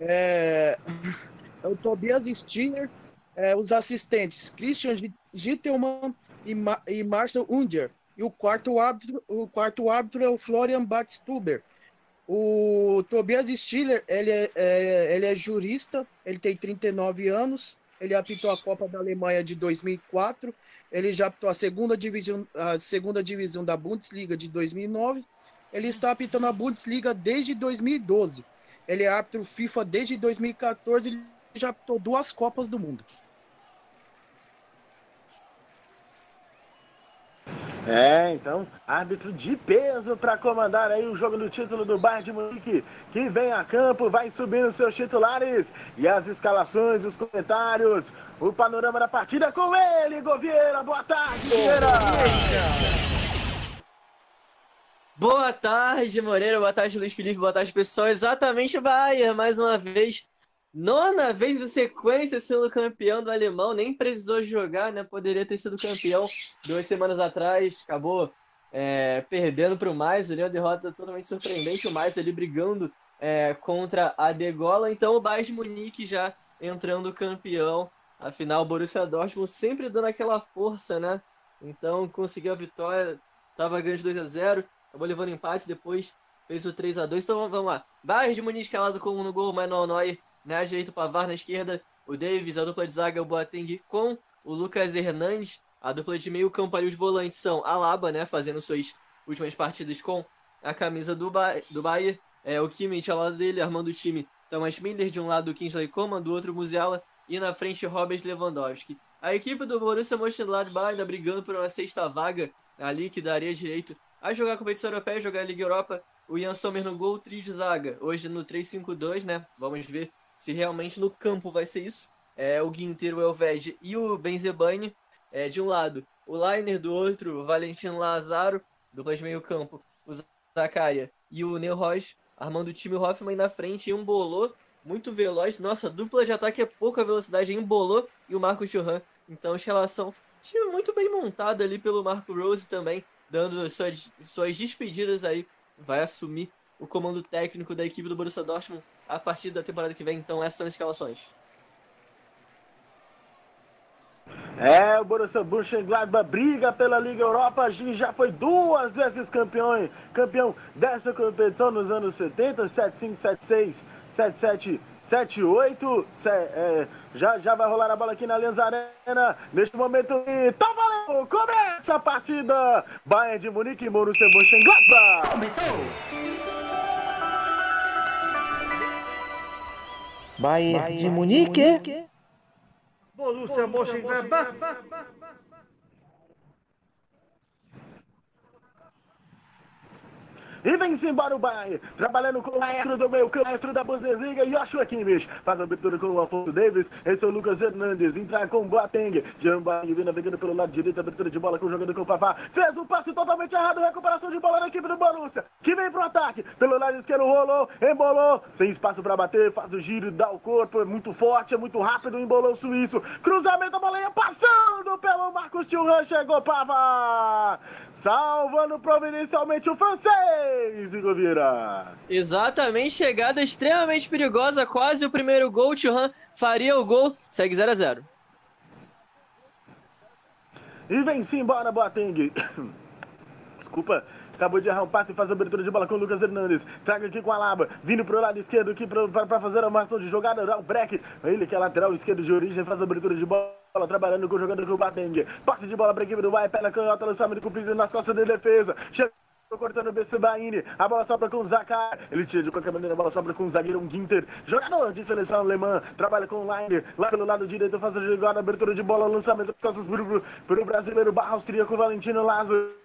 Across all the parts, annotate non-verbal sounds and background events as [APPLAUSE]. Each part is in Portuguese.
é, é o Tobias Stiller, é, os assistentes Christian Gittelman e, Ma e Marcel Unger. E o quarto árbitro, o quarto árbitro é o Florian Batstuber. O Tobias Stiller, ele é, é, ele é jurista, ele tem 39 anos, ele apitou a Copa da Alemanha de 2004, ele já apitou a segunda divisão, a segunda divisão da Bundesliga de 2009, ele está apitando a Bundesliga desde 2012. Ele é árbitro FIFA desde 2014 e já apitou duas Copas do Mundo. É, então, árbitro de peso para comandar aí o jogo do título do Bayern de Munique, que vem a campo, vai subindo seus titulares e as escalações, os comentários, o panorama da partida com ele, Govieira. Boa tarde, Govieira. Boa tarde, Moreira. Boa tarde, Luiz Felipe. Boa tarde, pessoal. Exatamente, Bayern, mais uma vez Nona vez em sequência sendo campeão do alemão, nem precisou jogar, né? Poderia ter sido campeão duas semanas atrás, acabou é, perdendo para o Mais, ali uma derrota totalmente surpreendente, o Mais ali brigando é, contra a Degola, então o Bayern de Munique já entrando campeão, afinal o Borussia Dortmund sempre dando aquela força, né? Então conseguiu a vitória, estava ganhando de 2 a 0 acabou levando empate, depois fez o 3 a 2 então vamos lá, Bayern de Munique calado com um no gol, Manuel Neuer na direita o Pavar, na esquerda o Davis, a dupla de zaga o Boateng com o Lucas Hernandes, a dupla de meio campo ali os volantes são Alaba, né, fazendo suas últimas partidas com a camisa do, ba do Bayern, é, o Kimmich ao lado dele, armando o time. Thomas Miller de um lado, o Kingsley Coman, do outro Musiala. E na frente Robert Lewandowski. A equipe do Borussia Mönchengladbach ainda brigando por uma sexta vaga ali que daria direito a jogar a competição europeia, jogar a Liga Europa. O Ian Sommer no gol, trio de zaga. Hoje no 3-5-2, né? Vamos ver se realmente no campo vai ser isso. É, o Guinter, o Elvege e o Benzebani, é, de um lado, o Liner do outro, o Valentino Lazaro, dupla de meio campo, o Zakaria e o Neuroz, armando o time Hoffman na frente e um bolô muito veloz. Nossa, dupla de ataque é pouca velocidade, embolou e o Marco Churran. Então, escalação, time muito bem montado ali pelo Marco Rose também, dando suas, suas despedidas aí. Vai assumir o comando técnico da equipe do Borussia Dortmund a partir da temporada que vem. Então, essas são as escalações. É, o Borussia Mönchengladbach briga pela Liga Europa, já foi duas vezes campeão, campeão dessa competição nos anos 70, 75, 76, 77, 78, é, já, já vai rolar a bola aqui na Allianz Arena, neste momento, e tá valendo, começa a partida, Bayern de Munique e Borussia Mönchengladbach. Começou! Bayern de Munique. Borussia Mönchengladbach. E vem-se embora o Bayern, trabalhando com o maestro do meio campo, maestro da Bundesliga, Joshua Kimmich. Faz a abertura com o Alfonso Davis, esse é o Lucas Hernandes, entrar com o Boateng. Boateng vem navegando pelo lado direito, abertura de bola com o jogador com o Pavá. Fez um passe totalmente errado, recuperação de bola na equipe do Borussia, que vem pro ataque. Pelo lado esquerdo, rolou, embolou, sem espaço para bater, faz o giro, dá o corpo, é muito forte, é muito rápido, embolou o suíço. Cruzamento, a bola ia passando pelo Marcos Thuram, chegou Pavá. Salvando providencialmente o francês. Zigovira. Exatamente, chegada extremamente perigosa, quase o primeiro gol. Churran faria o gol, segue 0 a 0 E vem-se embora, Boateng. [COUGHS] Desculpa, acabou de errar um passe e faz a abertura de bola com o Lucas Hernandes. Traga aqui com a Laba, vindo pro lado esquerdo aqui para fazer a marcação de jogada. O Breck, ele que é lateral esquerdo de origem, faz a abertura de bola. Trabalhando com o jogador com o Bateng. Passe de bola para a equipe do Vai, pela canhota, lançamento cumprido nas costas da defesa. Chega cortando o Bessebaini, a bola sobra com o Zakar, ele tira de qualquer maneira, a bola sobra com o zagueiro Ginter, jogador de seleção alemã, trabalha com o Liner, lá pelo lado direito, faz a jogada, abertura de bola, lançamento pro, pro brasileiro. Barra austríaco Valentino Lázaro.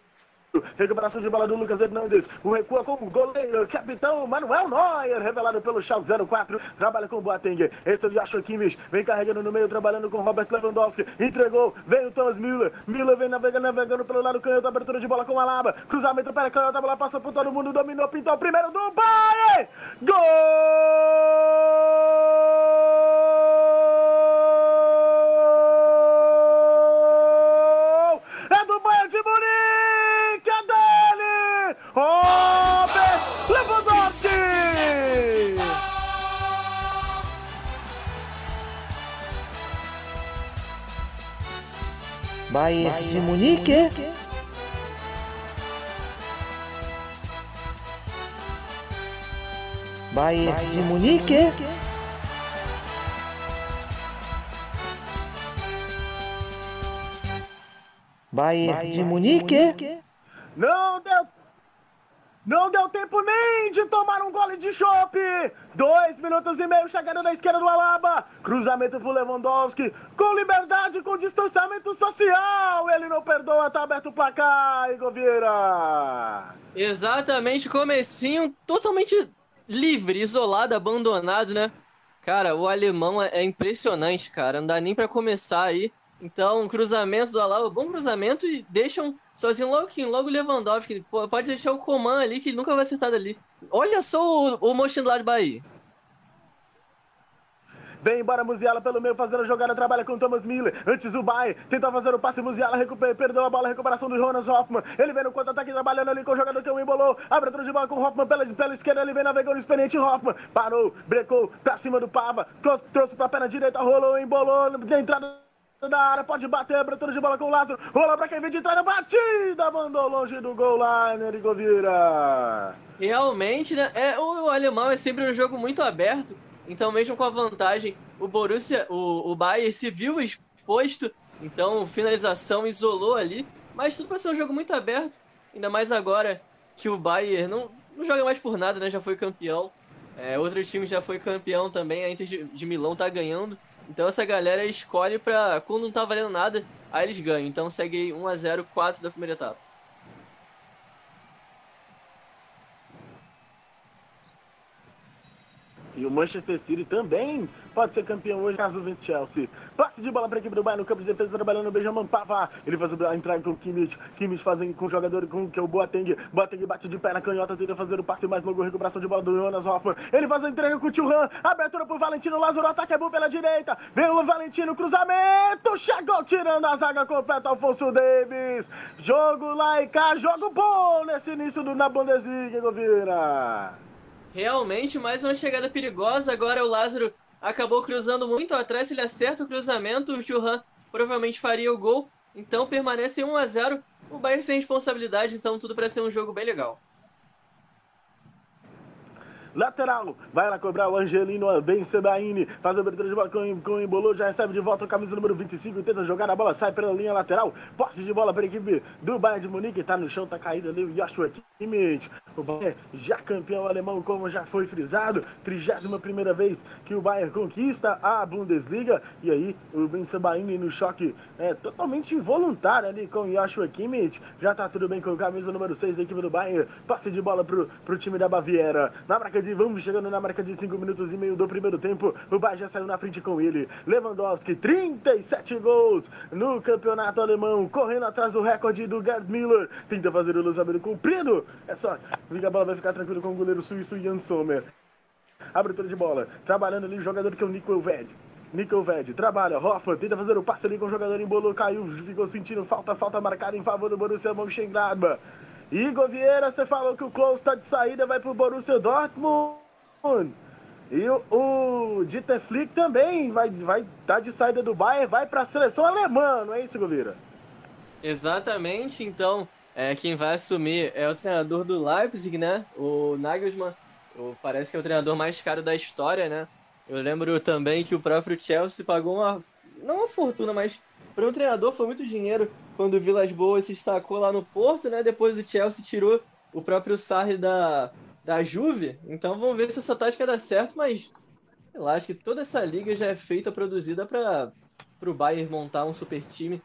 Recuperação de bola do Lucas Hernandes. O recua com o goleiro, capitão Manuel Neuer, revelado pelo Schalke 04. Trabalha com o Boateng. Esse é o Joshua Kimmich. Vem carregando no meio, trabalhando com o Robert Lewandowski. Entregou. Vem o Thomas Müller. Müller vem navegando, navegando pelo lado canhoto. Abertura de bola com a Laba. Cruzamento para a canhota. A bola passa por todo mundo. Dominou, pintou. Primeiro do Bayern. Gol! É do Bayern de Munique! que é dele! Robert Lewandowski! Bayern de Munique. Bayern de Munique. Bayern de Munique. Não deu. Não deu tempo nem de tomar um gole de chope. Dois minutos e meio chegando na esquerda do Alaba. Cruzamento pro Lewandowski. Com liberdade, com distanciamento social. Ele não perdoa, tá aberto o placar, Igor Vieira. Exatamente, comecinho totalmente livre, isolado, abandonado, né? Cara, o alemão é é impressionante, cara. Não dá nem pra começar aí. Então, cruzamento do Alaba, bom cruzamento e deixam sozinho logo logo Lewandowski. Pode deixar o Coman ali, que nunca vai acertar dali. Olha só o, o Mönchengladbach. Vem embora Musiala pelo meio, fazendo a jogada, trabalha com Thomas Miller. Antes o Bay, tenta fazer o passe, Musiala recupera, perdeu a bola, recuperação do Jonas Hoffman. Ele vem no contra-ataque, trabalhando ali com o jogador que o embolou. Abertura de bola com o Hoffman pela, pela esquerda, ele vem navegando experiente Hoffman. Parou, brecou, pra cima do Pava, trouxe, trouxe pra perna direita, rolou, embolou, na entrada da área, pode bater, abertura de bola com o Lázaro. Rola pra quem vem de trás, batida, mandou longe do gol lá, Nerigo Vieira. Realmente, né? É, o, o alemão é sempre um jogo muito aberto. Então, mesmo com a vantagem, o Borussia, o, o Bayern se viu exposto. Então, finalização isolou ali. Mas tudo para ser um jogo muito aberto. Ainda mais agora que o Bayern não, não joga mais por nada, né? Já foi campeão. É, outro time já foi campeão também. A Inter de, de Milão tá ganhando. Então, essa galera escolhe pra. Quando não tá valendo nada, aí eles ganham. Então, segue aí 1x0, 4 da primeira etapa. E o Manchester City também pode ser campeão hoje, caso vence Chelsea. Passe de bola para a equipe do Bayern no campo de defesa, trabalhando o Benjamin Pavard. Ele faz a entrada com o Kimmich. Kimmich fazendo com o jogador com que é o Boateng. Boateng bate de pé na canhota, tenta fazer o passe mais longo, recuperação de bola do Jonas Hoffmann. Ele faz a entrega com o Thuram. Abertura pro Valentino Lázaro, ataque é bom pela direita. Vem o Valentino, cruzamento. Chegou tirando a zaga completa, Alfonso Davis. Jogo lá e cá, jogo bom nesse início do, na Bundesliga, Govira. Realmente, mais uma chegada perigosa. Agora o Lázaro acabou cruzando muito atrás. Ele acerta o cruzamento. O Churran provavelmente faria o gol. Então permanece 1 a 0 O Bayern sem responsabilidade. Então tudo para ser um jogo bem legal. Lateral, vai lá cobrar o Angelino Ben Sebaini, faz a abertura de bola com, com o Embolou, já recebe de volta o camisa número 25, tenta jogar a bola, sai pela linha lateral, posse de bola para a equipe do Bayern de Munique, tá no chão, tá caído ali o Joshua Kimmich, o Bayern já campeão alemão, como já foi frisado, 31 primeira vez que o Bayern conquista a Bundesliga, e aí o Ben Sebaini no choque é totalmente involuntário ali com o Joshua Kimmich, já tá tudo bem com o camisa número 6 da equipe do Bayern, passe de bola pro, pro time da Baviera, na marca de vamos chegando na marca de 5 minutos e meio do primeiro tempo. O Bayern já saiu na frente com ele. Lewandowski, 37 gols no campeonato alemão, correndo atrás do recorde do Gerd Miller. Tenta fazer o lançamento cumprido. É só, a bola vai ficar tranquilo com o goleiro suíço Jan Sommer. Abertura de bola, trabalhando ali o jogador que é o Nico Ved. Nico Ved trabalha, Hoffmann tenta fazer o passe ali com o jogador em bolo, caiu, ficou sentindo falta, falta marcada em favor do Borussia Mönchengladbach. Igor Vieira, você falou que o Klose está de saída, vai para o Borussia Dortmund. E o, o Dieter Flick também vai estar vai tá de saída do Bayern, vai para a seleção alemã, não é isso, Igor Vieira? Exatamente, então, é, quem vai assumir é o treinador do Leipzig, né? O Nagelsmann, o, parece que é o treinador mais caro da história, né? Eu lembro também que o próprio Chelsea pagou uma, não uma fortuna, mas para um treinador foi muito dinheiro quando o Vilas Boas se destacou lá no Porto, né? Depois o Chelsea tirou o próprio Sarri da, da Juve. Então vamos ver se essa tática dá certo, mas eu acho que toda essa liga já é feita, produzida para o Bayern montar um super time.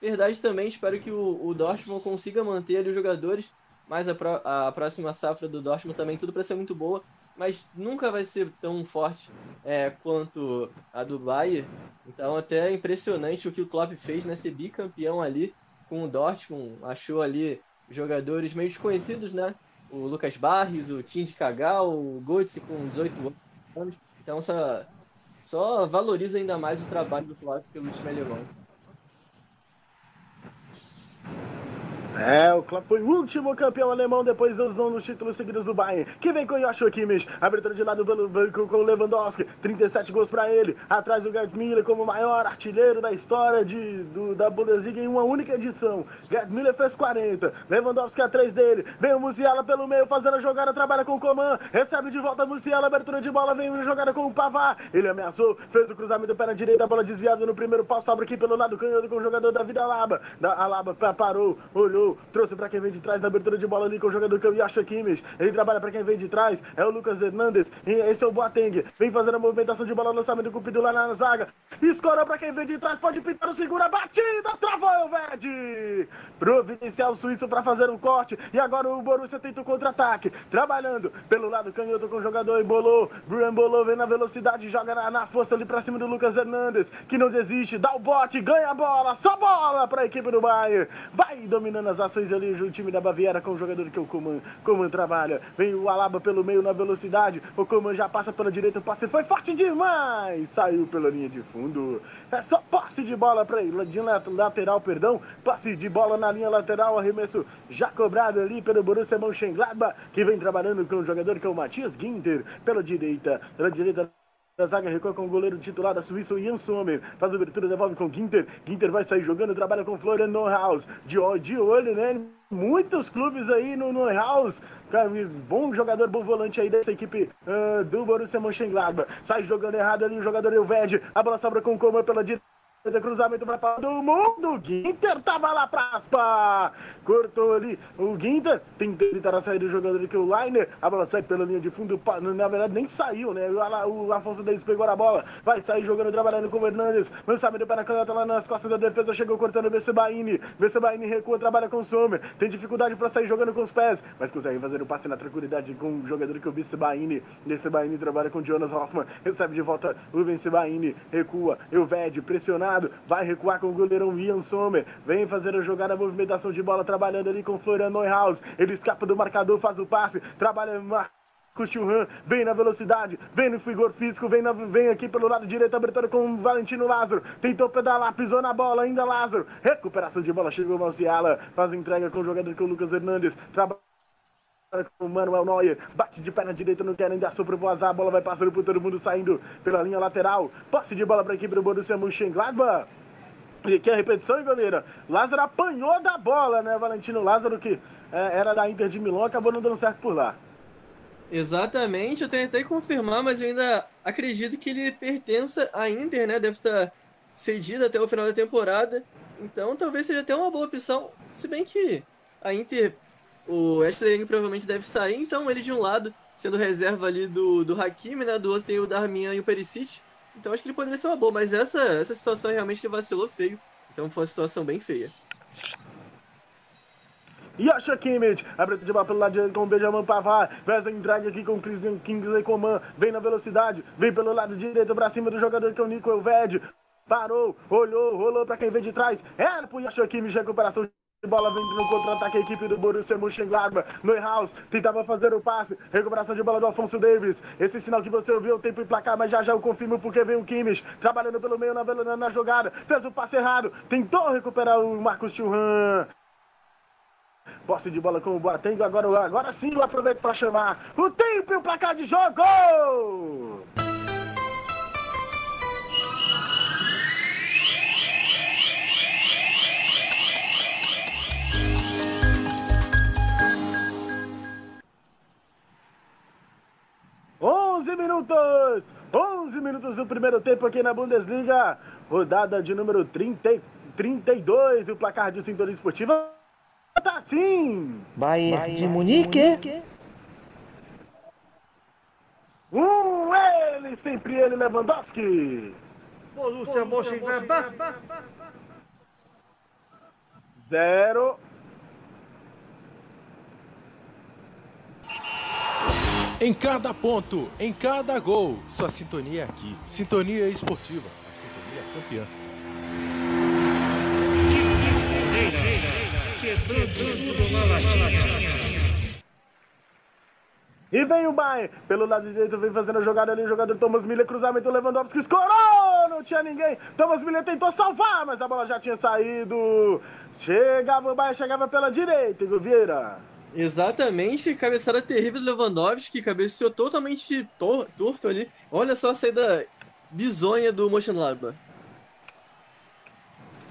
Verdade também, espero que o, o Dortmund consiga manter ali os jogadores, mas a, pro, a próxima safra do Dortmund também tudo para ser muito boa mas nunca vai ser tão forte é, quanto a do Bayern. Então até é impressionante o que o Klopp fez, né? Ser bicampeão ali com o Dortmund, achou ali jogadores meio desconhecidos, né? O Lucas Barrios, o Tim de Cagal, o Götze com 18 anos. Então só, só valoriza ainda mais o trabalho do Klopp pelo time alemão. É, o Klopp foi o último campeão alemão depois dos nonos títulos seguidos do Bayern. Que vem com Joshua Kimmich, abertura de lado pelo, com o Lewandowski, 37 gols para ele. Atrás o Gerd Miller como o maior artilheiro da história de, do, da Bundesliga em uma única edição. Gerd Miller fez 40, Lewandowski atrás dele. Vem o Musiala pelo meio fazendo a jogada, trabalha com o Coman, recebe de volta o Musiala, abertura de bola, vem a jogada com o Pavard. Ele ameaçou, fez o cruzamento pé na direita, a bola desviada no primeiro pau, sobra aqui pelo lado canhoto com o jogador David Alaba. Da Alaba parou, olhou trouxe para quem vem de trás na abertura de bola ali com o jogador que é o Yasha Kimmich. Ele trabalha para quem vem de trás, é o Lucas Hernandes. E esse é o Boateng. Vem fazendo a movimentação de bola, lançamento cupido lá na zaga. Escorou para quem vem de trás, pode pintar o segura, batida, travou o Ved. Providencial suíço para fazer um corte. E agora o Borussia tenta o contra-ataque. Trabalhando pelo lado canhoto com o jogador embolou. Bruno embolou, vem na velocidade, joga na, na força ali para cima do Lucas Hernandes, que não desiste, dá o bote, ganha a bola, só bola para a equipe do Bayern. Vai dominando as ações ali o time da Baviera com o jogador que o Coman. Coman trabalha. Vem o Alaba pelo meio na velocidade. O Coman já passa pela direita. O passe foi forte demais. Saiu pela linha de fundo. É só posse de bola para. De lateral, perdão. Passe de bola na linha lateral. Arremesso já cobrado ali pelo Borussia Mönchengladbach. Que vem trabalhando com o jogador que é o Matias Ginter. Pela direita. Pela direita da zaga recua com o goleiro titular da Suíça, o Ian Sommer. Faz a abertura, devolve com o Ginter. Ginter vai sair jogando, trabalha com o Florian Neuhaus. De, de olho, né? Muitos clubes aí no Neuhaus. Bom jogador, bom volante aí dessa equipe uh, do Borussia Mönchengladbach. Sai jogando errado ali o jogador Elved. A bola sobra com o Coman pela direita. Cruzamento para do mundo. Ginter tava lá pra aspa. Cortou ali o Ginter. Tentou evitar a saída do jogador que o Liner. A bola sai pela linha de fundo. Na verdade, nem saiu, né? O Afonso Davis pegou a bola. Vai sair jogando, trabalhando com o Hernandes. Lançamento para a caneta lá nas costas da defesa. Chegou cortando o BC Baini. BC Baini recua, trabalha com o Sommer. Tem dificuldade para sair jogando com os pés. Mas consegue fazer o passe na tranquilidade com o jogador que o BC Baini. BC Baini trabalha com o Jonas Hoffman. Recebe de volta o BC Baini. Recua. Elved pressionado vai recuar com o goleirão Ian Sommer, vem fazer a jogada, a movimentação de bola, trabalhando ali com Florian Neuhaus, ele escapa do marcador, faz o passe, trabalha Marcos Churran, vem na velocidade, vem no vigor físico, vem, na, vem aqui pelo lado direito, abertura com o Valentino Lázaro, tentou pedalar, pisou na bola, ainda Lázaro, recuperação de bola, chegou o Marciala, faz entrega com o jogador com o Lucas Hernandes, trabalha com o Manuel Neuer, bate de perna direita, não quer ainda sopra pro azar, a bola vai passando por todo mundo, saindo pela linha lateral, passe de bola para a equipe do Borussia Mönchengladbach. E aqui a repetição, hein, galera? Lázaro apanhou da bola, né, Valentino Lázaro, que é, era da Inter de Milão, acabou não dando certo por lá. Exatamente, eu tentei confirmar, mas eu ainda acredito que ele pertença à Inter, né? Deve estar cedido até o final da temporada. Então talvez seja até uma boa opção. Se bem que a Inter o Ashley Young provavelmente deve sair, então ele de um lado, sendo reserva ali do, do Hakimi, né? Do outro tem o Darmian e o Perisic. Então acho que ele poderia ser uma boa, mas essa, essa situação realmente ele vacilou feio. Então foi uma situação bem feia. Yasha Kimmich, abre de bola pelo lado direito com o Benjamin Pavard, faz a entrega aqui com o Christian Kingsley Coman, vem na velocidade, vem pelo lado direito pra cima do jogador que é o Nico Elved, parou, olhou, rolou pra quem vem de trás, era pro Yasha Kimmich, recuperação bola vem no contra-ataque a equipe do Borussia Mönchengladbach. Neuhaus tentava fazer o passe. Recuperação de bola do Alfonso Davis. Esse sinal que você ouviu, o tempo em placar, mas já já eu confirmo porque vem o Kimmich. Trabalhando pelo meio na, na, na jogada. Fez o passe errado. Tentou recuperar o Marcos Churran. Posse de bola com o Boateng. Agora, agora sim eu aproveito para chamar o tempo e o placar de jogo. 11 minutos! 11 minutos do primeiro tempo aqui na Bundesliga. Rodada de número 30, 32. O placar de Sintonia Esportiva tá assim. Bayern, Bayern de Munique. Um ele, sempre ele, Lewandowski. Borussia Mönchengladbach. Zero. Em cada ponto, em cada gol, sua sintonia é aqui. Sintonia esportiva, a sintonia campeã. E vem o Bayern, pelo lado direito, vem fazendo a jogada ali, o jogador Thomas Miller, cruzamento, Lewandowski escorou não tinha ninguém. Thomas Miller tentou salvar, mas a bola já tinha saído. Chegava o Bayern, chegava pela direita, Vieira. Exatamente, cabeçada terrível do Lewandowski, cabeceou totalmente tor torto ali. Olha só a saída bizonha do Mönchengladbach.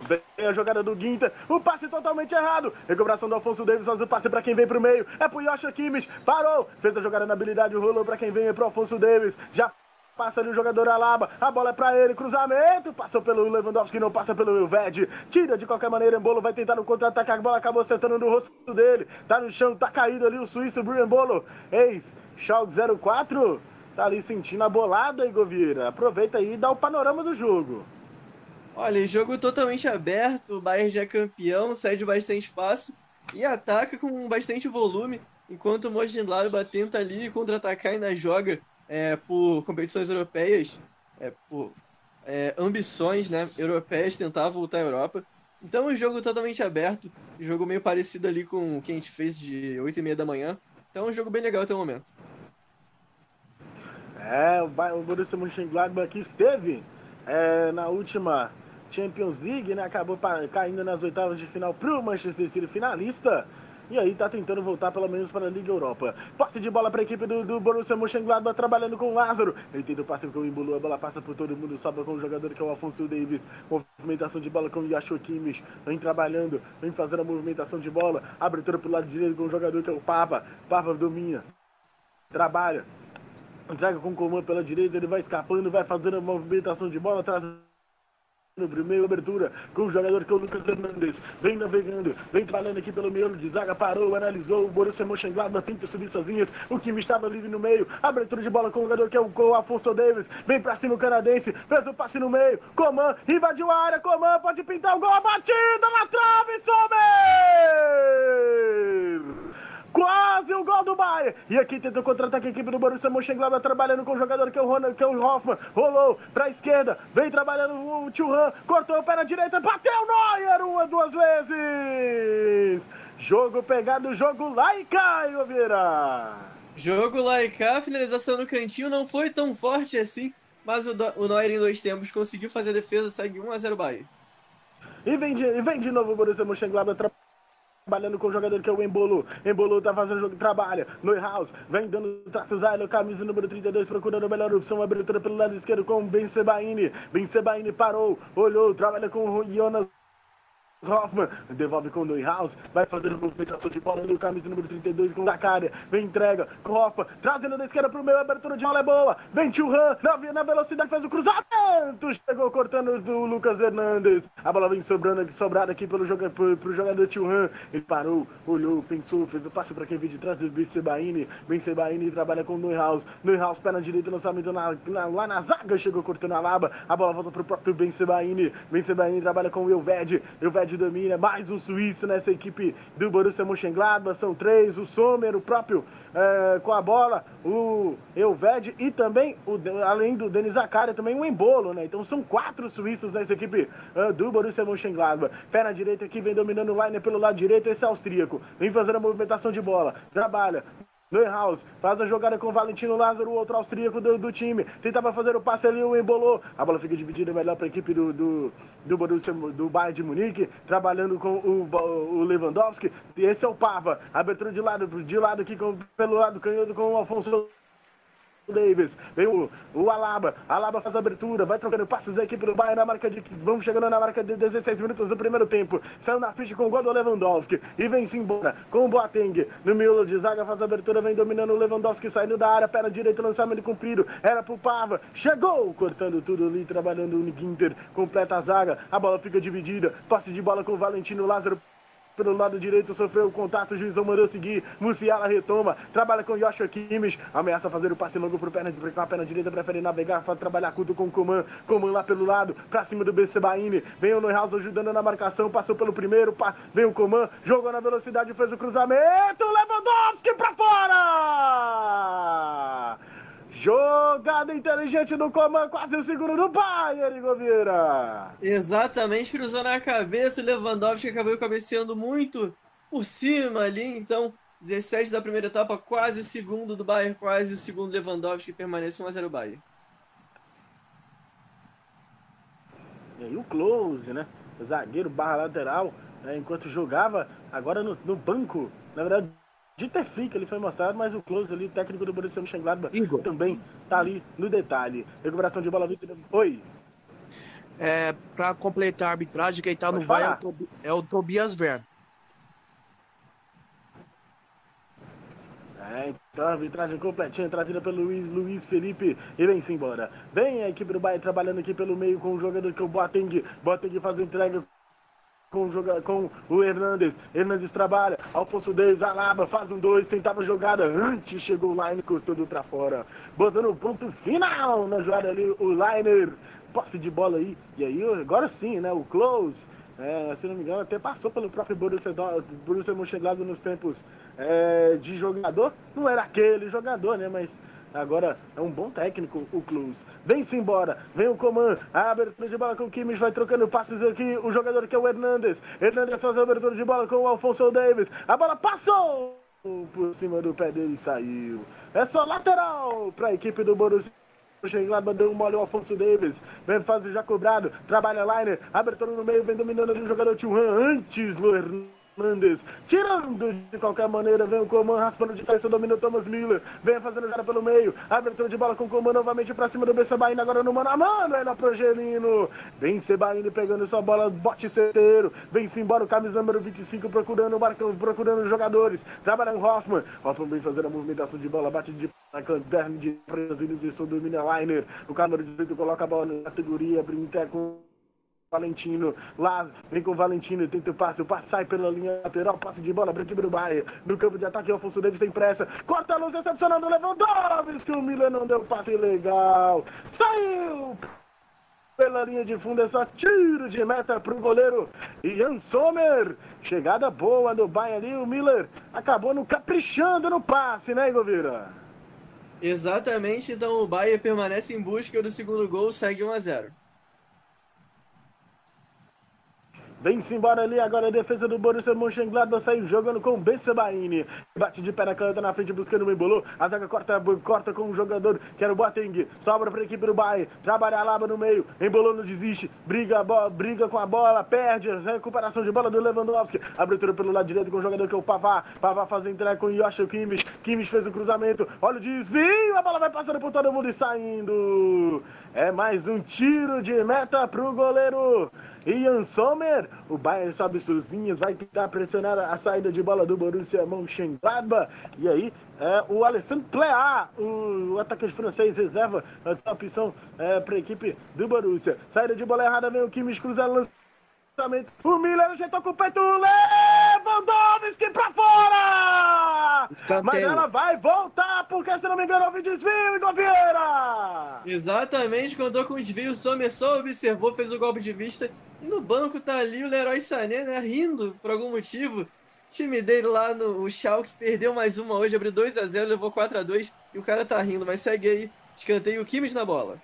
Vem a jogada do Guinter, o passe totalmente errado. Recuperação do Alfonso Davis, o passe para quem vem pro meio. É pro Yosha Kimmich, parou. Fez a jogada na habilidade, rolou para quem vem, é pro Alfonso Davis. Já Passa ali o jogador Alaba, a bola é pra ele, cruzamento, passou pelo Lewandowski, não passa pelo Ilved, tira de qualquer maneira, Embolo vai tentar no contra-ataque, a bola acabou acertando no rosto dele, tá no chão, tá caído ali o suíço Embolo, ex, Schalke 04, tá ali sentindo a bolada, Igor Vieira, aproveita aí e dá o panorama do jogo. Olha, jogo totalmente aberto, o Bayern já é campeão, cede bastante espaço e ataca com bastante volume, enquanto o Mönchengladbach tenta ali contra-atacar e ainda joga é, por competições europeias, é, por é, ambições né, europeias, tentar voltar à Europa. Então, um jogo totalmente aberto, um jogo meio parecido ali com o que a gente fez de 8 e meia da manhã. Então, um jogo bem legal até o momento. É, o Borussia Mönchengladbach aqui esteve é, na última Champions League, né? Acabou caindo nas oitavas de final para o Manchester City finalista. E aí tá tentando voltar pelo menos para a Liga Europa. Passe de bola para a equipe do, do Borussia Mönchengladbach trabalhando com o Lázaro. Ele o passe com o Imbulu, a bola passa por todo mundo, sobra com o jogador que é o Afonso Davis. Movimentação de bola com o Yasho Kimmich. Vem trabalhando, vem fazendo a movimentação de bola. Abertura pro lado direito com o jogador que é o Papa. Papa domina. Trabalha. Entrega com o comando pela direita, ele vai escapando, vai fazendo a movimentação de bola, trazendo no primeiro abertura com o jogador que é o Lucas Hernandes. Vem navegando, vem trabalhando aqui pelo miolo de zaga, parou, analisou. O Borussia Mönchengladbach tenta subir sozinhas. O time estava livre no meio. Abertura de bola com o jogador que é o Afonso Davis. Vem pra cima o canadense, fez o passe no meio. Coman invadiu a área. Coman pode pintar o gol. A batida na trave, Sommer! Quase o gol do Bayern. E aqui tenta contra-ataque a equipe do Borussia Mönchengladbach trabalhando com o jogador que é o, Ronald, que é o Hoffman. Rolou pra esquerda. Vem trabalhando o Churran. Cortou o pé na direita. Bateu Neuer uma, duas vezes. Jogo pegado, jogo lá e cai, Ovieira. Jogo lá e cá. Finalização no cantinho não foi tão forte assim. Mas o, o Neuer em dois tempos conseguiu fazer a defesa. Segue 1 a 0 Bayern. E vem de, e vem de novo o Borussia Mönchengladbach trabalhando com o jogador que é o Embolo. Embolo tá fazendo jogo, trabalha. Neuhaus vem dando tratos a camisa número 32, procurando a melhor opção. Abertura pelo lado esquerdo com o Ben Sebaini. Ben Sebaini parou, olhou, trabalha com o Jonas Hoffman devolve com Neuhaus, vai fazendo movimentação de bola no camisa número 32 com Zaccaria, vem entrega com Hoffman, trazendo da esquerda pro meio, abertura de bola é boa, vem Churran, na, na velocidade faz o cruzamento, chegou cortando do Lucas Hernandes, a bola vem sobrando, sobrada aqui pelo joga, pro, pro jogador Churran, ele parou, olhou, pensou, fez o passe para quem veio de trás, Ben Sebaini, Ben Sebaini trabalha com o Neuhaus, Neuhaus pé na direita, lançamento na, na, lá na zaga, chegou cortando a laba, a bola volta pro próprio Ben Sebaini, Ben Sebaini trabalha com o Elved, Elved domina, mais um suíço nessa equipe do Borussia Mönchengladbach, são três, o Sommer, o próprio é, com a bola, o Elved e também, o, além do Denis Zakaria, também um embolo, né? Então são quatro suíços nessa equipe uh, do Borussia Mönchengladbach. Pé na direita aqui, vem dominando o line pelo lado direito, esse é austríaco. Vem fazendo a movimentação de bola, trabalha, Neuhaus faz a jogada com o Valentino Lázaro, o outro austríaco do, do, time. Tentava fazer o passe ali, o embolou. A bola fica dividida melhor para a equipe do, do, do Borussia, do Bayern de Munique, trabalhando com o, o Lewandowski. Esse é o Pava. Abertura de lado, de lado aqui com, pelo lado canhoto com o Alfonso Davis, vem o, o Alaba, Alaba faz a abertura, vai trocando passes aqui pelo Bayern na marca de. Vamos chegando na marca de 16 minutos do primeiro tempo. Saiu na frente com o gol do Lewandowski e vem-se embora com o Boateng. No miolo de zaga faz a abertura, vem dominando o Lewandowski, saindo da área, perna direita, lançamento cumprido. Era pro Pava, chegou, cortando tudo ali, trabalhando o Ginter, completa a zaga. A bola fica dividida, passe de bola com o Valentino Lázaro pelo lado direito, sofreu o contato, o juizão mandou seguir. Musiala retoma, trabalha com Joshua Kimmich, ameaça fazer o passe longo pro perna, com a perna direita, prefere navegar, faz trabalhar curto com o Coman. Coman lá pelo lado, pra cima do BC Baini. Vem o Neuhaus ajudando na marcação, passou pelo primeiro, vem o Coman, jogou na velocidade, fez o cruzamento. Lewandowski pra fora! Jogada inteligente do Coman, quase o segundo do Bayern, Govira. Exatamente, cruzou na cabeça. O Lewandowski acabou cabeceando muito por cima ali. Então, 17 da primeira etapa, quase o segundo do Bayern, quase o segundo Lewandowski, permanece 1x0 Bayern. E aí o Close, né? O zagueiro barra lateral, né? enquanto jogava, agora no, no banco, na verdade, de ter fica, ele foi mostrado, mas o Close ali, técnico do Borussia Mönchengladbach, Igor. também tá ali no detalhe. Recuperação de bola, Vitor. Oi. É, para completar a arbitragem, quem tá Pode no é falar. o, Tobi- é o Tobias Ver. É, então a arbitragem completinha, trazida pelo Luiz, Luiz Felipe e vem-se embora. Vem a equipe do Bahia trabalhando aqui pelo meio com o jogador que é o Boateng. Boateng faz a entrega com com o Hernandes. Hernandes trabalha. Alfonso Davis, Alaba, faz um dois, tentava jogada. Antes chegou o Line, cortou tudo pra fora. Botando o ponto final na jogada ali, o Liner. Posse de bola aí. E aí, agora sim, né? O Close. é, se não me engano, até passou pelo próprio Borussia, Borussia Mönchengladbach nos tempos é, de jogador. Não era aquele jogador, né? Mas agora é um bom técnico, o Klose. Vem-se embora, vem o Coman, a abertura de bola com o Kimmich, vai trocando passes aqui, o jogador que é o Hernandes. Hernandes faz a abertura de bola com o Alfonso Davis. A bola passou por cima do pé dele e saiu. É só lateral para a equipe do Borussia. Mönchengladbach deu um mole ao Alfonso Davis. Vem fase já cobrado. Trabalha Liner. Abertura no meio. Vem dominando ali o jogador Tchurran. Antes do Hernandes. Tirando de qualquer maneira. Vem o Coman raspando de cabeça. Domina o Thomas Miller. Vem fazendo jogada pelo meio. Abertura de bola com o Coman novamente pra cima do B. Sebaíno. Agora no mano a mano. É na Progelino. Vem Sebaíno pegando sua bola. Bote certeiro. Vem-se embora o camisa número 25 procurando o Marcão, procurando os jogadores. Trabalha o Hoffman. Hoffman vem fazendo a movimentação de bola. Bate de na caderno de Brasil de domina Liner. O de direito coloca a bola na categoria. Brinca com Valentino, Laz, vem com o Valentino, tenta o passe, o passe sai pela linha lateral, passe de bola, branco do Bahia. No campo de ataque, Alfonso Davis tem pressa, corta a luz, excepcionando o Lewandowski, o Miller não deu passe legal, saiu pela linha de fundo, é só tiro de meta pro goleiro Ian Sommer. Chegada boa do Bayern ali, o Miller acabou no caprichando no passe, né, Igovira? Exatamente, então o Bayern permanece em busca do segundo gol, segue 1 a 0. Vem-se embora ali, agora a defesa do Borussia Mönchengladbach saiu jogando com o Bessebaini. Bate de pé na caneta na frente buscando o embolou. A zaga corta, corta com o jogador que era o Boateng. Sobra para a equipe do Bayern. Trabalha a Laba no meio. Embolou, não desiste. Briga, briga com a bola, perde. Recuperação de bola do Lewandowski. Abertura pelo lado direito com o jogador que é o Pavá. Pavá faz a entrega com o Yoshi Kimmich. Kimmich fez o cruzamento. Olha o desvio. A bola vai passando por todo mundo e saindo. É mais um tiro de meta pro goleiro. Ian Sommer, o Bayern sobe suas linhas, vai tentar pressionar a saída de bola do Borussia Mönchengladbach. E aí, é, o Alessandro Plea, o, o atacante francês, reserva essa opção é, para a equipe do Borussia. Saída de bola errada, vem o Kimmich cruzando lançamento. O Miller ajeitou com o peito, Lewandowski pra fora! Escanteio. Mas ela vai voltar, porque se não me engano houve desvio, Igor Vieira! Exatamente, contou com o desvio, o Sommer só observou, fez o golpe de vista. E no banco tá ali o Leroy Sané, né, rindo por algum motivo. O time dele lá no o Schalke perdeu mais uma hoje, abriu 2 a 0 levou 4 a 2 e o cara tá rindo, mas segue aí. Escanteio o Kimmich na bola.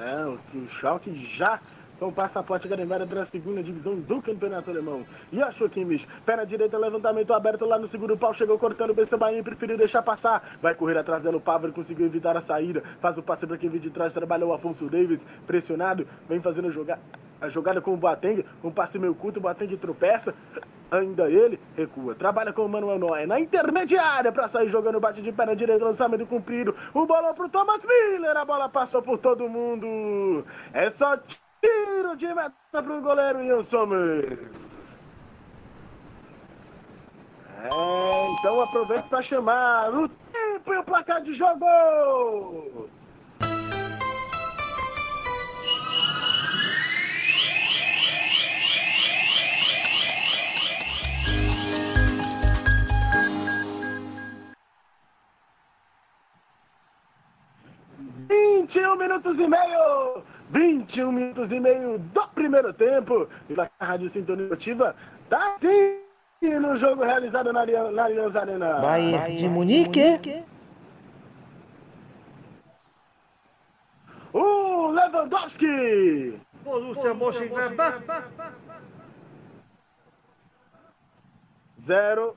É, o o Schalke já com passaporte garimbado para a segunda divisão do campeonato alemão. E achou Kimmich, perna direita, levantamento aberto lá no segundo pau, chegou cortando o Bessebain, preferiu deixar passar, vai correr atrás dela o Pavre, conseguiu evitar a saída, faz o passe para quem vem de trás, trabalhou o Afonso Davis, pressionado, vem fazendo jogar a jogada com o Boateng, um passe meio curto, o Boateng tropeça, ainda ele recua, trabalha com o Manuel Neuer na intermediária para sair jogando, bate de perna direita, lançamento comprido, o bola pro Thomas Miller, a bola passou por todo mundo, é só tiro de meta pro goleiro Ian Sommer. É, então aproveita para chamar o tempo e o placar de jogo. Vinte e um minutos e meio! 21 minutos e meio do primeiro tempo. E a Rádio Sintonia Esportiva tá sim no jogo realizado na Allianz na Allianz Arena. Bayern de Munique. O Lewandowski! Borussia Mönchengladbach. Zero.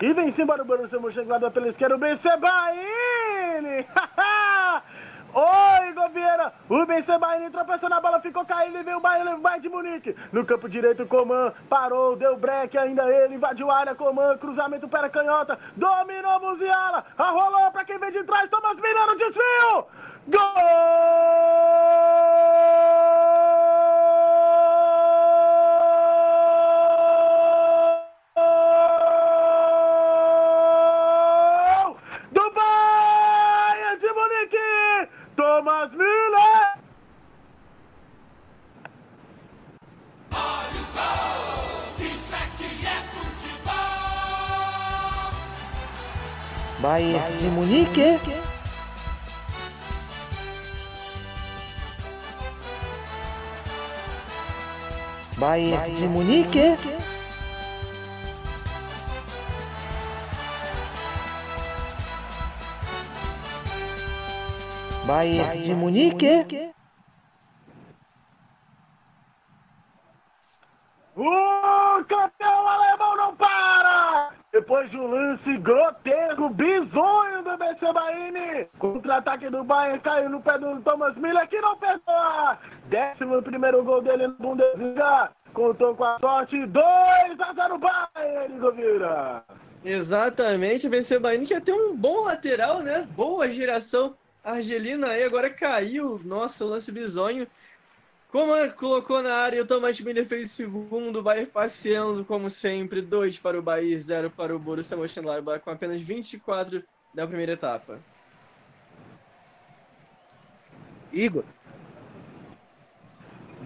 E vem-se embora o Borussia Mönchengladbach pela esquerda, o BC Baini! [LAUGHS] Oi, Govieira! O BC Baini tropeçou na bola, ficou caindo e veio o Bayern, Bayern de Munique. No campo direito, Coman parou, deu break ainda ele, invadiu a área, Coman, cruzamento para canhota, dominou Muziala, arrolou para quem vem de trás, Thomas no desvio! Gol! Thomas Müller! Bayern de Munique. Bayern de Munique. Bayern de Munique. O campeão alemão não para! Depois de um lance grotesco, bizonho do BC Baini. Contra-ataque do Bayern caiu no pé do Thomas Miller, que não perdoa. Décimo primeiro gol dele no Bundesliga. Contou com a sorte, 2 a 0 Bayern, Govira. Exatamente, o BC Bahia que ia ter um bom lateral, né? Boa geração argelina aí, agora caiu. Nossa, o lance bizonho. Como colocou na área, o Thomas Miller fez segundo, o Bayern passeando, como sempre, 2 para o Bayern, 0 para o Borussia Mönchengladbach, com apenas 24 da primeira etapa. Igor,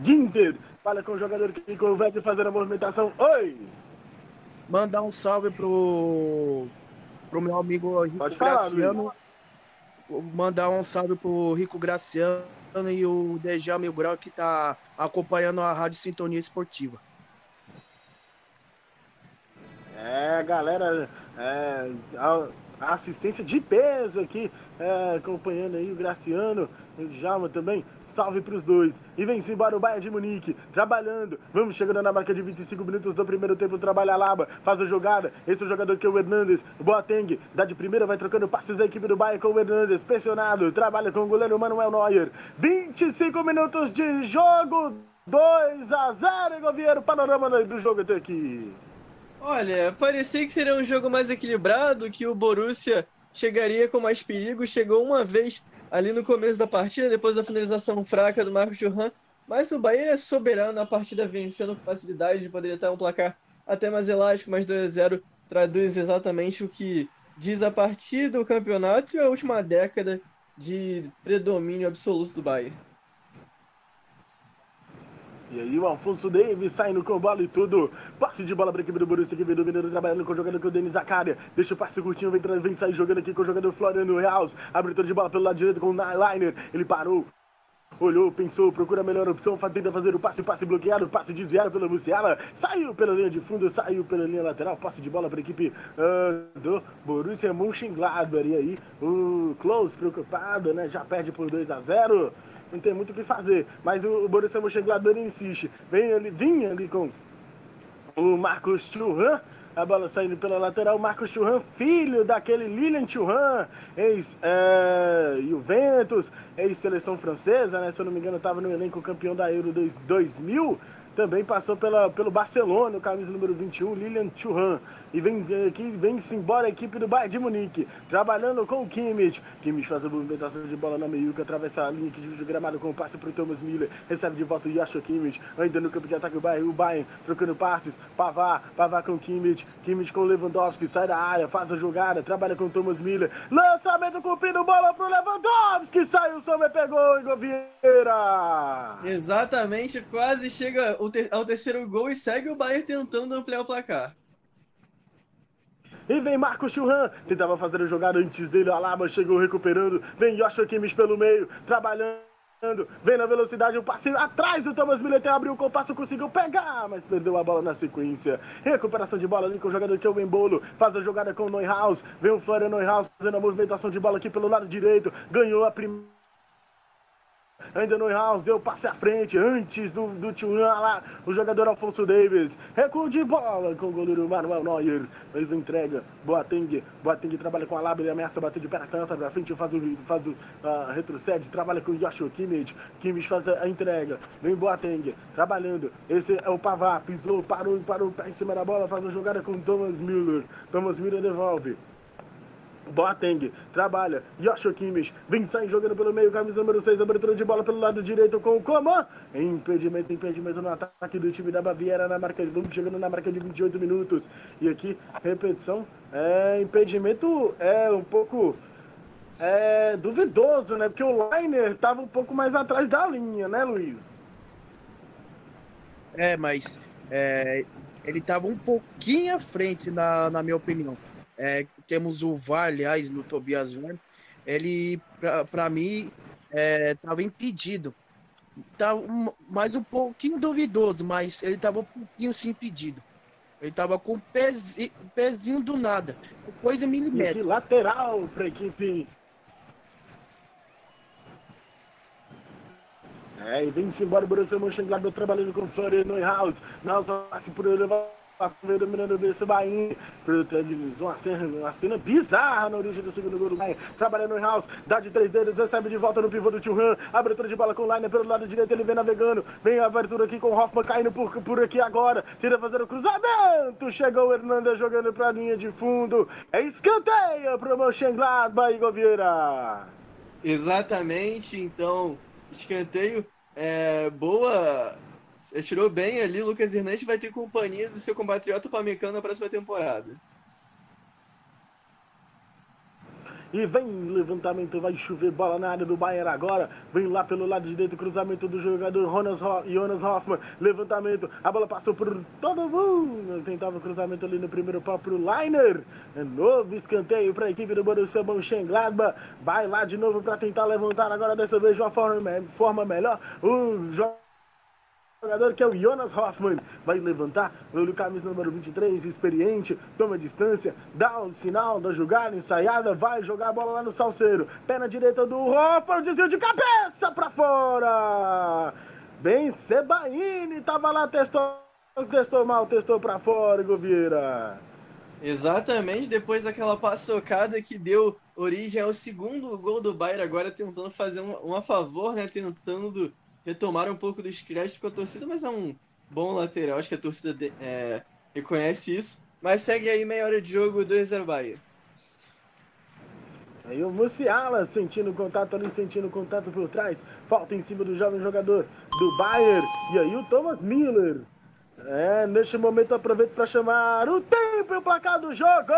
Ginter, fala com o jogador que converte fazer a movimentação. Oi! mandar um salve pro, pro meu amigo falar, Graciano. Mandar um salve pro Rico Graciano e o Dejá Mil Grau que tá acompanhando a Rádio Sintonia Esportiva. É, galera, é, a, assistência de peso aqui, é, acompanhando aí o Graciano, o Djalma também. Salve pros dois. E vem-se embora o Bayern de Munique, trabalhando. Vamos chegando na marca de 25 minutos do primeiro tempo. Trabalha a Laba, faz a jogada. Esse é o jogador que é o Hernandes. Boateng, dá de primeira, vai trocando passes da equipe do Bayern com o Hernandes. Pressionado, trabalha com o goleiro Manuel Neuer. 25 minutos de jogo. 2 a 0 Goviero. Panorama do jogo até aqui. Olha, parecia que seria um jogo mais equilibrado, que o Borussia chegaria com mais perigo. Chegou uma vez ali no começo da partida, depois da finalização fraca do Marcos Churran. Mas o Bahia é soberano na partida, vencendo com facilidade. Poderia estar um placar até mais elástico, mas 2 a 0 traduz exatamente o que diz a partida, o campeonato e a última década de predomínio absoluto do Bahia. E aí o Alfonso Davis saindo com bola e tudo. Passe de bola para a equipe do Borussia que vem dominando, trabalhando com o jogador com o Denis Zakaria. Deixa o passe curtinho, vem, vem sair jogando aqui com o jogador Floriano Reals. Abertura de bola pelo lado direito com o Liner. Ele parou. Olhou, pensou, procura a melhor opção, tenta fazer o passe, passe bloqueado, passe desviado pela Musiala, saiu pela linha de fundo, saiu pela linha lateral, passe de bola para a equipe ah, do Borussia Mönchengladbach. E aí o Close preocupado, né, já perde por 2 a 0 não tem muito o que fazer, mas o, o Borussia Mönchengladbach insiste, vem ali, vinha ali com o Marcos Churran, a bola saindo pela lateral, Marcos Churran, filho daquele Lilian Churran, ex-Juventus, ex-seleção francesa, né? Se eu não me engano, estava no elenco campeão da Euro 2 2000. Também passou pela, pelo Barcelona, o camisa número 21, Lilian Churran. E vem aqui, vem-se embora a equipe do Bayern de Munique, trabalhando com o Kimmich. Kimmich faz a movimentação de bola na meiuca, atravessa a linha que divide o gramado com o passe para o Thomas Miller. Recebe de volta o Joshua Kimmich, ainda no campo de ataque o Bayern, o Bayern trocando passes. Pavar, Pavar com Kimmich, Kimmich com Lewandowski, sai da área, faz a jogada, trabalha com o Thomas Miller. Lançamento cumprido, bola para o Lewandowski, saiu, o Sommer pegou, Igor Vieira. Exatamente, quase chega ao terceiro gol e segue o Bayern tentando ampliar o placar. E vem Marcos Churran, tentava fazer a jogada antes dele, Alaba chegou recuperando, vem Joshua Kimmich pelo meio, trabalhando. Vem na velocidade, o passe atrás do Thomas Miller, abriu o compasso, conseguiu pegar, mas perdeu a bola na sequência. Recuperação de bola ali com o jogador que é o Embolo, faz a jogada com o Neuhaus, vem o Florian Neuhaus fazendo a movimentação de bola aqui pelo lado direito, ganhou a primeira ainda no House, deu passe à frente, antes do, do Tchuan lá, o jogador Alfonso Davis, recuo de bola com o goleiro Manuel Neuer, fez a entrega, Boateng, Boateng trabalha com a lábia, ele ameaça bater de pé na canta, pra frente faz o, faz o uh, retrocede, trabalha com o Joshua Kimmich, Kimmich faz a, entrega, vem Boateng, trabalhando, esse é o Pavá, pisou, parou, parou, pé em cima da bola, faz a jogada com Thomas Müller, Thomas Müller devolve, Boateng, trabalha, Joshua Kimmich, vem sai jogando pelo meio, camisa número 6, abertura de bola pelo lado direito com o Coman, impedimento, impedimento no ataque do time da Baviera na marca de chegando na marca de 28 minutos, e aqui, repetição, é, impedimento é um pouco é, duvidoso, né, porque o Liner estava um pouco mais atrás da linha, né, Luiz? É, mas é, ele estava um pouquinho à frente, na, na minha opinião. É, temos o VAR, aliás, no Tobias VAR. Ele, para mim, estava é, impedido. Tava tá mais um pouquinho duvidoso, mas ele estava um pouquinho sim impedido. Ele estava com o pezinho, pezinho do nada. Coisa milimétrica. lateral para a equipe. É, e vem-se embora o Borussia Mönchengladbach trabalhando com o Florian Neuhaus. Nelson passe por ele, desse Bahia. Uma cena, uma cena bizarra na origem do segundo gol do Bahia. Trabalhando no House, dá de três dedos, recebe de volta no pivô do Churran. Abertura de bola com o Liner pelo lado direito, ele vem navegando. Vem a abertura aqui com o Hoffman caindo por, por aqui agora. Tira fazer o cruzamento. Chegou o Hernandes jogando pra linha de fundo. É escanteio pro Mönchengladbach, Igor Vieira. Exatamente, então, escanteio. É, boa tirou bem ali, Lucas Hernandes vai ter companhia do seu compatriota Pamecano na próxima temporada. E vem levantamento, vai chover bola na área do Bayern agora. Vem lá pelo lado de dentro, cruzamento do jogador Jonas, Ho Jonas Hoffman. Levantamento, a bola passou por todo mundo. Tentava o cruzamento ali no primeiro pau pro Liner. É novo escanteio para a equipe do Borussia Mönchengladbach. Vai lá de novo para tentar levantar agora dessa vez de uma forma, forma melhor. O jogador jogador que é o Jonas Hoffman vai levantar, o camisa número 23, experiente, toma distância, dá o sinal da jogada ensaiada, vai jogar a bola lá no salseiro, perna direita do Hoffman, desvio de cabeça para fora. Bem, Sebaini tava lá, testou, testou mal, testou para fora, Govieira. Exatamente, depois daquela paçocada que deu origem ao segundo gol do Bayern, agora tentando fazer um, um a favor, né? Tentando retomar um pouco dos créditos com a torcida, mas é um bom lateral. Acho que a torcida de, é, reconhece isso. Mas segue aí meia hora de jogo 2x0 Bahia. Aí o Musiala sentindo contato ali, sentindo contato por trás. Falta em cima do jovem jogador do Bayern. E aí o Thomas Miller. É, neste momento aproveito para chamar o tempo e o placar do jogo.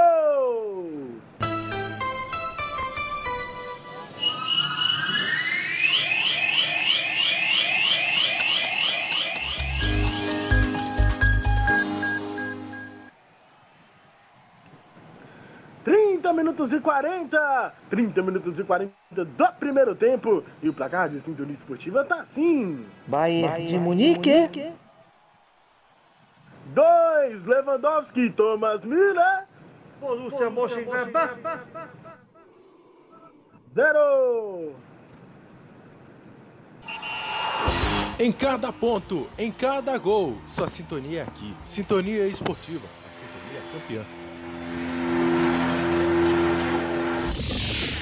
30 minutos e 40! 30 minutos e 40 do primeiro tempo. E o placar de Sintonia Esportiva tá assim. Bayern, Bayern de Munique. 2, Lewandowski, Thomas Miller. Borussia Mönchengladbach. 0. Em cada ponto, em cada gol, sua sintonia é aqui. Sintonia Esportiva, a sintonia campeã.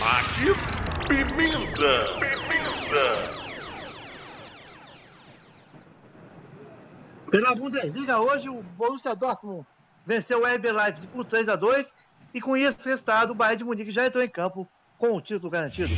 Aqui, pimenta, pimenta. Pela Bundesliga, hoje o Borussia Dortmund venceu o RB Leipzig por 3 a 2 e com esse resultado o Bayern de Munique já entrou em campo com o título garantido.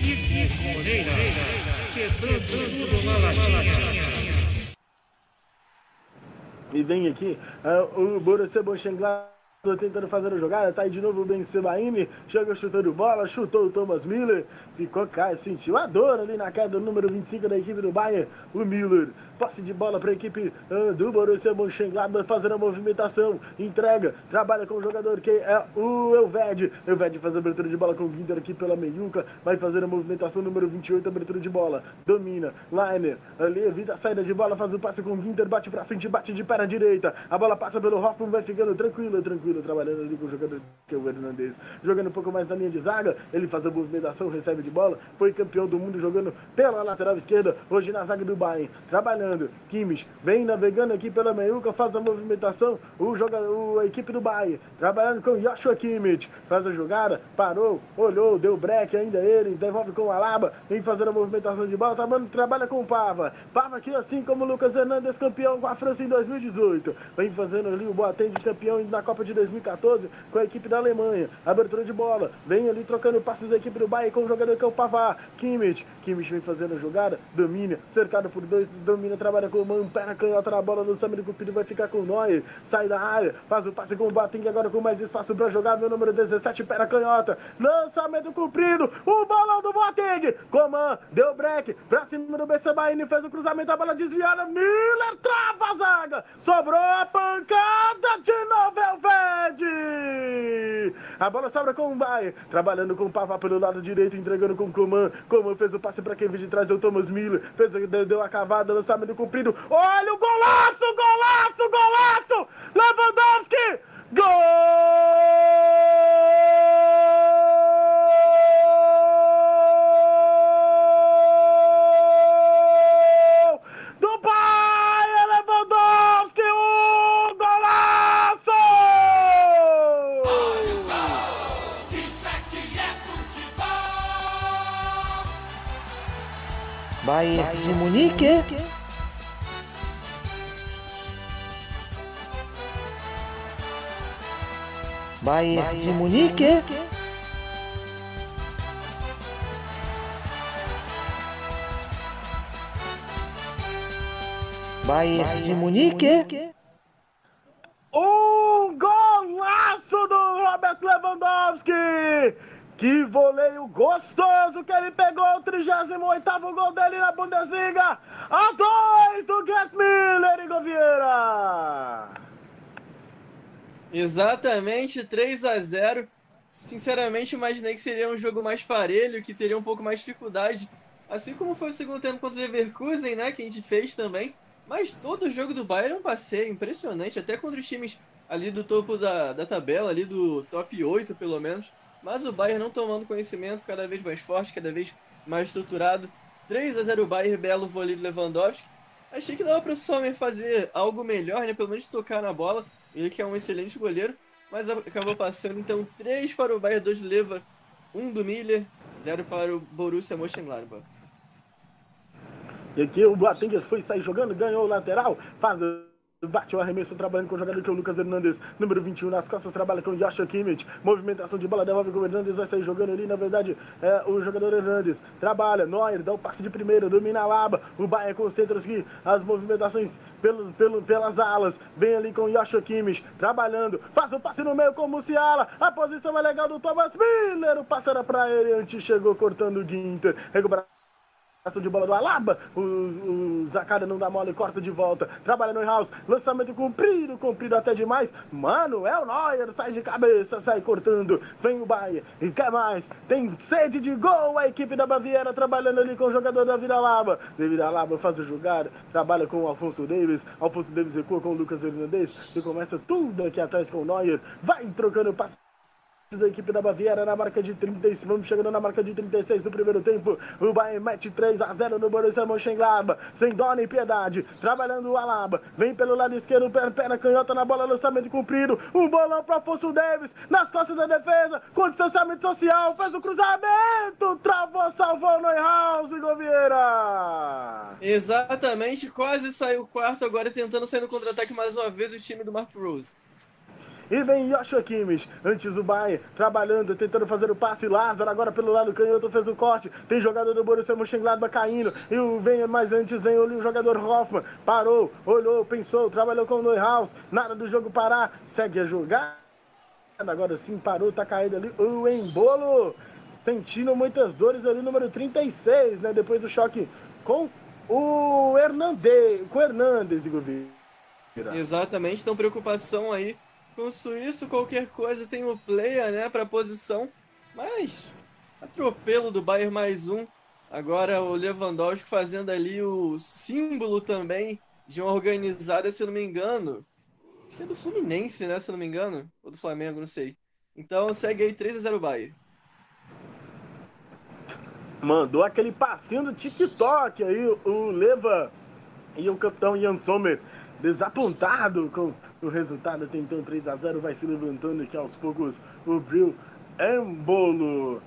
E vem aqui uh, o Borussia Mönchengladbach tentando fazer a jogada, tá aí de novo o Ben Sebaini, chega chutando bola, chutou o Thomas Miller, ficou cai, sentiu a dor ali na queda do número 25 da equipe do Bayern, o Miller. Posse de bola para a equipe uh, do Borussia Mönchengladbach fazendo a movimentação, entrega, trabalha com o jogador que é o Elved. Elved faz a abertura de bola com o Guinter aqui pela meiuca, vai fazer a movimentação número 28, abertura de bola, domina, Liner, ali evita a saída de bola, faz o passe com o Guinter, bate para frente, bate de perna direita, a bola passa pelo Hoffman, vai ficando tranquilo, tranquilo, trabalhando ali com o jogador que é o Hernandes, jogando um pouco mais na linha de zaga, ele faz a movimentação, recebe de bola, foi campeão do mundo jogando pela lateral esquerda, hoje na zaga do Bayern, trabalhando Kimmich vem navegando aqui pela meiuca, faz a movimentação. O jogador, a equipe do Bayern trabalhando com Joshua Kimmich. Faz a jogada, parou, olhou, deu break ainda ele, devolve com o Alaba, vem fazendo a movimentação de bola, trabalha, trabalha com o Pava. Pava aqui assim como o Lucas Hernandes, campeão com a França em 2018. Vem fazendo ali o Boateng de campeão na Copa de 2014 com a equipe da Alemanha. Abertura de bola, vem ali trocando passes da equipe do Bayern com o jogador que é o Pavá. Kimmich, Kimmich vem fazendo a jogada, domina, cercado por dois, domina trabalha com o mano, perna canhota na bola, lançamento do Cupido vai ficar com o Neuer, sai da área, faz o passe com o Boateng agora com mais espaço para jogar, meu número 17, perna canhota, lançamento comprido, o balão do Boateng, Coman, deu break, pra cima do Bahia, fez o cruzamento, a bola desviada, Miller trava a zaga, sobrou a pancada de novo, Elvede! A bola sobra com o Bayern, trabalhando com o Pavá pelo lado direito, entregando com o Coman, Coman fez o passe para quem vem de trás, é o Thomas Miller, fez, deu a cavada, lançamento comprido. Olha o golaço, golaço, golaço! Lewandowski! Gol! Bayern de Munique. Bayern de Munique. Bayern de Munique. Um golaço do Robert Lewandowski! Que voleio gostoso 18 gol dele na Bundesliga. A dois, do Gerd Miller e Goviera. Exatamente, 3 a 0. Sinceramente, imaginei que seria um jogo mais parelho, que teria um pouco mais de dificuldade. Assim como foi o segundo tempo contra o Leverkusen, né? Que a gente fez também. Mas todo o jogo do Bayern é um passeio impressionante, até contra os times ali do topo da, da tabela, ali do top 8 pelo menos. Mas o Bayern não tomando conhecimento, cada vez mais forte, cada vez mais estruturado. 3 a 0 Bayern, belo vôlei do Lewandowski. Achei que dava para o Sommer fazer algo melhor, né? Pelo menos tocar na bola. Ele que é um excelente goleiro. Mas acabou passando. Então 3 para o Bayern, 2 do Leva, 1 do Miller, 0 para o Borussia Mönchengladbach. E aqui o Boateng foi sair jogando, ganhou o lateral, faz Bate o arremesso trabalhando com o jogador que é o Lucas Hernandes, número 21 nas costas, trabalha com o Joshua Kimmich. Movimentação de bola, devolve com o Hernandes, vai sair jogando ali. Na verdade, é o jogador Hernandes trabalha. Neuer dá o passe de primeira, domina a Laba. O Bayern concentra aqui as movimentações pelo, pelo, pelas alas. Vem ali com o Joshua Kimmich, trabalhando. Faz o passe no meio com o Musiala. A posição é legal do Thomas Miller. O passe era pra ele, antes chegou cortando o Ginter. Recupera de bola do Alaba, o, o Zacada não dá mole, corta de volta, trabalha no House, lançamento comprido, comprido até demais, Manuel Neuer sai de cabeça, sai cortando, vem o Bahia, e quer mais, tem sede de gol, a equipe da Baviera trabalhando ali com o jogador da Vila Laba, Vila Laba faz a jogada, trabalha com o Alfonso Davis, Alfonso Davis recua com o Lucas Hernandes, e começa tudo aqui atrás com o Neuer, vai trocando passe da equipe da Baviera na marca de 36, vamos chegando na marca de 36 do primeiro tempo, o Bayern mete 3 a 0 no Borussia Mönchengladbach, sem dó nem piedade, trabalhando o Alaba, vem pelo lado esquerdo, perna, perna canhota na bola, lançamento cumprido, um bolão para Afonso Davis, nas costas da defesa, com distanciamento social, fez o cruzamento, travou, salvou Neuhaus e Govieira! Exatamente, quase saiu o quarto, agora tentando sair no contra-ataque mais uma vez o time do Mark Rose. E vem Joshua Kimmich, antes o Bayern, trabalhando, tentando fazer o passe. Lázaro agora pelo lado canhoto fez o corte. Tem jogador do Borussia Mönchengladbach caindo. E o vem, mais antes vem o jogador Hoffmann. Parou, olhou, pensou, trabalhou com o Neuhaus. Nada do jogo parar. Segue a jogada Agora sim, parou, tá caído ali o Embolo. Sentindo muitas dores ali, número 36, né? Depois do choque com o Hernandes, com o Hernandes. Exatamente, então preocupação aí com o Suíço, qualquer coisa tem o player, né, pra posição, mas atropelo do Bayern mais um. Agora o Lewandowski fazendo ali o símbolo também de uma organizada, se não me engano. Acho que é do Fluminense, né, se não me engano, ou do Flamengo, não sei. Então segue aí 3 a 0 Bayern. Mandou aquele passinho do TikTok aí, o Leva e o capitão Ian Sommer desapontado com o resultado. Tem então 3 a 0 vai se levantando aqui aos poucos o Bril Embolo.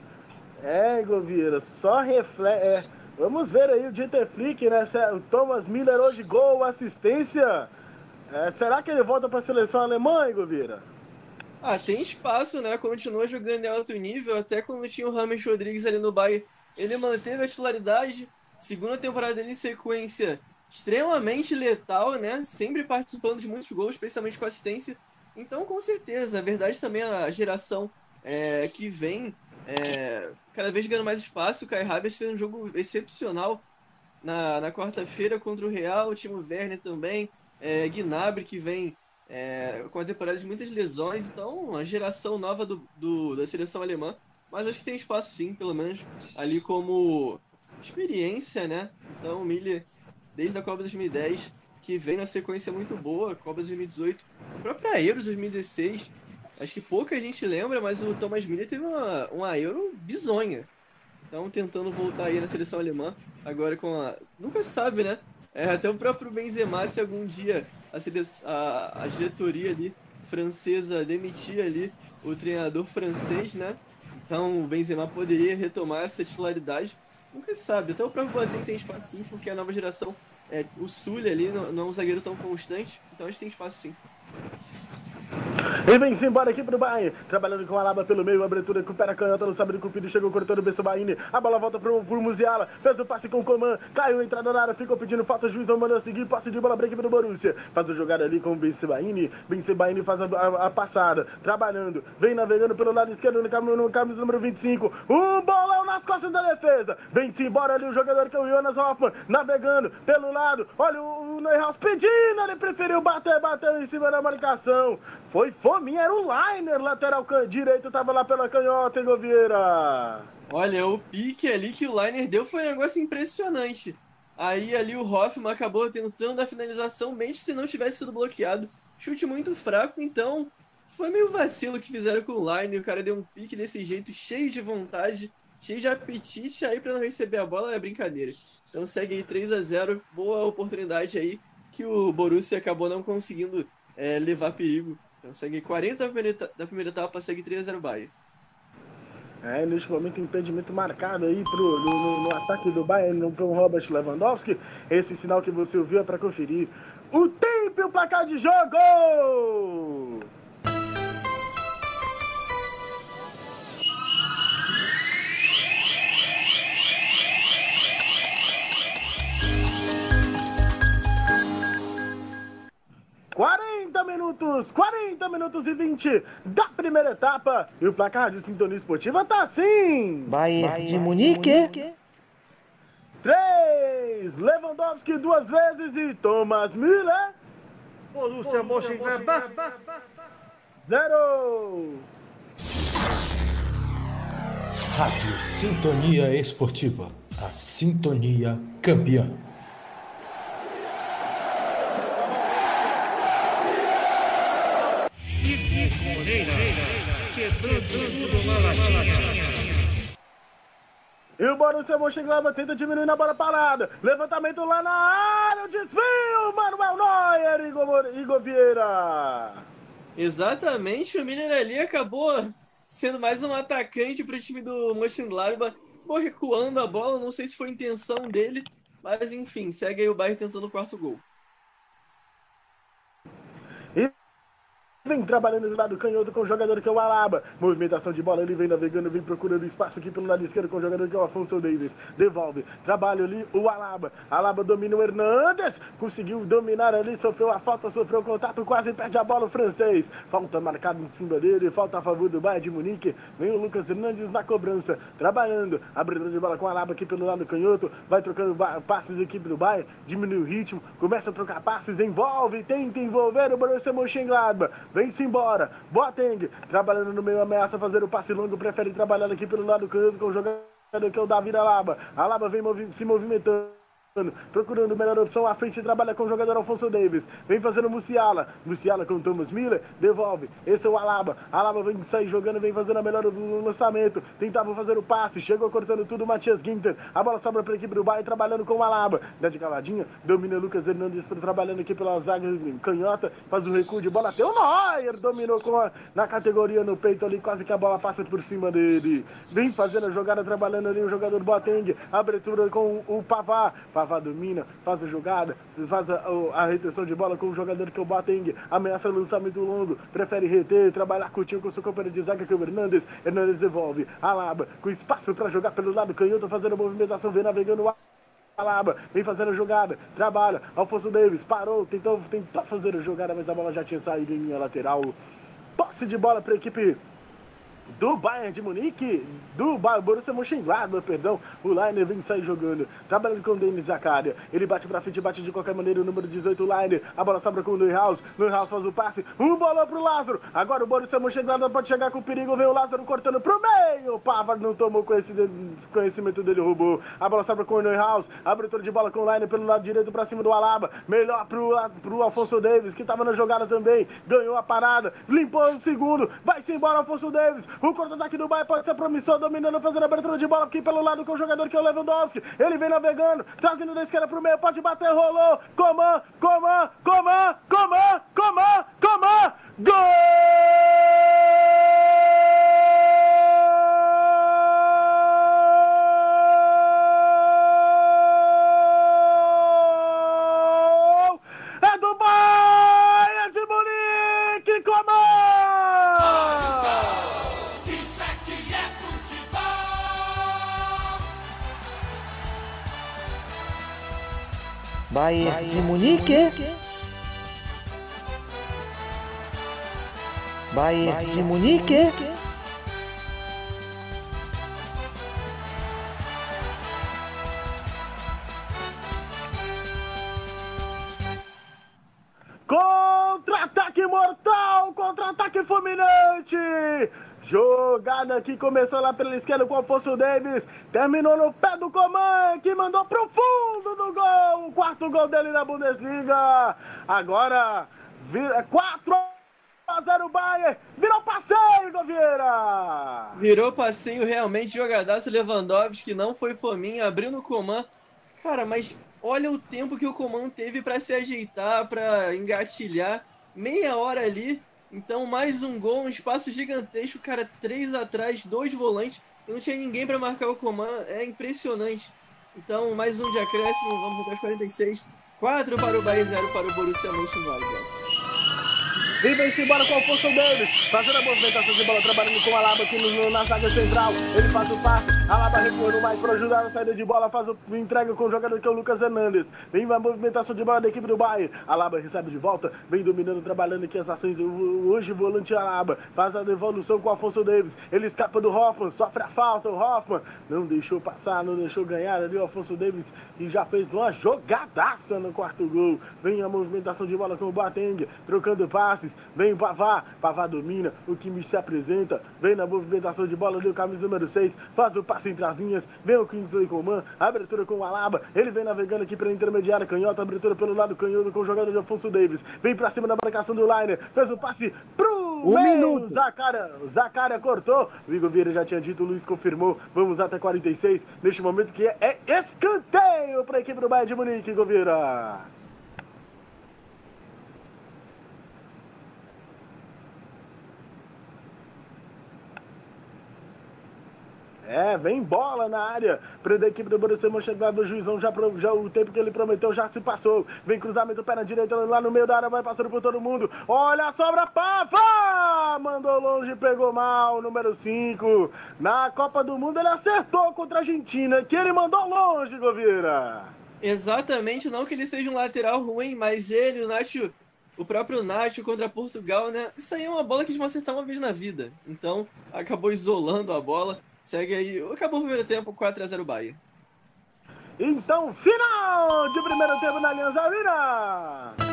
É, Govieira, só reflete. É, vamos ver aí o Dieter Flick, né? Se- O Thomas Miller hoje gol, assistência. É, será que ele volta para a seleção alemã, Govieira? Ah, tem espaço, né? Continua jogando em alto nível, até quando tinha o Rames Rodrigues ali no Bayern. Ele manteve a titularidade, segunda temporada dele em sequência extremamente letal, né? Sempre participando de muitos gols, especialmente com assistência. Então, com certeza, a verdade também a geração é, que vem é, cada vez ganhando mais espaço. O Kai Havertz fez um jogo excepcional na, na quarta-feira contra o Real, o Timo Werner também, é, Gnabry que vem é, com a temporada de muitas lesões, então a geração nova do, do- da seleção alemã, mas acho que tem espaço sim, pelo menos ali como experiência, né? Então o Miller, desde a Copa 2010, que vem na sequência muito boa, Copa 2018, a própria Euro 2016, acho que pouca gente lembra, mas o Thomas Miller teve uma, uma Euro bizonha. Então tentando voltar aí na seleção alemã, agora com a... Nunca sabe, né? É, até o próprio Benzema, se algum dia a, sele- a, a diretoria ali francesa demitir ali o treinador francês, né? Então o Benzema poderia retomar essa titularidade. Nunca sabe. Até o próprio Boateng tem espaço sim, porque a nova geração, é, o Sully ali não, não é um zagueiro tão constante, então a gente tem espaço sim. E vem-se embora aqui pro Bahia. Trabalhando com a Laba pelo meio, abertura recupera a canhota do Cupido. Chegou o corretor do Bessa Baini. A bola volta pro, pro Musiala. Fez o passe com o Coman. Caiu, entrada na área. Ficou pedindo falta. O juiz não mandou seguir. Passe de bola break pro Borussia. Faz a jogada ali com o Bencebaini. Bencebaini faz a, a- a passada. Trabalhando. Vem navegando pelo lado esquerdo no caminho no camisa número 25. Um bolão nas costas da defesa. Vem-se embora ali o jogador que é o Jonas Hoffman. Navegando pelo lado. Olha o, o pedindo. Ele preferiu bater, bateu em cima da marcação. Foi fominha, era o Liner, lateral direito, tava lá pela canhota, hein, Govieira. Olha, o pique ali que o Liner deu foi um negócio impressionante. Aí ali o Hoffman acabou tentando a finalização, mesmo se não tivesse sido bloqueado. Chute muito fraco, então foi meio vacilo que fizeram com o Liner. O cara deu um pique desse jeito, cheio de vontade, cheio de apetite, aí pra não receber a bola é brincadeira. Então segue aí 3 a 0 boa oportunidade aí que o Borussia acabou não conseguindo é, levar perigo. Então segue 40 da primeira, da primeira etapa, segue 3 a 0 Bayern. É, neste momento, impedimento marcado aí pro, no, no- no ataque do Bayern com o Robert Lewandowski. Esse sinal que você ouviu é para conferir o tempo e o placar de jogo! Quarenta minutos, 40 minutos e 20 da primeira etapa. E o placar de sintonia esportiva tá assim. Bayern de Munique. 3, Lewandowski duas vezes e Thomas Müller, Borussia Mönchengladbach. 0. Rádio Sintonia Esportiva. A sintonia campeã. E o Borussia Mönchengladbach tenta diminuir na bola parada. Levantamento lá na área, o desvio, Manuel Neuer e Igor, Igor Vieira. Exatamente, o Miller ali acabou sendo mais um atacante para o time do Mönchengladbach, acabou recuando a bola, não sei se foi intenção dele, mas enfim, segue aí o Bayern tentando o quarto gol. Vem trabalhando do lado canhoto com o jogador que é o Alaba. Movimentação de bola, ele vem navegando, vem procurando espaço aqui pelo lado esquerdo com o jogador que é o Afonso Davis. Devolve, trabalha ali o Alaba. Alaba domina o Hernandes. Conseguiu dominar ali, sofreu a falta, sofreu o contato, quase perde a bola o francês. Falta marcada em cima dele, falta a favor do Bayern de Munique. Vem o Lucas Hernandes na cobrança, trabalhando. Abridor de bola com o Alaba aqui pelo lado canhoto. Vai trocando passes aqui pro Bayern, diminui o ritmo, começa a trocar passes, envolve, tenta envolver o Borussia Mönchengladbach. Vem-se embora. Boateng, trabalhando no meio, ameaça fazer o passe longo, prefere trabalhar aqui pelo lado canhoto com o jogador que é o David Alaba. Alaba vem movi- se movimentando. Procurando melhor opção à frente, trabalha com o jogador Alfonso Davis. Vem fazendo Musiala. Musiala com Thomas Miller. Devolve. Esse é o Alaba. Alaba vem sair jogando, vem fazendo a melhor do lançamento. Tentava fazer o passe. Chegou cortando tudo. Matias Ginter. A bola sobra para a equipe do Bayern, trabalhando com o Alaba. Dá de caladinha. Domina Lucas Hernandes trabalhando aqui pela zaga canhota. Faz o recuo de bola. O Neuer dominou com a, na categoria no peito ali. Quase que a bola passa por cima dele. Vem fazendo a jogada, trabalhando ali o jogador Boateng. Abertura com o Pavá. Pavá domina, faz a jogada, faz a, a retenção de bola com o jogador que é o Boateng. Ameaça lançamento longo, prefere reter, trabalhar curtinho com seu companheiro de zaga que é o Hernandes. Hernandes devolve. Alaba com espaço para jogar pelo lado canhoto, fazendo a movimentação, vem navegando o Alaba, vem fazendo a jogada, trabalha, Alfonso Davis parou, tentou, tentou fazer a jogada, mas a bola já tinha saído em linha lateral. Posse de bola para a equipe do Bayern de Munique, do Borussia Mönchengladbach, perdão, o Leiner vem sair jogando, trabalhando com o Denis Zakaria, ele bate pra frente, bate de qualquer maneira o número 18, o Leiner, a bola sobra com o Neuhaus, Neuhaus faz o passe, um bolão pro Lázaro, agora o Borussia Mönchengladbach pode chegar com perigo, vem o Lázaro cortando pro meio, o Pavard não tomou conhecimento, dele, roubou, a bola sobra com o Neuhaus, abertura de bola com o Leiner pelo lado direito pra cima do Alaba, melhor pro, pro Alfonso Davis, que tava na jogada também, ganhou a parada, limpou o segundo, vai-se embora Alfonso Davis, o contra-ataque do Bayern pode ser promissor, dominando, fazendo abertura de bola aqui pelo lado com o jogador que é o Lewandowski, ele vem navegando, trazendo da esquerda pro meio, pode bater, rolou, Coman, Coman, Coman, Coman, Coman, Coman, gol! Bayern de Munique. Bayern de Munique. Contra-ataque mortal, contra-ataque fulminante. Jogada que começou lá pela esquerda com o Afonso Davis. Terminou no pé do Coman, que mandou pro fundo do gol. O quarto gol dele na Bundesliga. Agora, vira 4 a 0 Bayern. Virou passeio, Govieira. Virou passeio realmente, jogadaço Lewandowski, que não foi fominha, abriu no Coman. Cara, mas olha o tempo que o Coman teve pra se ajeitar, pra engatilhar. Meia hora ali. Então, mais um gol, um espaço gigantesco, cara, três atrás, dois volantes. Não tinha ninguém pra marcar o Coman. É impressionante. Então, mais um de acréscimo, vamos até os 46. 4 para o Bayern, 0 para o Borussia Mönchengladbach. E vem-se embora com o Alfonso Davis, fazendo a movimentação de bola, trabalhando com o Alaba aqui no, na zaga central. Ele faz o passe, Alaba recuando mais para ajudar na saída de bola, faz o entrega com o jogador que é o Lucas Hernandes. Vem a movimentação de bola da equipe do Bayern. Alaba recebe de volta, vem dominando, trabalhando aqui as ações. Hoje o volante Alaba faz a devolução com o Alfonso Davis. Ele escapa do Hoffman, sofre a falta. O Hoffman não deixou passar, não deixou ganhar ali o Alfonso Davis e já fez uma jogadaça no quarto gol. Vem a movimentação de bola com o Boateng, trocando passes. Vem o Pavá, Pavá domina, o time se apresenta. Vem na movimentação de bola ali o camisa número 6, faz o passe entre as linhas. Vem o Kingsley Coman, abertura com o Alaba. Ele vem navegando aqui para a intermediária, canhota, abertura pelo lado canhoto com o jogador de Afonso Davis. Vem para cima da marcação do Liner, fez o passe pro Um meio. minuto. Zacaria, Zacaria cortou. O Igor Vieira já tinha dito, o Luiz confirmou. Vamos até 46, neste momento que é, é escanteio para a equipe do Bayern de Munique, Igor Vieira. É, vem bola na área. Prende a equipe do Borussia Mönchengladbach. O juizão já, já o tempo que ele prometeu já se passou. Vem cruzamento, perna direita lá no meio da área, vai passando por todo mundo. Olha a sobra, Pava! Mandou longe, pegou mal, número 5. Na Copa do Mundo ele acertou contra a Argentina, que ele mandou longe, Govira. Exatamente, não que ele seja um lateral ruim, mas ele, o Nacho, o próprio Nacho contra Portugal, né? Isso aí é uma bola que eles vão acertar uma vez na vida. Então, acabou isolando a bola. Segue aí. Acabou o primeiro tempo, 4x0 Bahia. Então, final de primeiro tempo na Alianza Arena.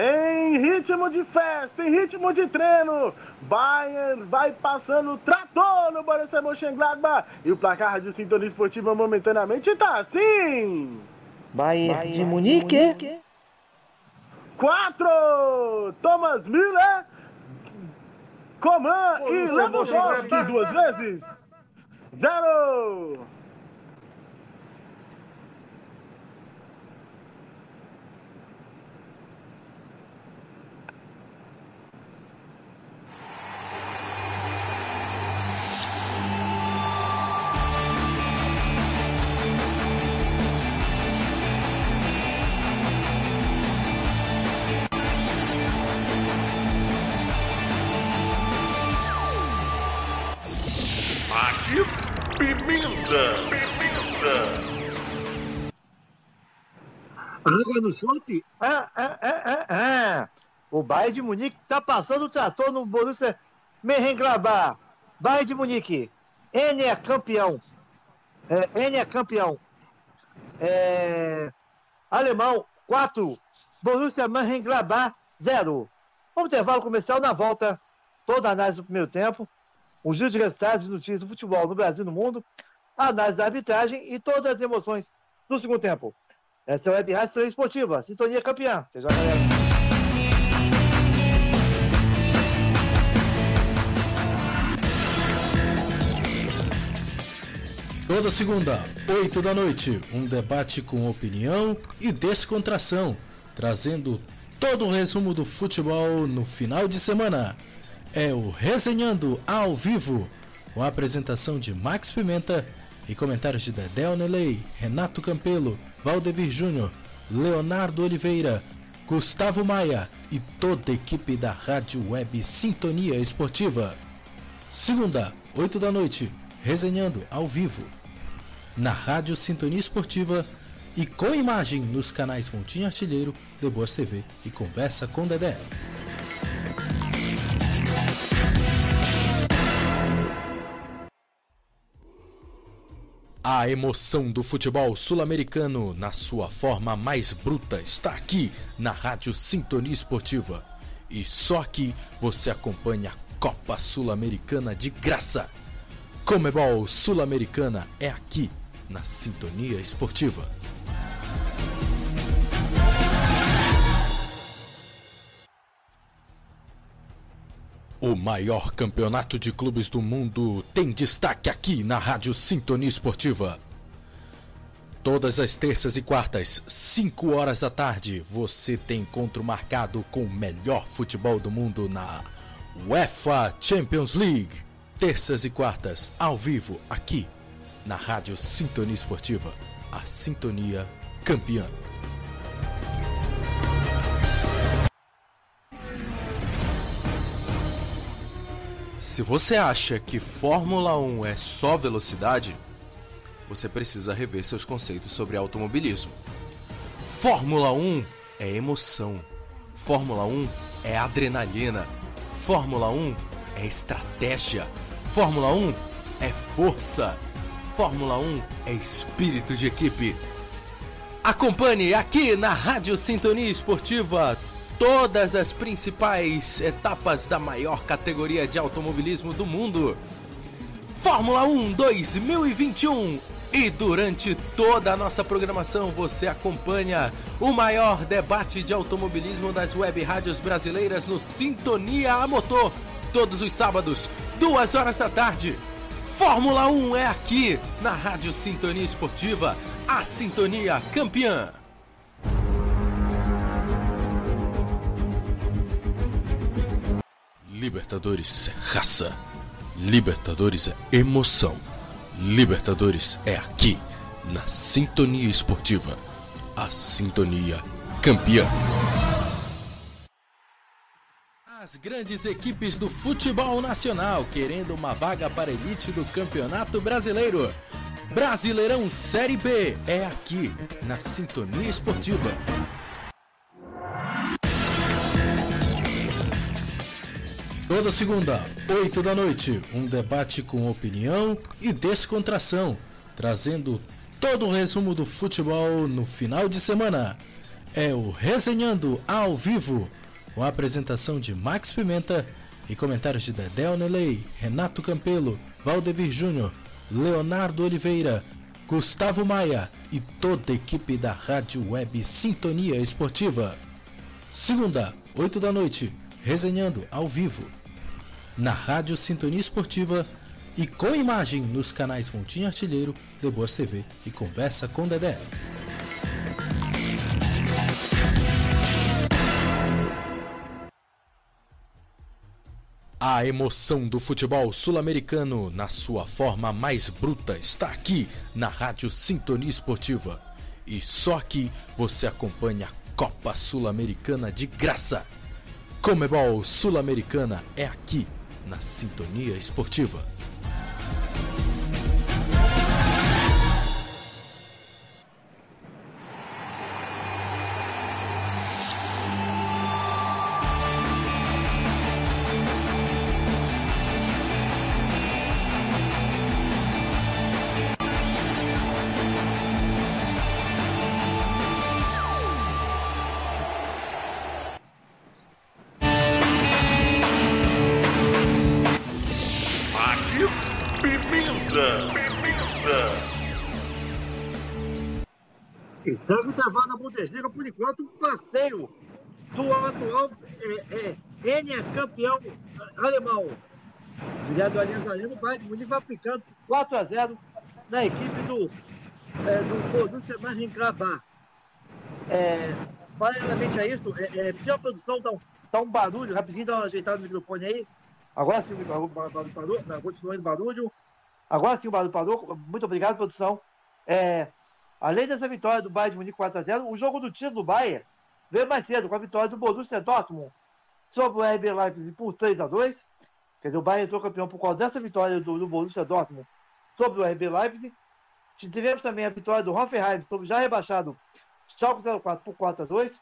Em ritmo de festa, em ritmo de treino, Bayern vai passando o trator no Borussia Mönchengladbach e o placar de sintonia esportiva momentaneamente tá assim. Bayern de Munique. 4, Thomas Müller, Coman e Lewandowski duas vezes. 0. Água no shopping? Ah, ah, ah. O Bayern de Munique tá passando o trator no Borussia Mönchengladbach. Bayern de Munique. N é campeão. É, N é campeão. É, alemão, 4. Borussia Mönchengladbach, 0. Vamos intervalo comercial na volta. Toda a análise do primeiro tempo. Os dias de resultados e notícias do futebol no Brasil e no mundo. A análise da arbitragem e todas as emoções do segundo tempo. Essa é a Web Rádio Esportiva, Sintonia Campeã. Até já, galera. Toda segunda, 8 da noite, um debate com opinião e descontração, trazendo todo o resumo do futebol no final de semana. É o Resenhando ao vivo, com a apresentação de Max Pimenta e comentários de Dedé Onelei, Renato Campelo, Valdevir Júnior, Leonardo Oliveira, Gustavo Maia e toda a equipe da Rádio Web Sintonia Esportiva. Segunda, 8 da noite, resenhando ao vivo. Na Rádio Sintonia Esportiva e com imagem nos canais Montinho Artilheiro, The Boas TV e Conversa com Dedé. A emoção do futebol sul-americano na sua forma mais bruta está aqui na Rádio Sintonia Esportiva. E só aqui você acompanha a Copa Sul-Americana de graça. Comebol Sul-Americana é aqui na Sintonia Esportiva. O maior campeonato de clubes do mundo tem destaque aqui na Rádio Sintonia Esportiva. Todas as terças e quartas, 5 horas da tarde, você tem encontro marcado com o melhor futebol do mundo na UEFA Champions League. Terças e quartas, ao vivo, aqui na Rádio Sintonia Esportiva, a sintonia campeã. Se você acha que Fórmula 1 é só velocidade, você precisa rever seus conceitos sobre automobilismo. Fórmula 1 é emoção. Fórmula 1 é adrenalina. Fórmula 1 é estratégia. Fórmula 1 é força. Fórmula 1 é espírito de equipe. Acompanhe aqui na Rádio Sintonia Esportiva todas as principais etapas da maior categoria de automobilismo do mundo. Fórmula 1 2021. E durante toda a nossa programação você acompanha o maior debate de automobilismo das web rádios brasileiras no Sintonia a Motor, todos os sábados, duas horas da tarde. Fórmula 1 é aqui, na Rádio Sintonia Esportiva, a sintonia campeã. Libertadores é raça. Libertadores é emoção. Libertadores é aqui, na Sintonia Esportiva, a sintonia campeã. As grandes equipes do futebol nacional querendo uma vaga para a elite do Campeonato Brasileiro. Brasileirão Série B é aqui, na Sintonia Esportiva. Toda segunda, 8 da noite, um debate com opinião e descontração, trazendo todo o resumo do futebol no final de semana. É o Resenhando ao vivo, com a apresentação de Max Pimenta e comentários de Dedé Onelei, Renato Campelo, Valdevir Júnior, Leonardo Oliveira, Gustavo Maia e toda a equipe da Rádio Web Sintonia Esportiva. Segunda, 8 da noite, resenhando ao vivo na Rádio Sintonia Esportiva e com imagem nos canais Montinho Artilheiro, The Boas TV e Conversa com Dedé. A emoção do futebol sul-americano na sua forma mais bruta está aqui na Rádio Sintonia Esportiva. E só aqui você acompanha a Copa Sul-Americana de graça. Comebol Sul-Americana é aqui na Sintonia Esportiva. Estamos travando a Bundesliga por enquanto, um parceiro do atual é, é, Enia campeão alemão. Direto do Aliança Arena, o Bayern de Munique vai aplicando 4 a 0 na equipe do, é, do Borussia Mönchengladbach. É, paralelamente a isso, é, é, pedir a produção, tá um, tá um barulho, rapidinho, dá uma ajeitada no microfone aí. Agora sim, o barulho parou, não, continuando o barulho. Agora sim o barulho parou. Muito obrigado, produção. É, além dessa vitória do Bayern de Munique 4x0, o jogo do título do Bayern veio mais cedo, com a vitória do Borussia Dortmund sobre o RB Leipzig por 3x2. Quer dizer, o Bayern entrou campeão por causa dessa vitória do, do Borussia Dortmund sobre o RB Leipzig. Tivemos também a vitória do Hoffenheim sobre já rebaixado Schalke 04 por 4x2.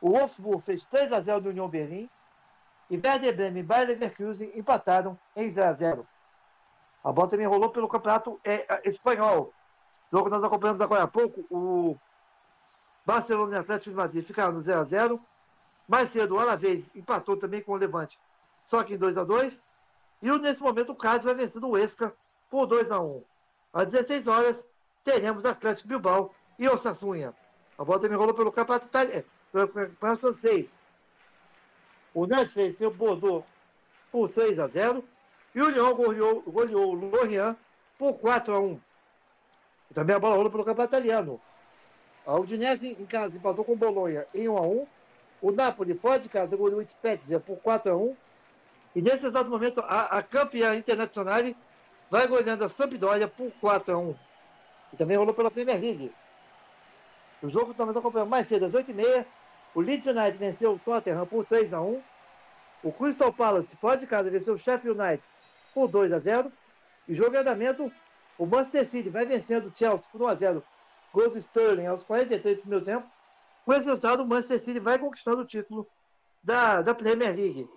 O Wolfsburg fez 3x0 no União Berlim. E Werder Bremen e Bayer Leverkusen empataram em 0x0. A bola também rolou pelo campeonato é, é, espanhol. Jogo que nós acompanhamos agora há pouco, o Barcelona e Atlético de Madrid ficaram no 0x0. Mais cedo, o Alavés empatou também com o Levante, só que em 2x2. E nesse momento o Cádiz vai vencendo o Esca por 2x1. Às 16 horas, teremos Atlético Bilbao e Osasuna. A bola também rolou pelo campeonato, italiano, pelo campeonato francês. O Nantes venceu o Bordeaux por 3 a 0 e o Lyon goleou, goleou o Lorient por 4 a 1. E também a bola rolou pelo campeonato italiano. A Udinese em casa empatou com o Bolonha em 1 a 1. O Napoli fora de casa goleou o Spezia por 4 a 1. E nesse exato momento a, a campeã internacional vai goleando a Sampdoria por 4 a 1. E também rolou pela Premier League. O jogo estamos acompanhando mais cedo, às 8h30, o Leeds United venceu o Tottenham por 3 a 1 O Crystal Palace, fora de casa, venceu o Sheffield United por 2 a 0 E jogo em andamento, o Manchester City vai vencendo o Chelsea por 1 a 0 Gol do Sterling aos 43 do primeiro tempo. Com esse resultado, o Manchester City vai conquistando o título da, da Premier League.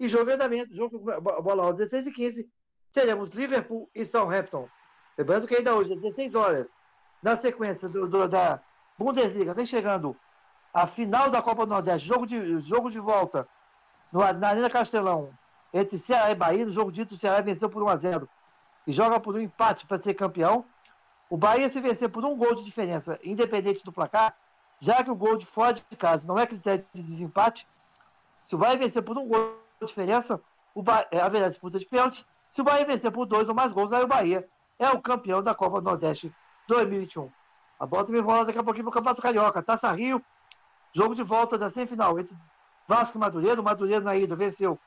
E jogo em andamento, jogo bola aos 16 e 15 teremos Liverpool e Southampton. Lembrando que ainda hoje, às 16 horas, na sequência do, do, da Bundesliga, vem chegando a final da Copa do Nordeste, jogo de, jogo de volta no, na Arena Castelão, entre Ceará e Bahia. No jogo dito, o Ceará venceu por 1 a 0 e joga por um empate para ser campeão. O Bahia, se vencer por um gol de diferença, independente do placar, já que o gol de fora de casa não é critério de desempate, se o Bahia vencer por um gol de diferença, o Bahia, haverá disputa de pênalti Se o Bahia vencer por dois ou mais gols, aí o Bahia é o campeão da Copa do Nordeste 2021. A bola também rola daqui a pouquinho para o Campeonato Carioca. Taça Rio, jogo de volta da semifinal entre Vasco e Madureira. O Madureira na ida venceu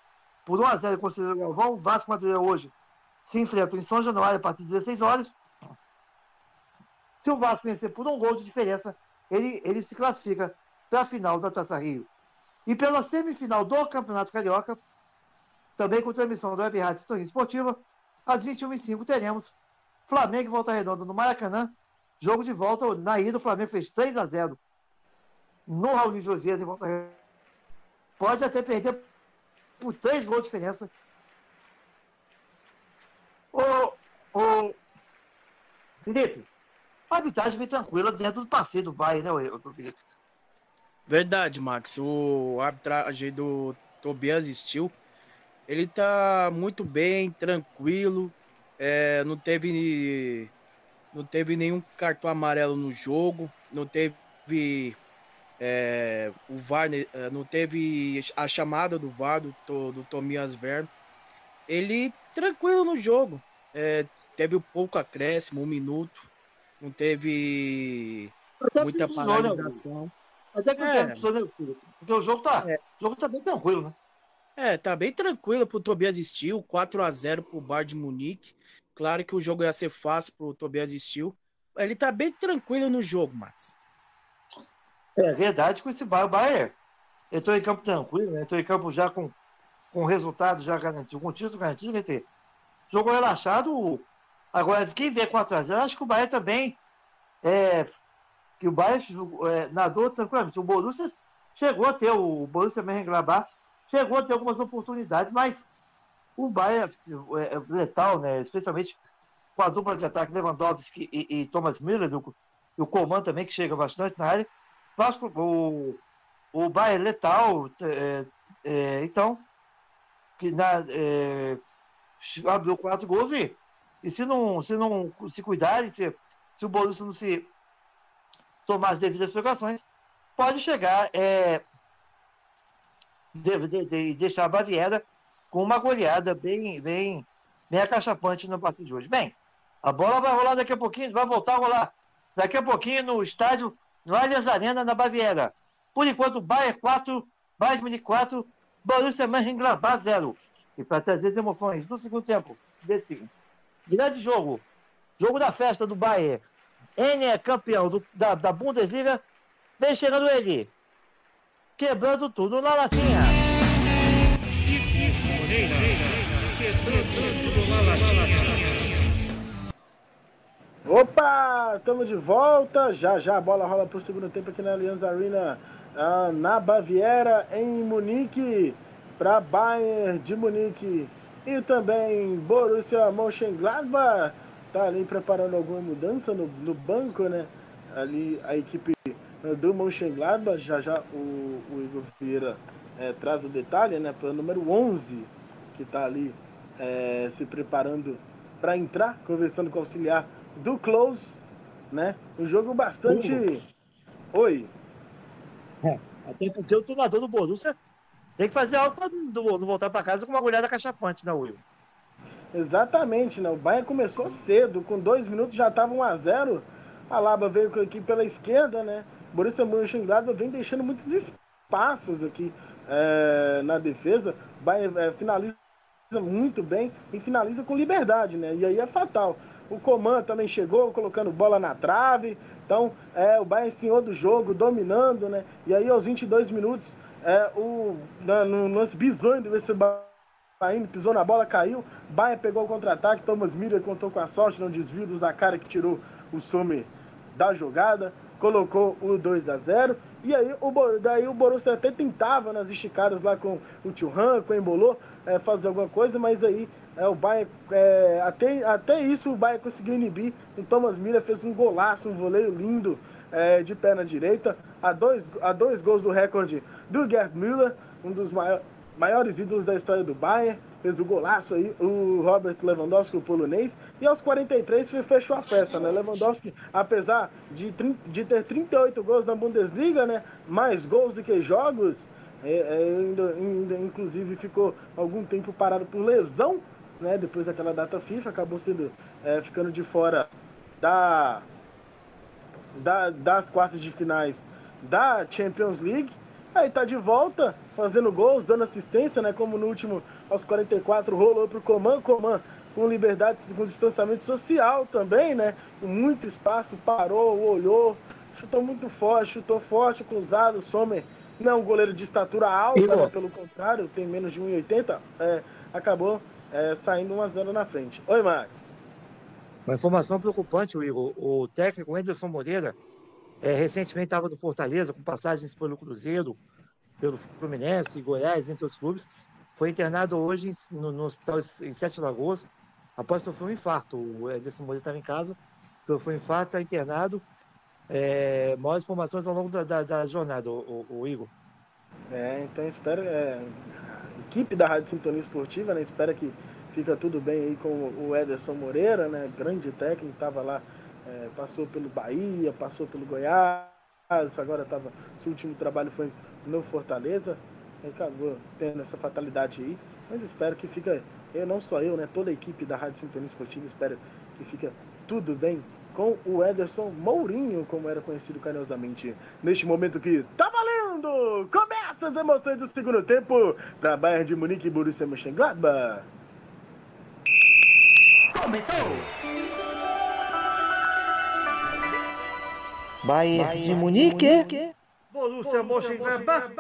por 1x0 com o Galvão. Vasco e Madureira hoje se enfrentam em São Januário a partir de 16 horas. Se o Vasco vencer por um gol de diferença, ele, ele se classifica para a final da Taça Rio. E pela semifinal do Campeonato Carioca, também com transmissão da Web Rádio Sintonia Esportiva, às 21h05 teremos Flamengo e Volta Redonda no Maracanã. Jogo de volta, na ida o Flamengo fez 3 a 0 no Raul de Josias Volta Redonda. Pode até perder por 3 gols de diferença. Ô, ô, Felipe, a arbitragem bem tranquila dentro do passeio do Bayern, né, o Felipe? Verdade, Max. O arbitragem do Tobias Steel, ele tá muito bem, tranquilo. É, não teve não teve nenhum cartão amarelo no jogo, não teve é, o VAR, né, é, não teve a chamada do VAR do, do Tomias. Ele tranquilo no jogo. É, teve um pouco acréscimo, um minuto. Não teve Até muita né, paralisação. Até que é. tempo, né, porque o jogo tá, é. o jogo tá bem tranquilo, né? É, tá bem tranquilo pro Tobias Steel, 4 a 0 pro Bar de Munique. Claro que o jogo ia ser fácil pro Tobias Steel. Ele tá bem tranquilo no jogo, Max. É verdade com esse Bar, o Bayern entrou em campo tranquilo, né? entrou em campo já com, com resultado já garantido, com título garantido, né? Jogou relaxado, Agora, quem vê 4x0, acho que o Bahia também. É, que o Bahia é, nadou tranquilamente. O Borussia chegou a ter, o Borussia Mönchengladbach chegou a ter algumas oportunidades, mas o Bahia é, é letal, né? especialmente com a dupla de ataque Lewandowski e, e Thomas Miller, o, o Coman também, que chega bastante na área. Vasco, o, o Bahia é letal, é, é, então, que na, é, abriu quatro gols e e se não se, não, se cuidar, se, se o Borussia não se tomar as devidas precauções, pode chegar é, de, de, de, deixar a Baviera com uma goleada bem, bem, bem acachapante no partido de hoje. Bem, a bola vai rolar daqui a pouquinho, vai voltar a rolar daqui a pouquinho no estádio, no Allianz Arena, na Baviera. Por enquanto, Bayern 4, Bayern Munique 4, Borussia Mönchengladbach 0. E para trazer as emoções no segundo tempo desse Grande jogo. Jogo da festa do Bayern. N é campeão do, da, da Bundesliga. Vem chegando ele. Quebrando tudo na latinha. Opa, estamos de volta. Já já a bola rola para o segundo tempo aqui na Allianz Arena, ah, na Baviera, em Munique, para Bayern de Munique. E também Borussia Mönchengladbach está ali preparando alguma mudança no, no, banco, né? Ali a equipe do Mönchengladbach, já já o, o Igor Vieira é, traz o detalhe, né? Para o número 11, que está ali é, se preparando para entrar, conversando com o auxiliar do Close, né? Um jogo bastante... Oi. É, até porque o treinador do Borussia tem que fazer algo para não voltar para casa com uma goleada cachapante, né, Will? Exatamente, né? O Bayern começou cedo, com dois minutos já estava 1 a 0 A Laba veio aqui pela esquerda, né? Borussia Mönchengladbach vem deixando muitos espaços aqui é, na defesa. O Bayern é, finaliza muito bem e finaliza com liberdade, né? E aí é fatal. O Coman também chegou colocando bola na trave. Então, é, o Bayern senhor do jogo, dominando, né? E aí aos 22 minutos é, o, na, no lance bizonho do esse Bahia pisou na bola, caiu. Bahia pegou o contra-ataque. Thomas Miller contou com a sorte no desvio do Zakara que tirou o Sommer da jogada. Colocou o 2 a 0 E aí o, daí o Borussia até tentava nas esticadas lá com o Thuram, com o Embolô, é, fazer alguma coisa, mas aí é, o Bayern, é, até, até isso o Bayern conseguiu inibir. O Thomas Miller fez um golaço, um voleio lindo é, de perna direita, a dois, a dois gols do recorde do Gerd Müller, um dos maiores, maiores ídolos da história do Bayern, fez o golaço aí, o Robert Lewandowski, o polonês, e aos 43 fechou a festa, né? Lewandowski, apesar de, de ter 38 gols na Bundesliga, né? Mais gols do que jogos, é, é, ainda, ainda, inclusive ficou algum tempo parado por lesão, né? Depois daquela data FIFA, acabou sendo é, ficando de fora da, da, das quartas de finais da Champions League. Aí tá de volta, fazendo gols, dando assistência, né? Como no último, aos 44, rolou pro Coman. Coman com liberdade, com distanciamento social também, né? Com muito espaço, parou, olhou, chutou muito forte, chutou forte, cruzado. Sommer não é um goleiro de estatura alta, né? pelo contrário, tem menos de 1,80. É, acabou é, saindo 1 a 0 na frente. Oi, Max. Uma informação preocupante, Igor. O técnico Anderson Moreira é, recentemente estava no Fortaleza, com passagens pelo Cruzeiro, pelo Fluminense, Goiás, entre outros clubes. Foi internado hoje no, no hospital em Sete Lagoas, após sofrer um infarto. O Anderson Moreira estava em casa, sofreu um infarto, está internado. É, maiores informações ao longo da, da, da jornada, o, o, o, Igor. É, então espero. É, equipe da Rádio Sintonia Esportiva, né? Espera que fica tudo bem aí com o Ederson Moreira, né? Grande técnico, estava lá é, passou pelo Bahia, passou pelo Goiás, agora estava. Seu último trabalho foi no Fortaleza, acabou tendo essa fatalidade aí. Mas espero que fica, eu não só eu, né? Toda a equipe da Rádio Sintonia Esportiva, espero que fica tudo bem com o Ederson Mourinho, como era conhecido carinhosamente neste momento que tá valendo! Começa as emoções do segundo tempo para Bayern de Munique e Borussia Mönchengladbach. Começou! Bayern de Munique. Borussia Mönchengladbach.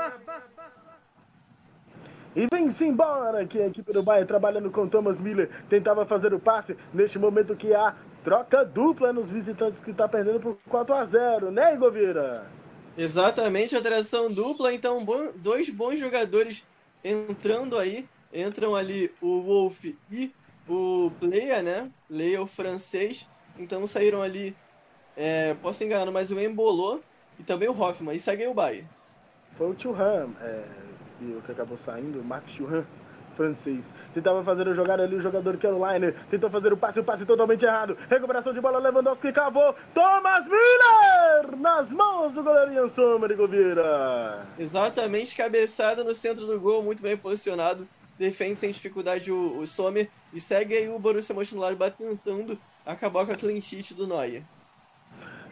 E vem-se embora que a equipe do Bayern trabalhando com Thomas Miller tentava fazer o passe neste momento que há troca dupla nos visitantes que está perdendo por 4 a 0 né, Igovira? Exatamente, alteração dupla, então bom, dois bons jogadores entrando aí, entram ali o Wolf e o Leia, né? Leia o francês, então saíram ali é, posso enganado, mas o embolou e também o Hoffman. E segue o Bayern. Foi o Churran, é, que acabou saindo, o Mark Churran, francês. Tentava fazer a jogada ali, o jogador que era o Liner. Tentou fazer o passe, o passe totalmente errado. Recuperação de bola, Lewandowski cavou. Thomas Miller! Nas mãos do goleiro Ian Sommer, Govira. Exatamente, cabeçada no centro do gol, muito bem posicionado. Defende sem dificuldade o, o Sommer. E segue aí o Borussia Mönchengladbach tentando acabar com a clean sheet do Neuer.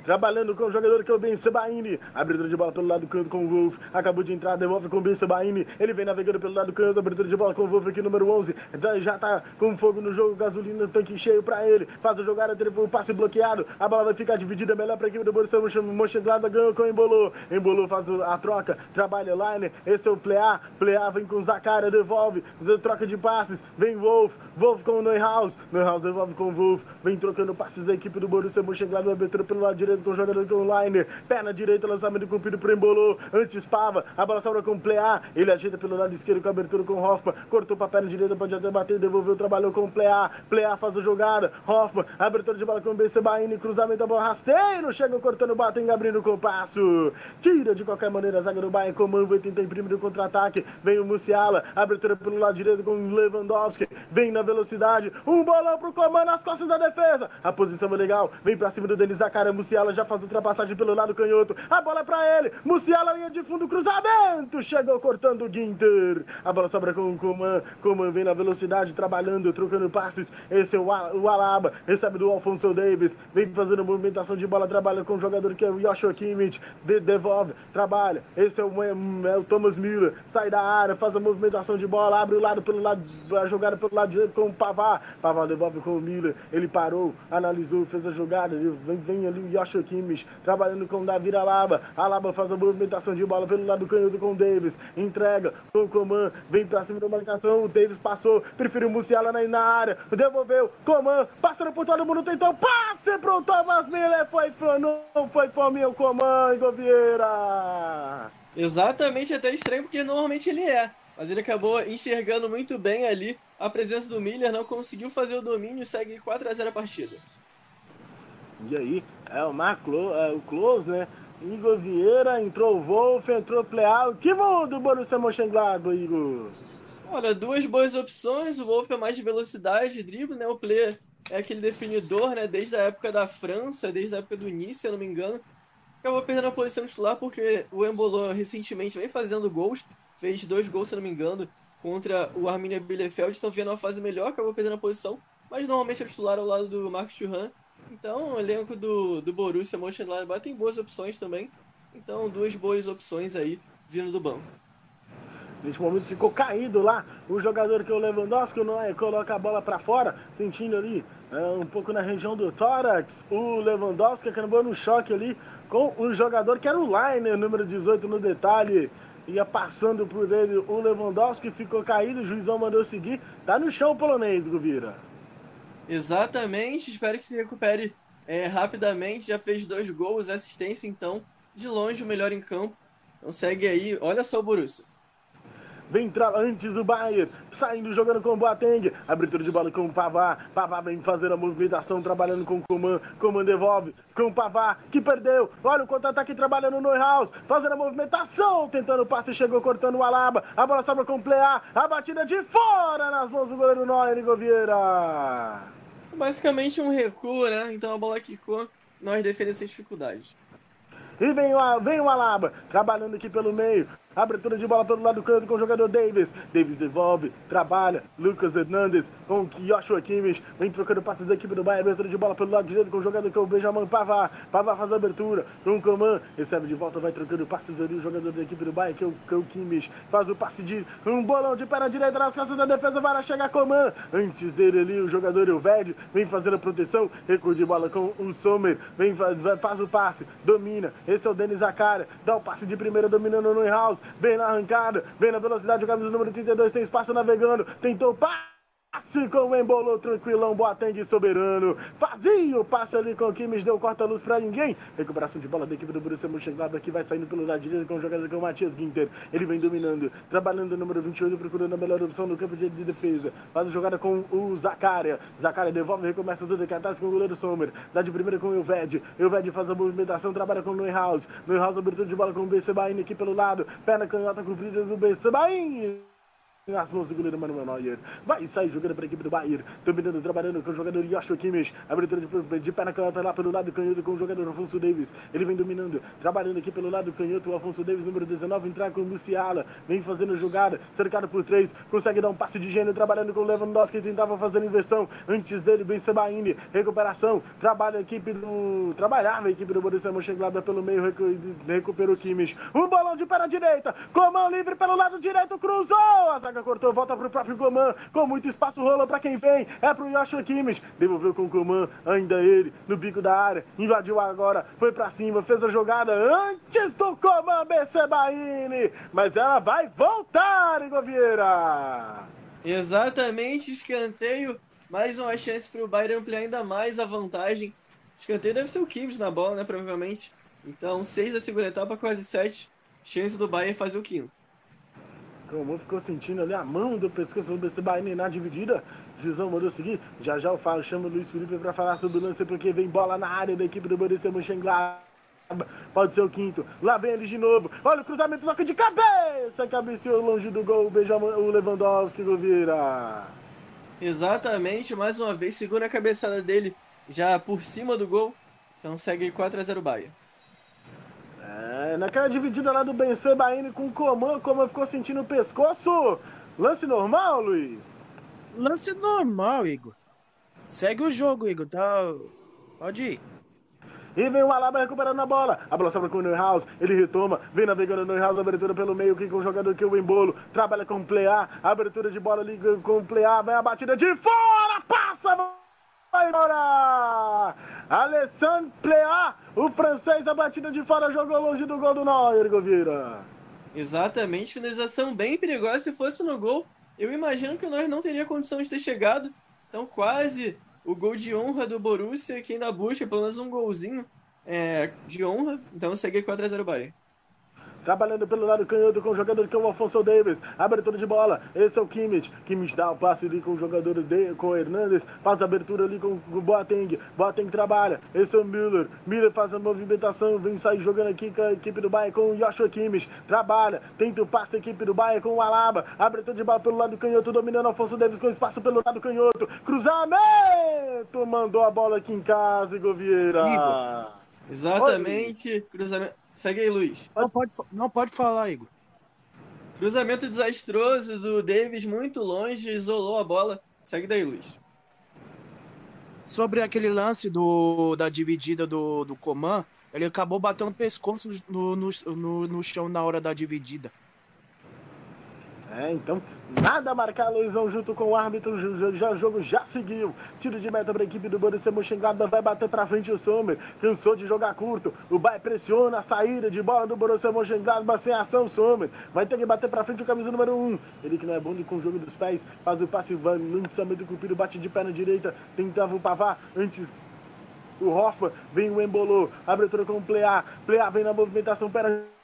Trabalhando com o jogador que é o Ben Sebaini. Abertura de bola pelo lado do canto com o Wolf. Acabou de entrar, devolve com o Ben Sebaini. Ele vem navegando pelo lado do canto. Abertura de bola com o Wolf aqui, número 11. Já tá com fogo no jogo. Gasolina, tanque cheio pra ele. Faz a jogada, teve o passe bloqueado. A bola vai ficar dividida melhor pra equipe do Borussia Mönchengladbach. Ganhou com o Embolou. Embolou faz a troca. Trabalha Line. Esse é o Plea. Plea vem com o Zacara, devolve. Troca de passes. Vem Wolf. Wolf com o Neuhaus. Neuhaus devolve com o Wolf. Vem trocando passes a equipe do Borussia Mönchengladbach. Abertura pelo lado direito com o jogador com o Liner. Perna direita, lançamento cumprido pro Embolou. Antes Pava. A bola sobra com o Plea. Ele ajeita pelo lado esquerdo com a abertura com Hoffman. Cortou pra perna direita, pode até bater. Devolveu, trabalhou com o Plea. Plea faz a jogada. Hoffman. Abertura de bola com o BC Baini. Cruzamento, a bola rasteiro. Chega cortando, batendo, abrindo o passo. Tira de qualquer maneira a zaga do Bayern. Comando vai tentar imprimir o contra-ataque. Vem o Musiala. Abertura pelo lado direito com o Lewandowski. Vem na velocidade. Um bolão pro comando nas costas da defesa. A posição é legal. Vem pra cima do Denis Zacara. Musiala já faz ultrapassagem pelo lado canhoto. A bola é pra ele. Musiala, linha de fundo, cruzamento. Chegou cortando o Ginter. A bola sobra com o Coman. Coman vem na velocidade, trabalhando, trocando passes. Esse é o, Alaba. Recebe do Alfonso Davis. Vem fazendo movimentação de bola. Trabalha com o jogador que é o Joshua Kimmich. De, devolve, trabalha. Esse é o, é o Thomas Miller. Sai da área, faz a movimentação de bola. Abre o lado pelo lado, a jogada pelo lado direito com o Pavá. Pavá devolve com o Miller. Ele parou, analisou, fez a jogada. Vem, vem ali o Joshua Kimmich trabalhando com o Davi Alaba. Alaba faz a movimentação de bola pelo lado canhoto com o Davis. Entrega com o Coman, vem pra cima da marcação. O Davis passou, preferiu Musiala na, na área. Devolveu, Coman, passando por todo mundo, tentou passe pro Thomas Miller. Foi, não foi por mim o Coman, Govieira. Exatamente, até estranho porque normalmente ele é. Mas ele acabou enxergando muito bem ali a presença do Miller, não conseguiu fazer o domínio e segue 4 a 0 a partida. E aí, é o Marco, é, o Close, né? Igor Vieira, entrou o Wolf, entrou o Pleal. Que mundo o Borussia Mönchengladbach, Igor? Olha, duas boas opções. O Wolf é mais de velocidade, drible, né? O Play é aquele definidor, né? Desde a época da França, desde a época do início, se eu não me engano. Acabou perdendo a posição titular porque o Embolo recentemente vem fazendo gols. Fez dois gols, se não me engano, contra o Arminia Bielefeld. Estão vendo uma fase melhor, acabou perdendo a posição. Mas normalmente é titular ao lado do Marcos Thuram. Então, o elenco do, do Borussia Mönchengladbach tem boas opções também. Então, duas boas opções aí vindo do banco. Neste momento ficou caído lá o jogador que é o Lewandowski, não é? Coloca a bola para fora, sentindo ali é, um pouco na região do tórax. O Lewandowski acabou no choque ali com o jogador que era o Liner, número 18 no detalhe. Ia passando por ele o Lewandowski, ficou caído, o juizão mandou seguir. Tá no chão o polonês, Guvira. Exatamente, espero que se recupere é, rapidamente. Já fez dois gols, assistência, então, de longe o melhor em campo. Então segue aí, olha só o Borussia. Vem entrar antes o Bayern, saindo jogando com o Boateng. Abertura de bola com o Pavá. Pavá vem fazer a movimentação, trabalhando com o Coman. Coman devolve com o Pavá, que perdeu. Olha o contra-ataque trabalhando no Neuhaus, fazendo a movimentação, tentando o passe, chegou cortando o Alaba. A bola sobra com o Plea. A batida de fora nas mãos do goleiro Neuer Govieira. Basicamente um recuo, né? Então a bola quicou, nós defendemos sem dificuldade. E vem o, vem o Alaba, trabalhando aqui pelo meio. Abertura de bola pelo lado do canto com o jogador Davis. Davis devolve, trabalha. Lucas Hernandes com Joshua Kimmich. Vem trocando passes da equipe do Bayern. Abertura de bola pelo lado direito com o jogador que é o Benjamin Pavá. Pavá faz a abertura com o Coman. Recebe de volta, vai trocando passes ali. O jogador da equipe do Bayern que é o, que é o Kimmich. Faz o passe de um bolão de perna direita nas costas da defesa. Vai chegar Coman. Antes dele ali, o jogador Elved vem fazendo a proteção. Recuo de bola com o Sommer. Vem, faz o passe, domina. Esse é o Denis Zakara. Dá o passe de primeira dominando o Neuhaus. Vem na arrancada, vem na velocidade, o camisa número 32 tem espaço navegando, tentou passe com o embolou tranquilão, Boateng soberano. Fazia o passe ali com o Kimmich, deu corta-luz pra ninguém. Recuperação de bola da equipe do Borussia Mönchengladbach que vai saindo pelo lado direito com o jogador com o Matias Ginter. Ele vem dominando, trabalhando o número 28, procurando a melhor opção no campo de defesa. Faz a jogada com o Zakaria. Zakaria devolve, recomeça tudo aqui atrás com o goleiro Sommer. Dá de primeira com o Elved. Elved faz a movimentação, trabalha com o Neuhaus. Neuhaus abertura de bola com o BC Bahia aqui pelo lado. Perna canhota cumprida do BC Bahia nas mãos do goleiro Manuel Neuer. Vai sair jogando para a equipe do Bayern. Dominando, trabalhando com o jogador Joshua Kimmich. Abertura de, de pé na canhota lá pelo lado canhoto com o jogador Afonso Davis. Ele vem dominando, trabalhando aqui pelo lado canhoto. O Afonso Davis, número 19, entrar com o Luciala. Vem fazendo jogada, cercado por três. Consegue dar um passe de gênio, trabalhando com o Lewandowski. Tentava fazer inversão. Antes dele, Ben Sebaini. Recuperação. Trabalha a equipe do. Trabalhava a equipe do Borussia Mönchengladbach pelo meio. Recu... Recuperou Kimmich. Um balão de pé na direita. Comão livre pelo lado direito. Cruzou. A zaga cortou, volta pro próprio Coman, com muito espaço rola para quem vem, é pro Joshua Kimmich, devolveu com o Coman, ainda ele, no bico da área, invadiu agora, foi para cima, fez a jogada antes do Coman BC Baini, mas ela vai voltar, Igor Vieira! Exatamente, escanteio, mais uma chance pro Bayern ampliar ainda mais a vantagem. Escanteio deve ser o Kimmich na bola, né, provavelmente. Então, 6 da segunda etapa, quase 7. Chance do Bayern fazer o quinto. Como ficou sentindo ali a mão do pescoço do BC Bahia na dividida. Juizão mandou seguir. Já já eu falo, chama o Luiz Felipe para falar sobre o lance, porque vem bola na área da equipe do Borussia Mönchengladbach. Pode ser o quinto. Lá vem ele de novo. Olha o cruzamento, toque de cabeça. Cabeceou longe do gol. Beija o Lewandowski, Govira. Exatamente. Mais uma vez, segura a cabeçada dele já por cima do gol. Então segue 4x0 Bahia. É, naquela dividida lá do Ben Sebaini com o Coman, Coman ficou sentindo o pescoço. Lance normal, Luiz? Lance normal, Igor. Segue o jogo, Igor. Tá... Pode ir. E vem o Alaba recuperando a bola. A bola sobra com o Neuhaus. Ele retoma. Vem navegando o Neuhaus. Abertura pelo meio. Aqui com o jogador que o Embolo. Trabalha com o Plea. Abertura de bola ali com o Plea. Vem a batida de fora. Passa. Vai embora. Alessandro Plea. O francês, a batida de fora. Jogou longe do gol do Neuer, Govira. Exatamente. Finalização bem perigosa. Se fosse no gol, eu imagino que nós não teria condição de ter chegado. Então, quase o gol de honra do Borussia, que ainda busca pelo menos um golzinho é, de honra. Então, segue 4x0 Bahia. Trabalhando pelo lado canhoto com o jogador que é o Alfonso Davis. Abertura de bola. Esse é o Kimmich. Kimmich dá o passe ali com o jogador de, com o Hernandes. Faz a abertura ali com o Boateng. Boateng trabalha. Esse é o Müller. Müller faz a movimentação. Vem sair jogando aqui com a equipe do Bayern com o Joshua Kimmich. Trabalha. Tenta o passe a equipe do Bayern com o Alaba. Abertura de bola pelo lado canhoto. Dominando o Alfonso Davis com espaço pelo lado canhoto. Cruzamento. Mandou a bola aqui em casa, Igor Vieira. Exatamente. Oi. Cruzamento. Segue aí, Luiz. Não pode, não pode falar, Igor. Cruzamento desastroso do Davis muito longe, isolou a bola. Segue daí, Luiz. Sobre aquele lance do, da dividida do, do Coman, ele acabou batendo o pescoço no, no, no, no chão na hora da dividida. É, então, nada a marcar, Luizão, junto com o árbitro, já, o jogo já seguiu. Tiro de meta para a equipe do Borussia Mönchengladbach, vai bater para frente o Sommer, cansou de jogar curto, o Bayern pressiona a saída de bola do Borussia Mönchengladbach, sem ação, Sommer, vai ter que bater para frente o camisa número 1, um. ele que não é bom com o jogo dos pés, faz o passe, vai, lançamento cumprido, bate de perna direita, tentava o Pavar, antes o Hoffman, vem o Embolou, abertura com o Pleá, Pleá vem na movimentação, perna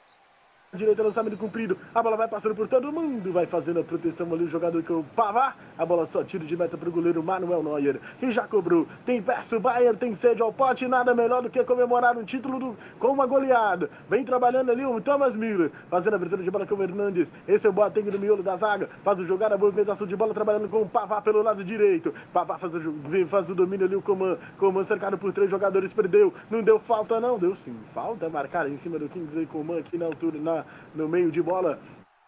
direita, lançamento cumprido. A bola vai passando por todo mundo. Vai fazendo a proteção ali o jogador que o Pavar. A bola só tira de meta para o goleiro Manuel Neuer. Que já cobrou. Tem perto o Bayern, tem sede ao pote. Nada melhor do que comemorar um título do, com uma goleada. Vem trabalhando ali o Thomas Miller. Fazendo a abertura de bola com o Hernandes. Esse é o Boateng no miolo da zaga. Faz o jogar a movimentação de bola trabalhando com o Pavar pelo lado direito. Pavar faz o, faz o domínio ali o Coman. Coman cercado por três jogadores. Perdeu. Não deu falta não. Deu sim. Falta marcada em cima do Kingsley Coman aqui na altura, na no meio de bola.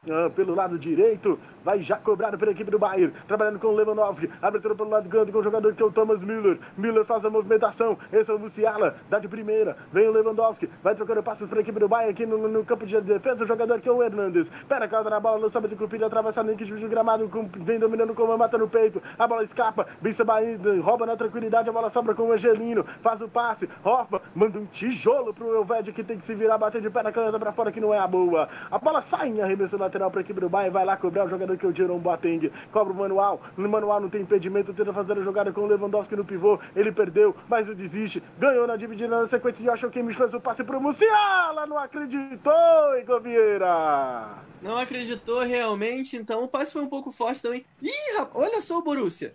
Ah, pelo lado direito, vai já cobrado pela equipe do Bayern, trabalhando com o Lewandowski, abertura pelo lado canto com o jogador que é o Thomas Miller, Miller faz a movimentação, esse é o Luciala, dá de primeira, vem o Lewandowski, vai trocando passos para a equipe do Bayern aqui no, no, campo de defesa, o jogador que é o Hernandes, pera a causa na bola, lançamento de Cupid, atravessado em que de gramado, vem dominando com uma mata no peito, a bola escapa, Bissa Bahia, rouba na tranquilidade, a bola sobra com o Angelino, faz o passe, Hoffa, manda um tijolo pro Elved que tem que se virar, bater de pé na caneta para fora que não é a boa, a bola sai em arremesso lateral para a equipe do Bayern, vai lá cobrar o jogador que é o Jerome Boateng, cobra o manual, no manual não tem impedimento, tenta fazer a jogada com o Lewandowski no pivô, ele perdeu, mas o desiste, ganhou na dividida na sequência de Joshua Kimmich, fez o passe pro Musiala, não acreditou, Igor Vieira! Não acreditou realmente, então o passe foi um pouco forte também. Ih, rapaz, olha só o Borussia.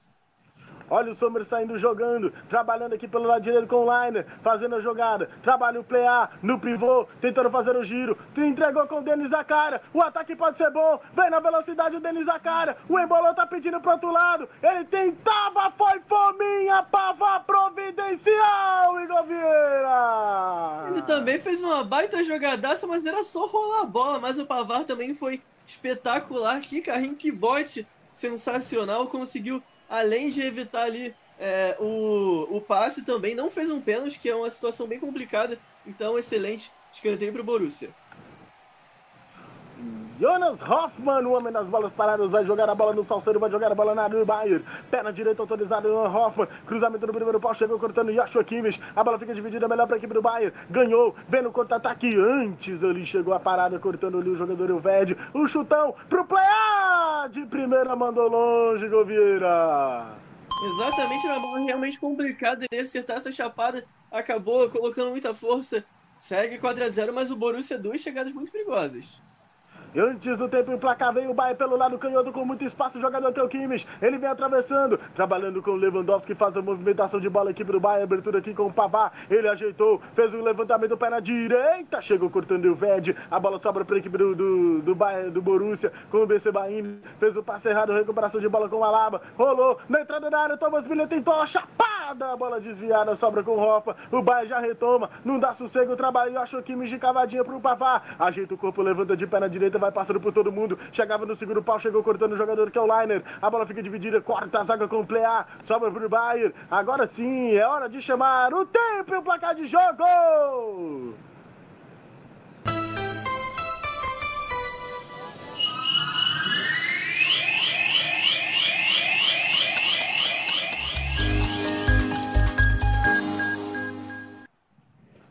Olha o Sommer saindo jogando, trabalhando aqui pelo lado direito com o Liner, fazendo a jogada. Trabalha o Plea no pivô, tentando fazer o giro. Entregou com o Denis Zakara. O ataque pode ser bom. Vem na velocidade o Denis Zakara. O Embolão tá pedindo pro outro lado. Ele tentava, foi fominha, pava providencial, Igor Vieira. Ele também fez uma baita jogadaça, mas era só rolar a bola. Mas o Pavar também foi espetacular. Que carrinho, que bote sensacional. Conseguiu além de evitar ali é, o, o passe também, não fez um pênalti, que é uma situação bem complicada. Então, excelente escanteio para o Borussia. Jonas Hoffmann, o homem das bolas paradas, vai jogar a bola no Salceiro, vai jogar a bola na área do Bayern. Perna direita autorizada, Jonas Hoffmann. Cruzamento no primeiro pau, chegou cortando Joshua Kimmich. A bola fica dividida melhor para a equipe do Bayern. Ganhou, vem no contra-ataque antes. Ali chegou a parada, cortando ali o jogador Elved. Um chutão pro play de primeira mandou longe, Govieira. Exatamente, uma bola realmente complicada. Ele acertar essa chapada acabou colocando muita força. Segue 4 a 0 mas o Borussia duas chegadas muito perigosas. Antes do tempo emplacar, vem o Bayern pelo lado canhoto com muito espaço. O jogador Teu Kimmich, ele vem atravessando, trabalhando com o Lewandowski, faz a movimentação de bola. Equipe do Bayern, abertura aqui com o Pavá. Ele ajeitou, fez o um levantamento, pé na direita, chegou cortando o Ved. A bola sobra para a equipe do, do, do, Bayern, do Borussia com o BC Bahia. Fez o passe errado, recuperação de bola com o Alaba. Rolou na entrada da área, Thomas Miller tentou a chapada. A bola desviada, sobra com o Ropa. O Bayern já retoma, não dá sossego, trabalho. Achou Kimmich de cavadinha para o Pavá. Ajeita o corpo, levanta de pé na direita, vai passando por todo mundo. Chegava no segundo pau, chegou cortando o jogador que é o Liner. A bola fica dividida, corta a zaga com o Plea, sobra pro Bayern. Agora sim, é hora de chamar o tempo e o placar de jogo!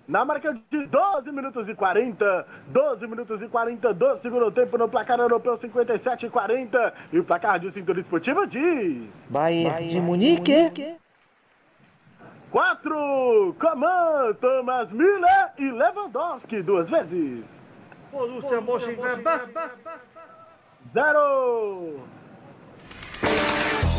Na marca de 12 minutos e 40, 12 minutos e 40 do segundo tempo no placar europeu 57 e 40. E o placar de Cintura Esportiva diz: Bayern de Munique. 4, Coman, Thomas Miller e Lewandowski duas vezes. Borussia Mönchengladbach. 0.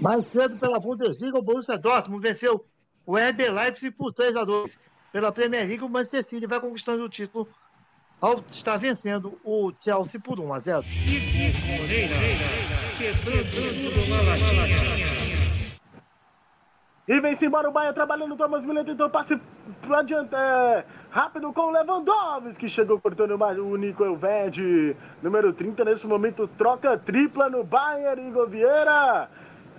Mais cedo pela Bundesliga, o Borussia Dortmund venceu o RB Leipzig por 3 a 2 Pela Premier League, o Manchester City vai conquistando o título ao estar vencendo o Chelsea por 1 a 0. E vem-se embora o Bahia trabalhando, Thomas Miller tentou passe pro adiante, é, rápido com o Lewandowski, que chegou cortando mais o Nico Elved, número 30, nesse momento troca tripla no Bayern, Igor Vieira.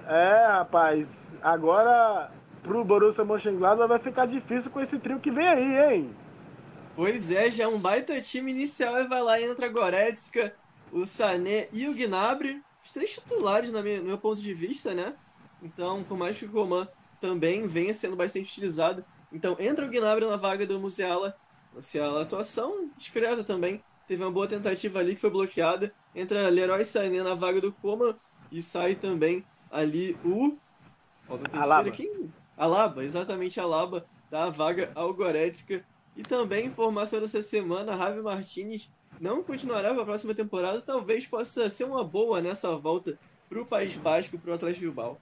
É, rapaz, agora pro Borussia Mönchengladbach vai ficar difícil com esse trio que vem aí, hein? Pois é, já é um baita time inicial e vai lá entra Goretzka, o Sané e o Gnabry, os três titulares no meu ponto de vista, né? Então, por mais que o Coman também venha sendo bastante utilizado, então entra o Gnabry na vaga do Musiala, Musiala atuação discreta também, teve uma boa tentativa ali que foi bloqueada, entra Leroy Sané na vaga do Coman e sai também ali o Falta terceira Alaba. quem? Alaba, exatamente Alaba, dá a vaga ao Goretzka. E também, informação dessa semana, Javi Martinez não continuará para a próxima temporada. Talvez possa ser uma boa nessa volta para o País Basco, para o Atlético Bilbao.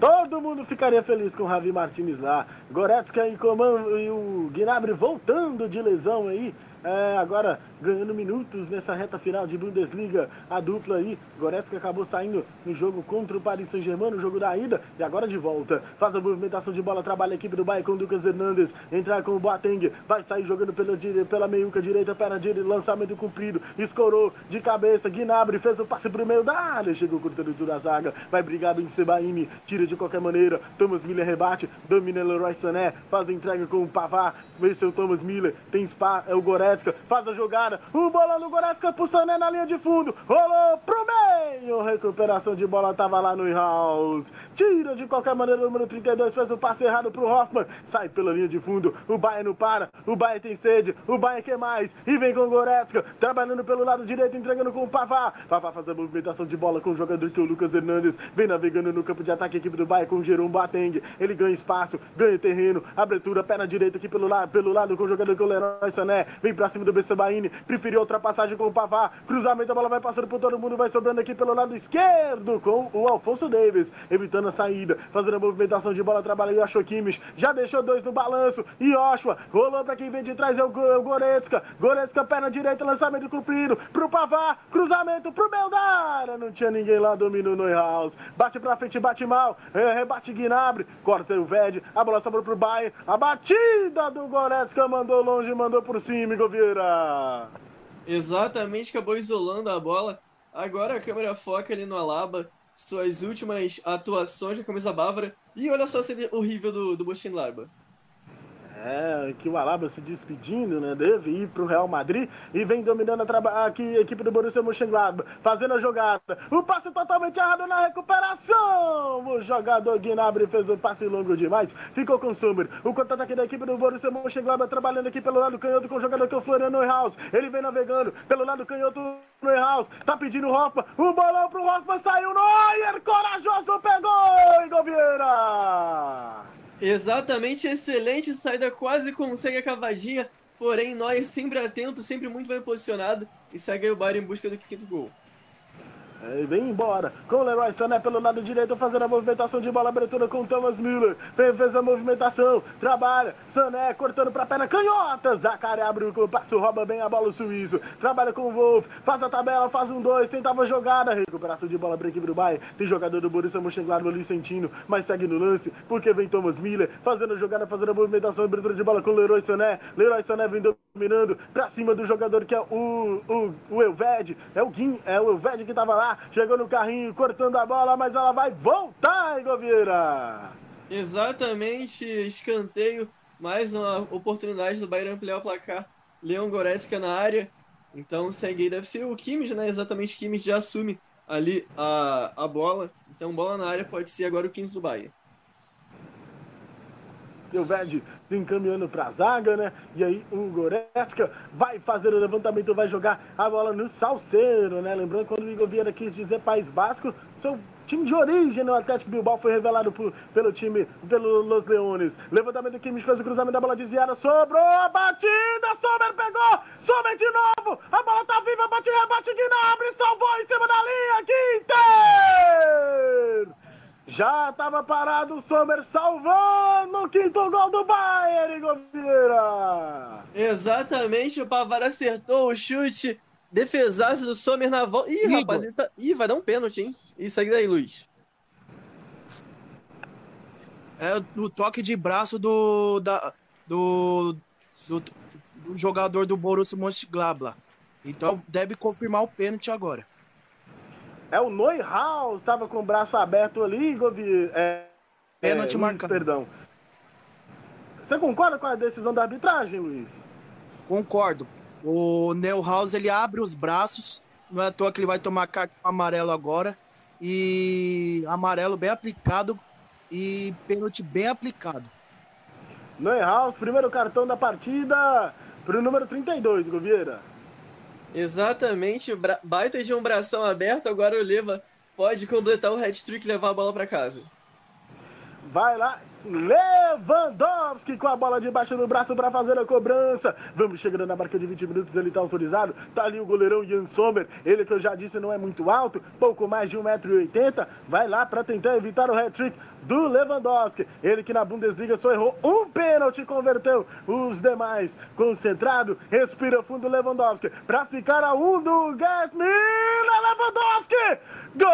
Todo mundo ficaria feliz com o Javi Martinez lá. Goretzka e Coman e o Gnabry voltando de lesão aí. É, agora ganhando minutos nessa reta final de Bundesliga. A dupla aí, Goretzka acabou saindo no jogo contra o Paris Saint-Germain, no jogo da ida, e agora de volta. Faz a movimentação de bola, trabalha a equipe do Bayern com o Lucas Hernandes. Entrar com o Boateng, vai sair jogando pela, pela meiuca direita, perna direita, lançamento comprido, escorou de cabeça. Gnabry fez o passe pro meio da área, chegou cortando tudo a zaga. Vai brigar bem Sebaini, tira de qualquer maneira. Thomas Miller rebate, domina Leroy Sané, faz a entrega com o Pavard. O Thomas Miller, tem spa, é o Goretzka, faz a jogada. O bola no Goretzka pro Sané na linha de fundo, rolou pro meio. Recuperação de bola tava lá no House. Tira de qualquer maneira o número 32, fez o passe errado pro Hoffman. Sai pela linha de fundo, o Bayern não para, o Bayern tem sede, o Bayern quer mais. E vem com o Goretzka, trabalhando pelo lado direito, entregando com o Pavard. Pavard faz a movimentação de bola com o jogador que é o Lucas Hernandes. Vem navegando no campo de ataque, a equipe do Bayern com o Jerome Boateng. Ele ganha espaço, ganha terreno, abertura, perna direita aqui pelo lado, pelo lado com o jogador que é o Leroy Sané. Vem pra cima do Bessebaini, preferiu a ultrapassagem com o Pavard. Cruzamento, a bola vai passando por todo mundo, vai sobrando aqui pelo lado esquerdo com o Alfonso Davis, evitando a saída, fazendo a movimentação de bola, trabalha o Kimmich. Já deixou dois no balanço. E Joshua rolou pra quem vem de trás, é o, é o Goretzka. Goretzka, perna direita, lançamento comprido pro Pavard. Cruzamento pro meio da área. Não tinha ninguém lá, dominou Neuhaus. Bate pra frente, bate mal. É, rebate Gnabry. Corta o Ved. A bola sobrou pro Bayern. A batida do Goretzka mandou longe, mandou por cima, Igor Vieira. Exatamente, acabou isolando a bola. Agora a câmera foca ali no Alaba, suas últimas atuações na camisa bávara. E olha só a horrível do, do Mönchengladbach. É, que o Alaba se despedindo, né? Deve ir pro Real Madrid e vem dominando a aqui a equipe do Borussia Mönchengladbach, fazendo a jogada. O passe totalmente errado na recuperação. O jogador Gnabry fez um passe longo demais, ficou com o Sommer. O contra-ataque da equipe do Borussia Mönchengladbach trabalhando aqui pelo lado canhoto com o jogador que é o Floriano Neuhaus. Ele vem navegando pelo lado canhoto Neuhaus, tá pedindo o Hoffman. O bolão pro Hoffman saiu. Neuer, corajoso, pegou, Igor Vieira. Exatamente, excelente saída, quase consegue a cavadinha. Porém, Neuer sempre atento, sempre muito bem posicionado. E segue o Bayern em busca do quinto gol. Vem embora com o Leroy Sané pelo lado direito fazendo a movimentação de bola abertura com Thomas Miller. Fez a movimentação, trabalha. Sané cortando pra perna canhota. Zacari abre o passo, rouba bem a bola o suíço. Trabalha com o Wolf, faz a tabela, faz um dois, tentava a jogada. Recuperação de bola equipe do Bayern. Tem jogador do Borussia Mönchengladbach ali sentindo, mas segue no lance porque vem Thomas Miller fazendo a jogada, fazendo a movimentação, abertura de bola com o Leroy Sané. Leroy Sané vem dominando pra cima do jogador que é o, o, o Elved. É o Guim, é o Elved que tava lá. Chegou no carrinho, cortando a bola, mas ela vai voltar, Igor Vieira. Exatamente, escanteio. Mais uma oportunidade do Bayern ampliar o placar. Leon Goretzka na área. Então segue aí, deve ser o Kimmich, né? Exatamente, Kimmich já assume ali a, a bola. Então bola na área pode ser agora o quinto do Bayern. o Ved se encaminhando para a zaga, né? E aí o Goretzka vai fazer o levantamento, vai jogar a bola no salseiro, né? Lembrando quando o Igor Vieira quis dizer País Basco, seu time de origem no Atlético Bilbao foi revelado por- pelo time, pelo Los Leones. Levantamento Kimmich fez o cruzamento da bola desviada, sobrou a batida, Sommer pegou, Sommer de novo, a bola tá viva, bate, rebate, Gnabry, salvou em cima da linha, Quinter! Tava parado, o Sommer salvando o quinto gol do Bayern, Igor Vieira. Exatamente, o Pavar acertou o chute, defesaço do Sommer na volta. Ih, Igor. rapaz, ele tá... Ih, vai dar um pênalti, hein? Isso aí daí, Luiz. É o toque de braço do, da, do, do, do jogador do Borussia Mönchengladbach. Então deve confirmar o pênalti agora. É o Neuhaus, estava com o braço aberto ali, Vieira. É, Pênalti é, marcado. Perdão. Você concorda com a decisão da arbitragem, Luiz? Concordo. O Neuhaus ele abre os braços, não é à toa que ele vai tomar cartão amarelo agora. E amarelo bem aplicado e pênalti bem aplicado. Neuhaus, primeiro cartão da partida para o número 32, Igor Vieira. Exatamente, baita de um bração aberto, agora o Leva pode completar o hat-trick e levar a bola pra casa. Vai lá, Lewandowski com a bola debaixo do braço para fazer a cobrança. Vamos chegando na marca de 20 minutos, ele está autorizado. Tá ali o goleirão Jan Sommer, ele que eu já disse não é muito alto, pouco mais de 1,80m. Vai lá para tentar evitar o hat-trick do Lewandowski. Ele que na Bundesliga só errou um pênalti, converteu os demais. Concentrado, respira fundo Lewandowski para ficar a um do Müller. Lewandowski! Gol!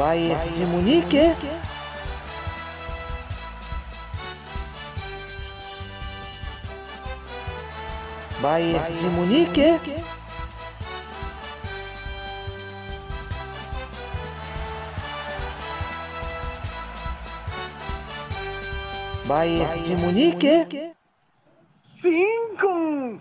Bayern de Munique. Bayern de Munique. Bayern de Munique. 5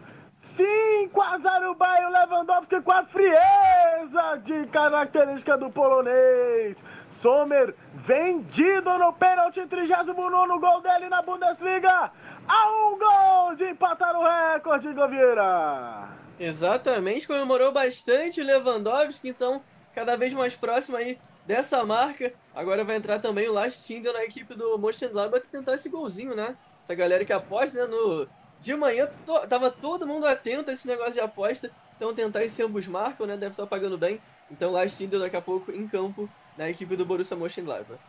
5 a 0 Bayern Lewandowski com a frieza de característica do polonês. Sommer vendido no pênalti, 39 gol dele na Bundesliga. A um gol de empatar o recorde, Govieira. Exatamente, comemorou bastante o Lewandowski, então cada vez mais próximo aí dessa marca. Agora vai entrar também o Last Tinder na equipe do Mönchengladbach para tentar esse golzinho, né? Essa galera que aposta, né, no... De manhã to... tava todo mundo atento a esse negócio de aposta, então tentar esse ambos marcam, né? Deve estar pagando bem. Então Last Tinder daqui a pouco em campo na equipe do Borussia Mönchengladbach.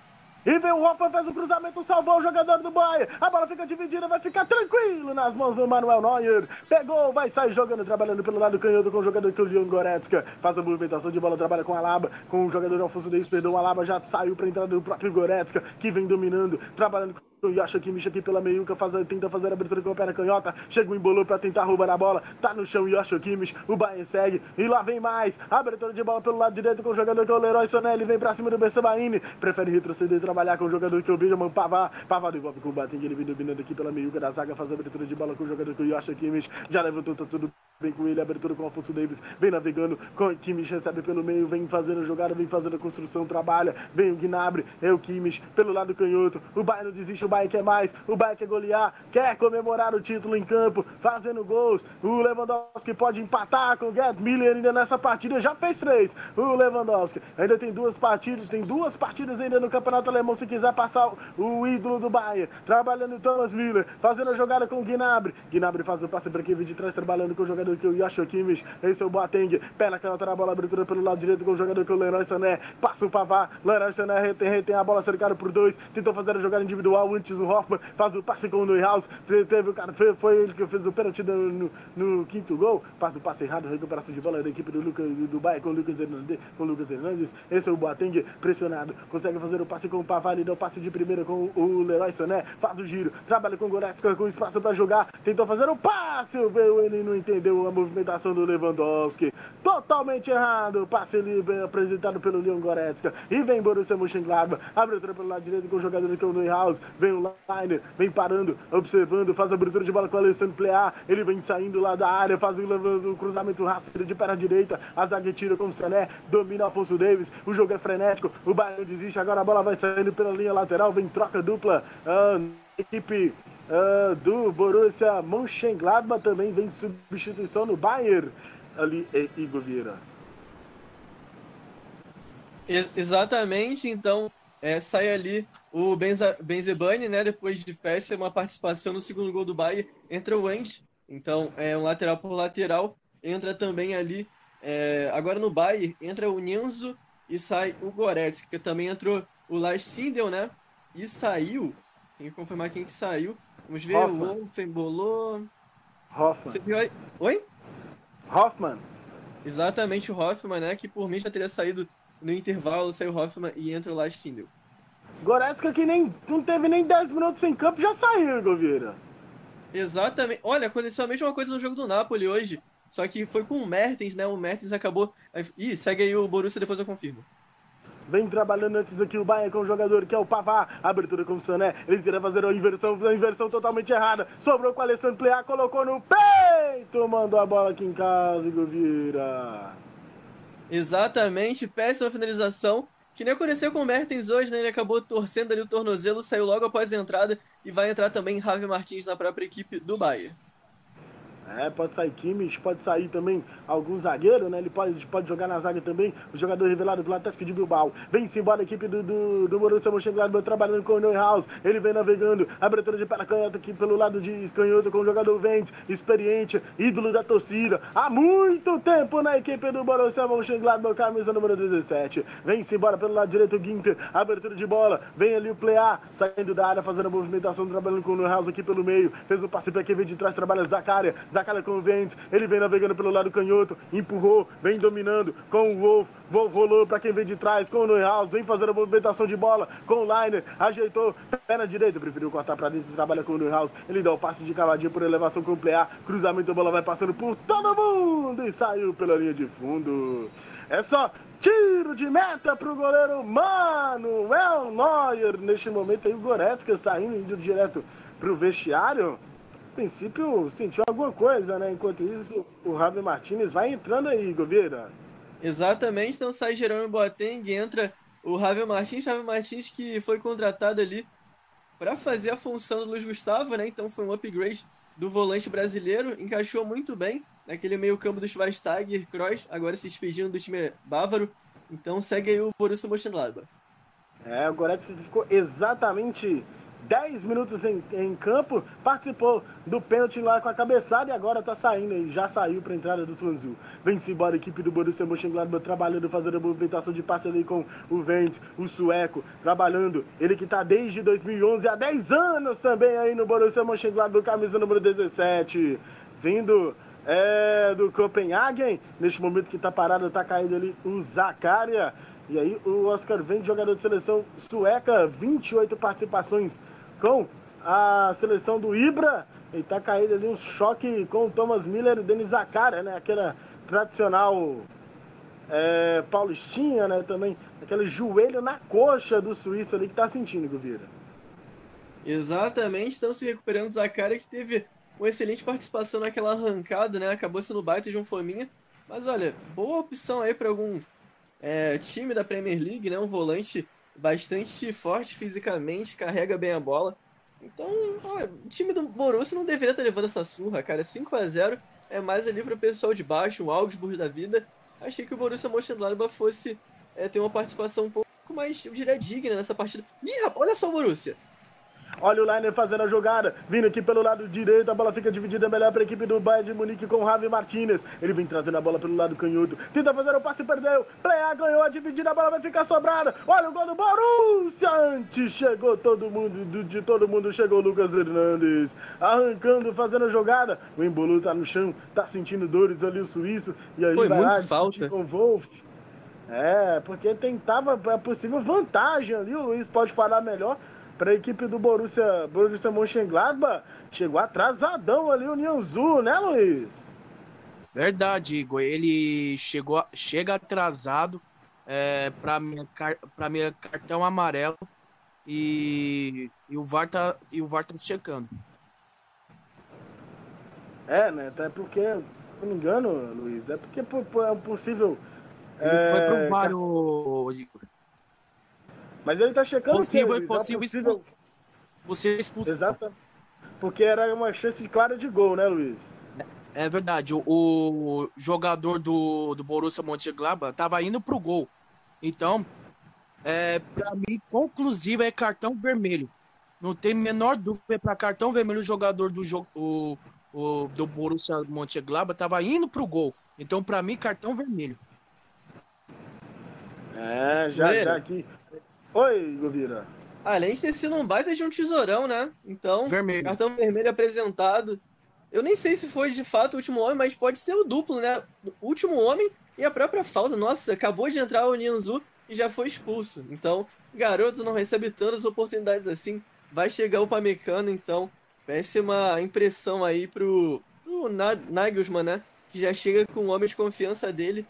E vem o Rafa, faz o cruzamento, salvou o jogador do Bayern. A bola fica dividida, vai ficar tranquilo nas mãos do Manuel Neuer. Pegou, vai sair jogando, trabalhando pelo lado canhoto com o jogador Leon Goretzka. Faz a movimentação de bola, trabalha com a Alaba, com o jogador Alfonso Davis, perdão, o Alaba já saiu para entrada do próprio Goretzka, que vem dominando, trabalhando com o Yasha Kimmich aqui pela meiuca, faz, tenta fazer a abertura com a perna canhota, chega o embolou para tentar roubar a bola, tá no chão Yasha Kimmich, o Bayern segue, e lá vem mais, abertura de bola pelo lado direito com o jogador que é o Leroy Soné, ele vem pra cima do Bessebaini, prefere retroceder e trabalhar com o jogador que é o Benjamin Pavard, Pavard devolve com o Bating, ele vem dominando aqui pela meiuca da zaga, faz a abertura de bola com o jogador que é o Yasha Kimmich, já levantou, tá tudo bem com ele, abertura com o Alfonso Davis, vem navegando, com o recebe pelo meio, vem fazendo jogada, vem fazendo a construção, trabalha, vem o Gnabry, é o Kimmich, pelo lado canhoto, o Bayern não desiste, o Bayern quer mais, o Bayern quer golear, quer comemorar o título em campo, fazendo gols, o Lewandowski pode empatar com o Gerd Miller ainda nessa partida, já fez três, o Lewandowski, ainda tem duas partidas, tem duas partidas ainda no Campeonato Alemão, se quiser passar o ídolo do Bayern, trabalhando o Thomas Miller, fazendo a jogada com o Gnabry, Gnabry faz o passe para vem de trás, trabalhando com o jogador que é o Yasha Kimmich, esse é o Boateng, canhota na bola, abertura pelo lado direito com o jogador que é o Leroy Sané, passa o Pavard, Leroy Sané retém, retém a bola cercado por dois, tentou fazer a jogada individual antes o Hoffman, faz o passe com o Neuhaus, teve o cara, foi, foi ele que fez o pênalti no, no, quinto gol, passa o passe errado, recuperação de bola da equipe do, Lucas, do Bayern com o Lucas Hernandes, com o Lucas Hernandes, esse é o Boateng, pressionado, consegue fazer o passe com o Pavard, dá o passe de primeira com o Leroy Sané, faz o giro, trabalha com o Goretzka, com espaço para jogar, tentou fazer o passe, veio ele não entendeu a movimentação do Lewandowski, totalmente errado, passe livre apresentado pelo Leon Goretzka, e vem Borussia Mönchengladbach, abre o pelo lado direito com o jogador que é o Neuhaus, vem o Leiner, vem parando, observando, faz a abertura de bola com o Alessandro Plear, ele vem saindo lá da área, faz o, o cruzamento rasteiro de perna direita, a zaga tira com o Sané, domina Afonso Davis, o jogo é frenético, o Bayern desiste, agora a bola vai saindo pela linha lateral, vem troca dupla, ah, equipe ah, do Borussia Mönchengladbach também vem substituição no Bayern. Ali em Igor Vieira. Ex- exatamente, então é, sai ali o Benza, Benzebani, né? Depois de péssima uma participação no segundo gol do Bayern, entra o Wendt, então é um lateral por lateral, entra também ali, é, agora no Bayern, entra o Nianzo e sai o Goretzka, que também entrou o Lars Stindl, né? E saiu, tem que confirmar quem que saiu, vamos ver, Hoffmann. o Wolfen bolou... Hoffmann. Você viu? Oi? Hoffmann. Exatamente o Hoffman, né? Que por mim já teria saído no intervalo, saiu o Hoffman e entra o Lars. Goretzka que nem, não teve nem 10 minutos em campo já saiu, Igor Vieira. Exatamente. Olha, aconteceu a mesma coisa no jogo do Napoli hoje. Só que foi com o Mertens, né? O Mertens acabou. Ih, segue aí o Borussia, depois eu confirmo. Vem trabalhando antes aqui o Bayern com o jogador que é o Pavá. Abertura com o Sané. Ele tira fazer a inversão, a inversão totalmente errada. Sobrou com o Alessandro Plea, colocou no peito. Mandou a bola aqui em casa, Igor Vieira. Exatamente, péssima finalização. Que nem aconteceu com o Mertens hoje, né? Ele acabou torcendo ali o tornozelo, saiu logo após a entrada e vai entrar também Javi Martins na própria equipe do Bayern. É, pode sair Kimmich, pode sair também algum zagueiro, né? Ele pode, pode jogar na zaga também. O jogador revelado pelo Atlético de Bilbao. Vem-se embora a equipe do, do, do Borussia Mönchengladbach trabalhando com o Neuhaus. Ele vem navegando. Abertura de pela canhota aqui pelo lado de canhoto com o jogador Vente, experiente, ídolo da torcida. Há muito tempo na equipe do Borussia Mönchengladbach, camisa número 17. Vem-se embora pelo lado direito o Ginter. Abertura de bola. Vem ali o Plea, saindo da área, fazendo a movimentação, trabalhando com o Neuhaus aqui pelo meio. Fez o passe para quem vem de trás, trabalha Zacária. Zacária com o Vente. Ele vem navegando pelo lado canhoto. Empurrou, vem dominando com o Wolf. Wolf rolou para quem vem de trás com o Neuhaus. Vem fazendo a movimentação de bola com o Liner. Ajeitou, perna direita, preferiu cortar para dentro, trabalha com o Neuhaus. Ele dá o passe de cavadinha por elevação com o. Cruzamento, a bola vai passando por todo mundo e saiu pela linha de fundo. É só tiro de meta pro goleiro Manuel Neuer. Neste momento aí o Goretzka saindo, indo direto pro vestiário. Princípio sentiu alguma coisa, né? Enquanto isso, o Javi Martinez vai entrando aí, Igor Vieira. Exatamente, então sai Jerome Boateng, entra o Javier Martins, Javier Martins que foi contratado ali para fazer a função do Luiz Gustavo, né? Então foi um upgrade do volante brasileiro, encaixou muito bem naquele meio-campo do Schweinsteiger, Kroos, agora se despedindo do time bávaro. Então segue aí o Borussia Mönchengladbach. É, o Goretzka ficou exatamente 10 minutos em, em campo, participou do pênalti lá com a cabeçada e agora tá saindo aí, já saiu para entrada do Tuanzul. Vem-se embora a equipe do Borussia Mönchengladbach trabalhando, fazendo a movimentação de passe ali com o Vente, o sueco, trabalhando, ele que tá desde 2011, há 10 anos também aí no Borussia Mönchengladbach, camisa número 17, vindo é, do Copenhagen, neste momento que tá parado, tá caindo ali o Zakaria, e aí o Oscar Vente, jogador de seleção sueca, 28 participações com a seleção do Ibra. E tá caindo ali um choque com o Thomas Miller e o Denis Zakaria, né? Aquela tradicional é, paulistinha, né? Também aquele joelho na coxa do suíço ali que tá sentindo, Guvira. Exatamente, estão se recuperando do Zakaria que teve uma excelente participação naquela arrancada, né? Acabou sendo baita de um fominha. Mas olha, boa opção aí para algum é, time da Premier League, né? Um volante bastante forte fisicamente, carrega bem a bola. Então, ó, o time do Borussia não deveria estar levando essa surra, cara. 5 a 0 é mais ali para o pessoal de baixo, um Augsburg da vida. Achei que o Borussia Mönchengladbach fosse é, ter uma participação um pouco mais, eu diria, digna nessa partida. Ih, olha só o Borussia. Olha o Liner fazendo a jogada, vindo aqui pelo lado direito, a bola fica dividida melhor para a equipe do Bayern de Munique com o Javi Martinez. Ele vem trazendo a bola pelo lado canhoto, tenta fazer o passe, perdeu. Plea ganhou a dividida, a bola vai ficar sobrada. Olha o gol do Borussia, antes chegou todo mundo, do- de todo mundo chegou o Lucas Hernandes, arrancando, fazendo a jogada. O Embolu tá no chão, tá sentindo dores ali o suíço, e aí Foi vai muito lá, falta. com Wolf. É, porque tentava a possível vantagem ali, o Luiz pode falar melhor para a equipe do Borussia, Borussia Mönchengladbach. Chegou atrasadão ali o Nianzu, né, Luiz? Verdade, Igor. Ele chegou, chega atrasado é, para minha, pra minha cartão amarelo e, e o VAR tá, e o VAR tá checando. É, né? Até porque, se não me engano, Luiz, é porque é um possível. Ele é, foi pro VAR, o, o Igor. Mas ele tá checando Possível, o? É possível possível... Você é expulsão. Exata... Porque era uma chance clara de gol, né, Luiz? É verdade, o, o jogador do, do Borussia Mönchengladbach tava indo pro gol. Então, é, para mim, conclusivo é cartão vermelho. Não tem menor dúvida para cartão vermelho o jogador do jogo o, o, do Borussia Mönchengladbach tava indo pro gol. Então, para mim, cartão vermelho. É, já, já aqui. Oi, Govira. Além de ter sido um baita de um tesourão, né? Então, Vermelho. cartão vermelho apresentado. Eu nem sei se foi de fato o último homem, mas pode ser o duplo, né? O último homem e a própria falta. Nossa, acabou de entrar o Nianzu e já foi expulso. Então, garoto não recebe tantas oportunidades assim. Vai chegar o Pamecano, então. Péssima impressão aí pro, pro Na- Nagelsmann, né? Que já chega com o homem de confiança dele.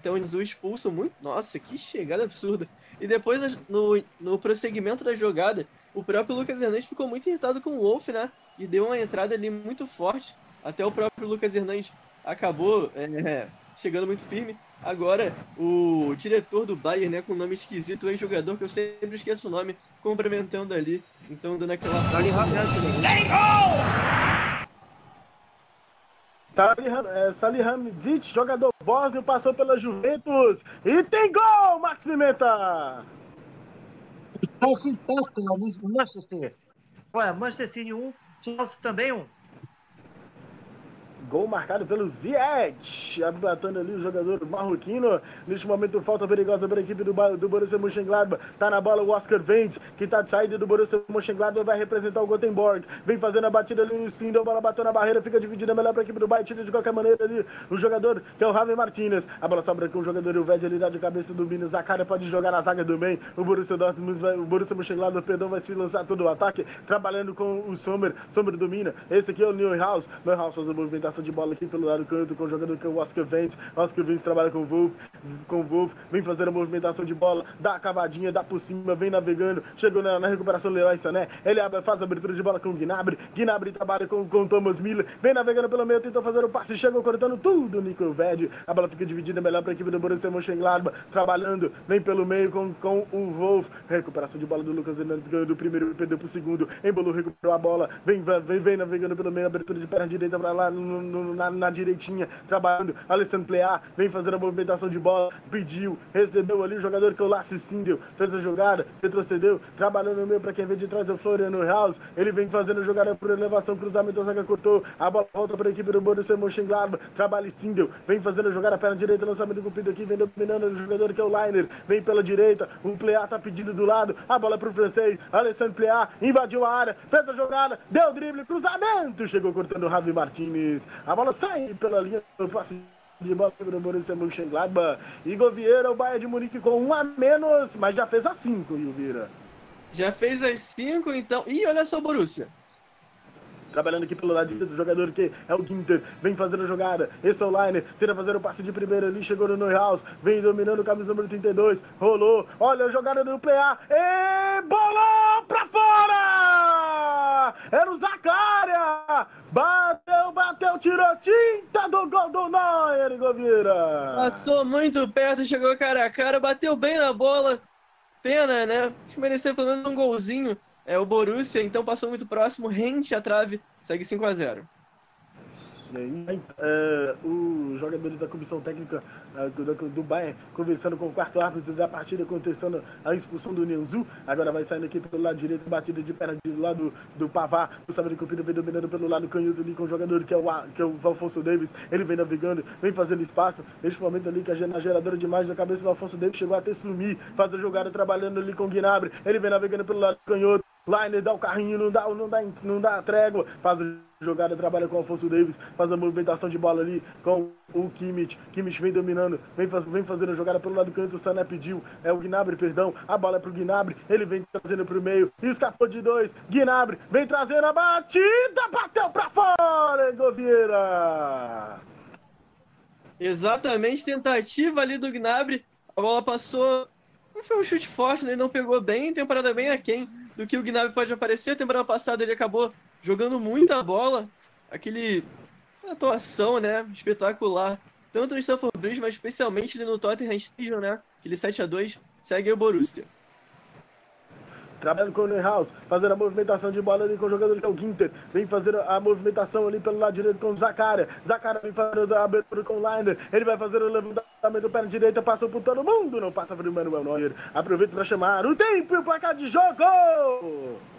Então, o Nianzu expulso muito. Nossa, que chegada absurda. E depois, no, no prosseguimento da jogada, o próprio Lucas Hernandes ficou muito irritado com o Wolf, né? E deu uma entrada ali muito forte. Até o próprio Lucas Hernandes acabou é, [LAUGHS] chegando muito firme. Agora, o diretor do Bayern, né, com um nome esquisito, ex-jogador, que eu sempre esqueço o nome, cumprimentando ali. Então, dando aquela Saliham- é, Salihamidzic, jogador bósnio, passou pela Juventus. E tem gol, Max Pimenta! Chelsea empata no Manchester. Olha, Manchester City 1, Chelsea também 1. Gol marcado pelo Ziyech, abatendo ali o jogador marroquino. Neste momento, falta perigosa para a equipe do, do Borussia Mönchengladbach. Tá na bola o Oscar Wendt, que tá de saída do Borussia Mönchengladbach, vai representar o Gothenburg. Vem fazendo a batida ali no Stindl, a bola bateu na barreira, fica dividida melhor para a equipe do Bayern. Tira de qualquer maneira ali o jogador, que é o Javi Martinez. A bola sobra com o jogador o Ved ali dá de cabeça do Minas. Zacaria pode jogar na zaga do bem. O Borussia Dortmund, vai, o Borussia Mönchengladbach, perdão, vai se lançar todo o ataque, trabalhando com o Sommer. Sommer domina. Esse aqui é o Neuhaus. Neuhaus faz a movimentação de bola aqui pelo lado canto com o jogador que é o Oscar Wendt. Oscar Wendt trabalha com o Wolf, com o Wolf, vem fazendo a movimentação de bola, dá a cavadinha, dá por cima, vem navegando, chegou na, na recuperação do Leroy Sané, ele abre, faz a abertura de bola com o Gnabry, Gnabry trabalha com, com o Thomas Miller, vem navegando pelo meio, tentou fazer o passe, chegou cortando tudo, Nico Ved, a bola fica dividida melhor para a equipe do Borussia Mönchengladbach, trabalhando, vem pelo meio com, com o Wolf, recuperação de bola do Lucas Hernandes, ganhou do primeiro perdeu pro segundo, embolou, recuperou a bola, vem, vem, vem navegando pelo meio, abertura de perna direita para lá, no- no- na, na direitinha, trabalhando, Alessandro Plear, vem fazendo a movimentação de bola, pediu, recebeu ali o jogador que é o Lassi Sindel, fez a jogada, retrocedeu, trabalhando no meio para quem vem de trás é o Floriano House, ele vem fazendo a jogada por elevação, cruzamento, a zaga cortou, a bola volta para a equipe do Borussia Mönchengladbach, trabalha Sindel, vem fazendo a jogada, perna direita, lançamento cumprido aqui, vem dominando o jogador que é o Liner, vem pela direita, o Plear tá pedindo do lado, a bola pro francês, Alessandro Plear, invadiu a área, fez a jogada, deu o drible, cruzamento, chegou cortando o Javi Martinez, a bola sai pela linha do passe de bola para o Borussia Mönchengladbach. Igor Vieira, o Bayern de Munique com um a menos, mas já fez a cinco, Igor Vieira. Já fez as cinco, então. Ih, olha só o Borussia. Trabalhando aqui pelo lado direito do jogador que é o Ginter. Vem fazendo a jogada. Esse é o Liner. Tenta fazer o passe de primeira ali. Chegou no Neuhaus. Vem dominando o camisa número 32. Rolou. Olha a jogada do PA. E bolou pra fora! Era o Zacaria! Passou muito perto, chegou cara a cara, bateu bem na bola. Pena, né? Mereceu pelo menos um golzinho. É o Borussia, então passou muito próximo, rente a trave, segue 5 a 0 Aí, é, os jogadores da comissão técnica é, do, do, Bayern conversando com o quarto árbitro da partida, contestando a expulsão do Nianzu. Agora vai saindo aqui pelo lado direito, batida de perna do lado do Pavá. O Samuel Cumprido vem dominando pelo lado canhoto ali com o jogador que é o, que é o Alfonso Davis. Ele vem navegando, vem fazendo espaço. Neste momento ali que a, geradora de imagem da cabeça do Alfonso Davis chegou até sumir, faz a jogada trabalhando ali com o Gnabry. Ele vem navegando pelo lado canhoto. Liner dá o carrinho, não dá, não dá, não dá trégua. Faz a jogada, trabalha com o Alfonso Davis, faz a movimentação de bola ali com o Kimmich. Kimmich vem dominando, vem, faz, vem fazendo a jogada pelo lado do canto, o Sané pediu. É o Gnabry, perdão. A bola é pro Gnabry, ele vem trazendo pro meio, escapou de dois. Gnabry vem trazendo a batida, bateu pra fora, Govieira. Exatamente, tentativa ali do Gnabry. A bola passou. Não foi um chute forte, né? ele não pegou bem. Temporada bem aquém do que o Gnabry pode aparecer. Temporada passada ele acabou jogando muita bola. Aquele atuação, né? Espetacular. Tanto no Stamford Bridge, mas especialmente no Tottenham Stadium, né? Aquele 7 a 2 segue o Borussia. Trabalhando com o Neuhaus, fazendo a movimentação de bola ali com o jogador que é o Ginter. Vem fazer a movimentação ali pelo lado direito com o Zacaria. Zacaria vem fazendo a abertura com o Liner. Ele vai fazer o levantamento perna direita, passou por todo mundo, não passa para o Manuel Neuer. Aproveita para chamar o tempo e o placar de jogo!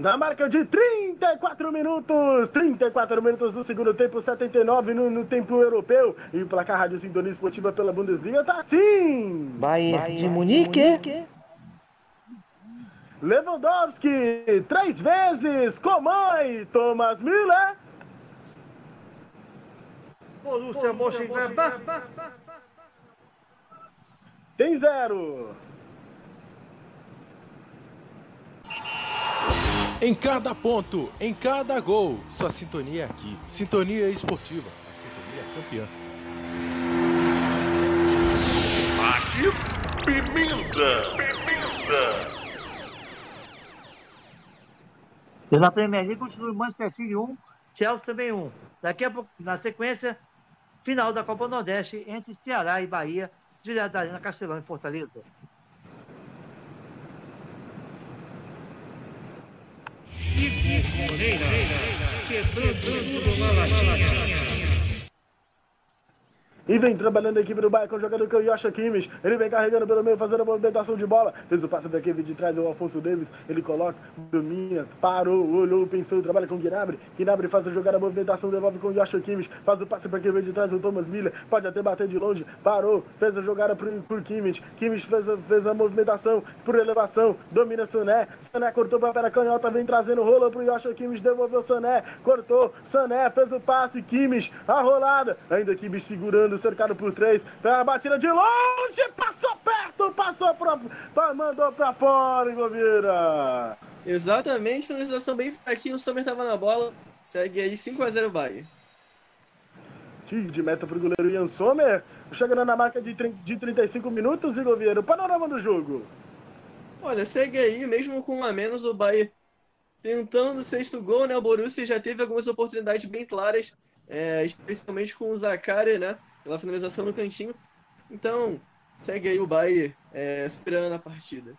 Na marca de 34 minutos, 34 minutos do segundo tempo, 79 no, no tempo europeu. E o placar Rádio Sintonia Esportiva pela Bundesliga tá assim. Bayern de Munique. Lewandowski, três vezes, Coman Thomas Müller. Borussia Mönchengladbach. Tem zero. Em cada ponto, em cada gol, sua sintonia é aqui. Sintonia esportiva, a sintonia campeã. Aqui, pimenta, pimenta. Pela Premier League continua o Manchester City 1, Chelsea também 1. Daqui a pouco, na sequência, final da Copa Nordeste entre Ceará e Bahia, direto da Arena Castelão em Fortaleza. Moreira. Quebrando tudo na latinha. E vem trabalhando a equipe do Bayern com o jogador que é o Yasha Kimmich. Ele vem carregando pelo meio, fazendo a movimentação de bola. Fez o passe da equipe de trás, o Alfonso Davis. Ele coloca, domina, parou, olhou, pensou, trabalha com o Gnabry. Gnabry faz a jogada, a movimentação, devolve com o Yasha Kimmich. Faz o passe para a equipe de trás, o Thomas Miller. Pode até bater de longe, parou, fez a jogada por, por Kimmich. Kimmich fez a, fez a movimentação por elevação, domina Sané. Sané cortou para a canhota, vem trazendo rola para o Yasha Kimmich, devolveu Sané, cortou, Sané fez o passe, Kimmich, a rolada. Ainda Kimmich segurando, cercado por três. Pela batida de longe, passou perto, passou pra, mandou pra fora, Goveira. Exatamente, finalização bem fraquinha, o Sommer tava na bola. Segue aí 5x0 Bayern. Tiro de meta pro goleiro Ian Sommer. Chegando na marca de, de 35 minutos, e Goveira. O panorama do jogo. Olha, segue aí, mesmo com um a menos, o Bayern tentando o sexto gol, né? O Borussia já teve algumas oportunidades bem claras, é, especialmente com o Zakari, né? Pela finalização no cantinho. Então, segue aí o Bayern é, esperando a partida.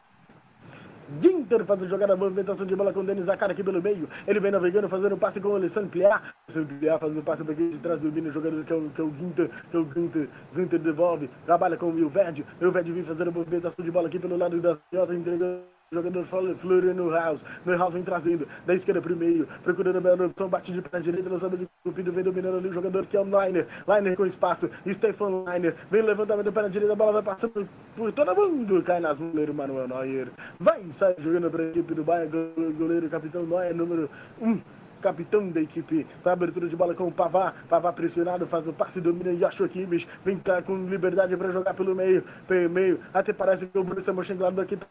Ginter faz a jogada, a movimentação de bola com o Denis Zakara aqui pelo meio. Ele vem navegando, fazendo o passe com o Alessandro Pliar. Alessandro Pliar faz o passe para de trás do Bino, jogador que é o, que é o Ginter, que é o Ginter. Ginter devolve, trabalha com o Wilverde. Wilverde vem fazendo movimentação de bola aqui pelo lado da Jota, entregando. Jogador Flo- Floriano House. No House vem trazendo da esquerda pro meio, procurando a melhor opção, bate de perna direita, lançando de cupido, vem dominando ali o jogador que é o Liner. Liner com espaço, Stefan Liner. Vem levantamento perna direita, a bola vai passando por todo mundo, cai nas mãos do Manuel Neuer. Vai sair jogando para a equipe do go- goleiro capitão Neuer, número 1. Um capitão da equipe. Para abertura de bola com o Pavá. Pavá pressionado, faz o passe, domina Joshua Kimmich. Vem tá com liberdade para jogar pelo meio. Pelo meio. Até parece que o Borussia Mönchengladbach aqui tá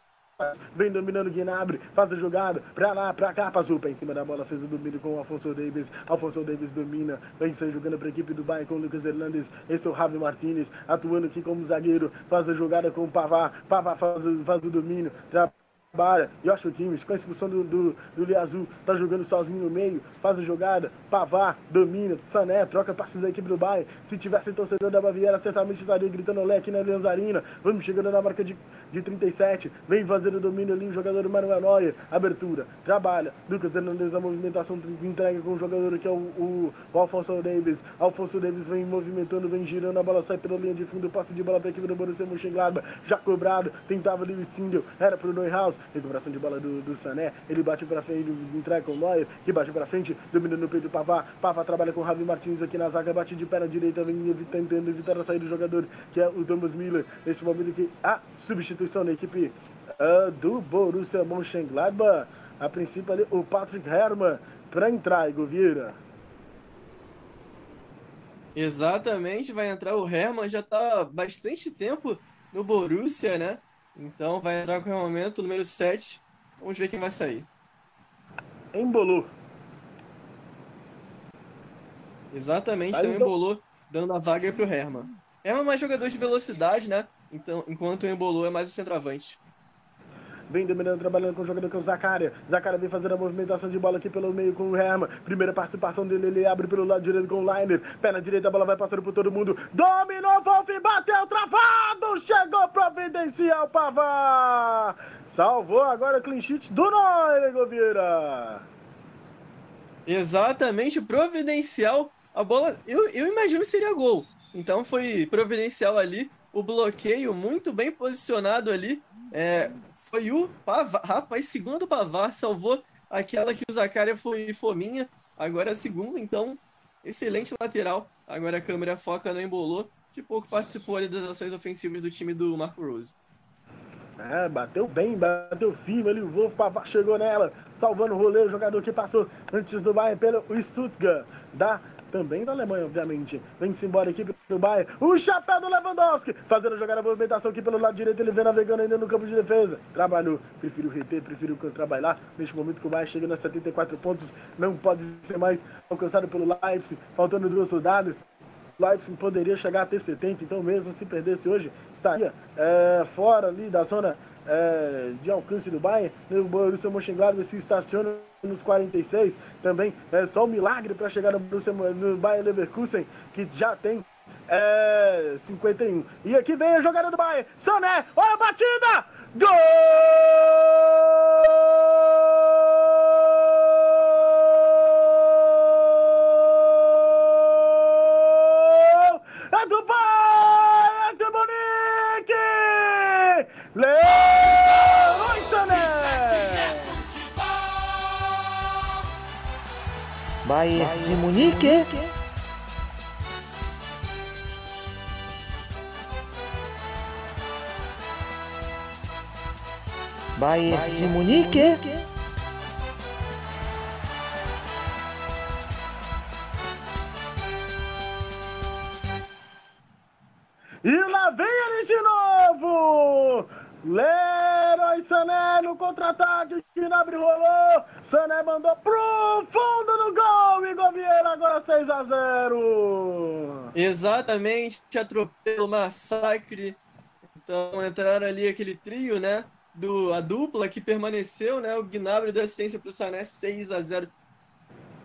Vem dominando o Gnabry, faz a jogada, pra lá, pra cá, passou pra em cima da bola, fez o domínio com o Alfonso Davis. Alfonso Davis domina, vem sair jogando pra equipe do Bayern com o Lucas Hernandes. Esse é o Javi Martinez, atuando aqui como zagueiro, faz a jogada com o Pavá. Pavá faz, o- faz o domínio, tra- trabalha. Joshua Kimmich, com a expulsão do, do, do Liazul, tá jogando sozinho no meio, faz a jogada, Pavá, domina, Sané, troca passes da equipe do Bayern. Se tivesse torcedor da Baviera, certamente estaria gritando olé aqui na Allianz Arena. Vamos chegando na marca de, de 37, vem fazendo o domínio ali o jogador Manuel Neuer, abertura, trabalha, Lucas Hernandes, a movimentação entrega com o jogador que é o, o, Alfonso Davis. Alfonso Davis vem movimentando, vem girando, a bola sai pela linha de fundo, passe de bola para a equipe do Borussia Mönchengladbach, já cobrado, tentava ali o Stindl, era pro Neuhaus, recuperação de bola do, do Sané, ele bate para frente, entrega com o Neuer, que bate para frente, dominando no peito do Pavá, Pavá trabalha com o Javi Martins aqui na zaga, bate de perna direita, vem tentando evitar a saída do jogador, que é o Thomas Miller, nesse momento que a substituição da equipe ah, do Borussia Mönchengladbach, a princípio ali o Patrick Herrmann, para entrar, Igor Vieira. Exatamente, vai entrar o Hermann, já tá bastante tempo no Borussia, né? Então vai entrar com o momento número 7. Vamos ver quem vai sair. Embolou. Exatamente, então- embolou, dando a vaga pro Hermann. Hermann é mais jogador de velocidade, né? então, enquanto o Embolo é mais o centroavante. Vem dominando, trabalhando com o jogador que é o Zacária. Zacária vem fazendo a movimentação de bola aqui pelo meio com o Herman. Primeira participação dele, ele abre pelo lado direito com o Liner. Na direita, a bola vai passando por todo mundo. Dominou, Wolf, bateu, travado! Chegou providencial, Pavar! Salvou agora o clean sheet do Noire, Govieira. Exatamente, providencial. A bola, eu, eu imagino que seria gol. Então foi providencial ali. O bloqueio muito bem posicionado ali. É, foi o Pavar. Rapaz, segundo Pavar, salvou aquela que o Zacária foi fominha. Agora a segunda, então, excelente lateral. Agora a câmera foca no embolou. De pouco participou ali das ações ofensivas do time do Marco Rose. É, bateu bem, bateu firme ali. O Wolf Pavar chegou nela, salvando o rolê. O jogador que passou antes do Bayern pelo Stuttgart. Da também da Alemanha, obviamente. Vem-se embora a equipe do Bayern. O chapéu do Lewandowski, fazendo jogar a movimentação aqui pelo lado direito. Ele vem navegando ainda no campo de defesa. Trabalhou, prefiro reter, prefiro trabalhar. Neste momento que o Bayern chega a 74 pontos, não pode ser mais alcançado pelo Leipzig, faltando duas rodadas. Leipzig poderia chegar a ter 70, então mesmo se perdesse hoje, estaria é, fora ali da zona é, de alcance do Bayern. O Borussia Mönchengladbach se estaciona nos 46. Também é só um milagre para chegar no, no Bayern Leverkusen, que já tem é, 51. E aqui vem a jogada do Bayern. Sané, olha a batida! Gol! Bayern de Munique. Bayern de Munique. Exatamente, atropelo, massacre. Então entraram ali aquele trio, né? Do, a dupla que permaneceu, né? O Gnabry deu assistência pro Sané 6 a 0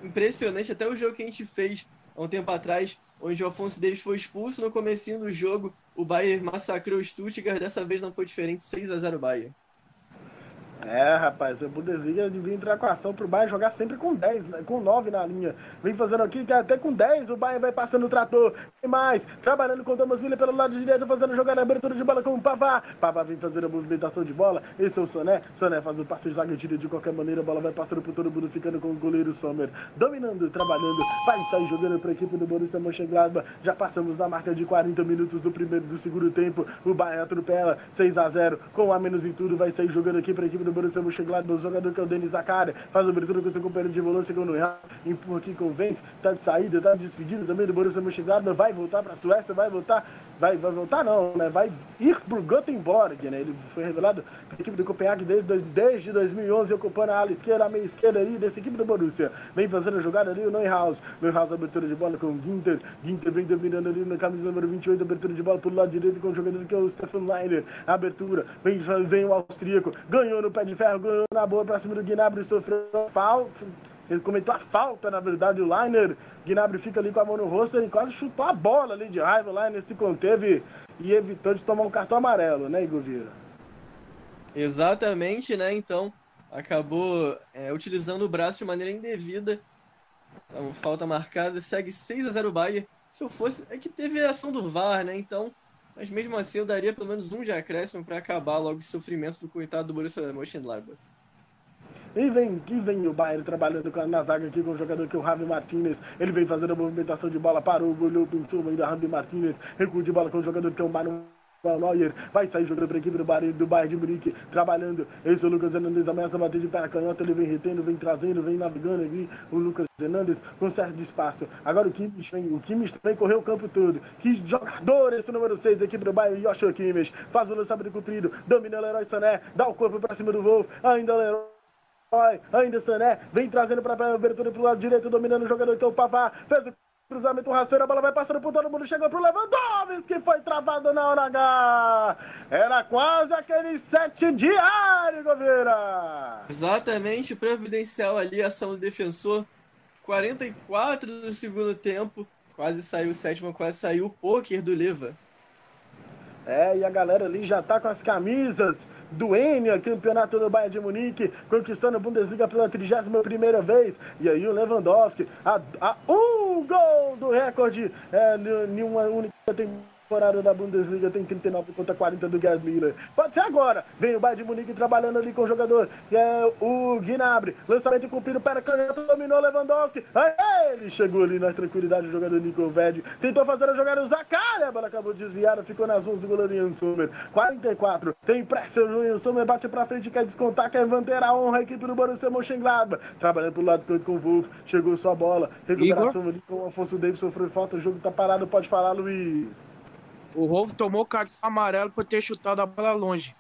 Impressionante, até o jogo que a gente fez há um tempo atrás, onde o Afonso Davis foi expulso no comecinho do jogo, o Bayern massacrou o Stuttgart, dessa vez não foi diferente, 6 a 0 Bayern. É, rapaz, a Bundesliga devia entrar com ação pro Bayern jogar sempre com 10, né, com 9 na linha. Vem fazendo aqui, até com 10 o Bayern vai passando o trator. E mais, trabalhando com o Thomas pelo lado direito, fazendo jogar na abertura de bola com o Pavá. Pavá vem fazendo a movimentação de bola. Esse é o Soné. Soné faz o passe de zaga, tira de qualquer maneira, a bola vai passando por todo mundo, ficando com o goleiro Sommer. Dominando, trabalhando, vai sair jogando para a equipe do Borussia Mönchengladbach. Já passamos da marca de 40 minutos do primeiro do segundo tempo. O Bayern atropela 6 a 0 com a menos em tudo, vai sair jogando aqui para a equipe do Borussia Mönchengladbach. O jogador que é o Denis Zaccaria, faz abertura com seu companheiro de volante, segundo o Real, empurra aqui com o Vence, tá de saída, tá de despedida também do Borussia Mönchengladbach, vai voltar para a Suécia, vai voltar, vai, vai voltar não, né? Vai ir pro Gothenburg, né? Ele foi revelado pela equipe do Copenhague desde, desde 2011, ocupando a ala esquerda, a meia esquerda ali dessa equipe do Borussia. Vem fazendo a jogada ali o Neuhaus. Neuhaus, abertura de bola com o Ginter. Ginter vem dominando ali na camisa número 28, abertura de bola pelo lado direito com o jogador que é o Stefan Leiner. Abertura, vem, vem o austríaco, ganhou no pé de ferro, ganhou na boa pra cima do Gnabry, sofreu falta. Ele cometeu a falta, na verdade, o Liner. Gnabry fica ali com a mão no rosto, ele quase chutou a bola ali de raiva. O Liner se conteve e evitou de tomar um cartão amarelo, né, Igor Vieira? Exatamente, né? Então, acabou é, utilizando o braço de maneira indevida. Então, falta marcada, segue 6 a 0 Bayern. Se eu fosse. É que teve a ação do VAR, né? Então. Mas mesmo assim eu daria pelo menos um de acréscimo para acabar logo esse sofrimento do coitado do Borussia Mönchengladbach. E vem, e vem o Bayern trabalhando na zaga aqui com o jogador que é o Javi Martinez. Ele vem fazendo a movimentação de bola, parou, olhou, pensou ainda Javi Martinez. Recua de bola com o jogador que é o Neuer. Vai sair jogando para a equipe do Bayern, do Bayern de Munique, trabalhando. Esse é o Lucas Hernandes, ameaça bater de pé na canhota. Ele vem retendo, vem trazendo, vem navegando aqui. O Lucas Hernandes com certo espaço. Agora o Kimmich vem, o Kimmich também correu o campo todo. Que jogador esse número 6 da equipe do Bayern, Joshua Kimmich. Faz o lançamento comprido, domina o Leroy Sané, dá o corpo para cima do Wolf. Ainda o Leroy. Ainda Sané, vem trazendo para a abertura pro lado direito, dominando o jogador que é o Pavá, fez o Cruzamento rasteiro, a bola vai passando por todo mundo, chegou pro Lewandowski, que foi travado na hora H. Era quase aquele sete diário, Goveira. Exatamente, providencial ali, ação do defensor. 44 do segundo tempo. Quase saiu o sétimo, quase saiu o pôquer do Leva. É, e a galera ali já tá com as camisas do Enia, campeonato do Bayern de Munique, conquistando a Bundesliga pela 31ª vez. E aí o Lewandowski, a, a um gol do recorde é, em uma única temporada temporada da Bundesliga tem 39 contra 40 do Gerd Miller. Pode ser agora. Vem o Bayern de Munique trabalhando ali com o jogador, que é o Gnabry. Lançamento cumprido, pera canhota, dominou Lewandowski. Aí ele chegou ali na tranquilidade, o jogador Nico Ved. Tentou fazer a jogada, o Zakari, a bola acabou desviada, ficou nas mãos do goleiro Ian Sommer. 44, tem pressa, o Ian Sommer bate pra frente, quer descontar, quer manter a honra, a equipe do Borussia Mönchengladbach. Trabalhando pro lado do com o Wolf, chegou sua bola, recuperação ali com o Afonso Davis, sofreu falta, o jogo tá parado, pode falar, Luiz. O Wolf tomou cartão amarelo por ter chutado a bola longe.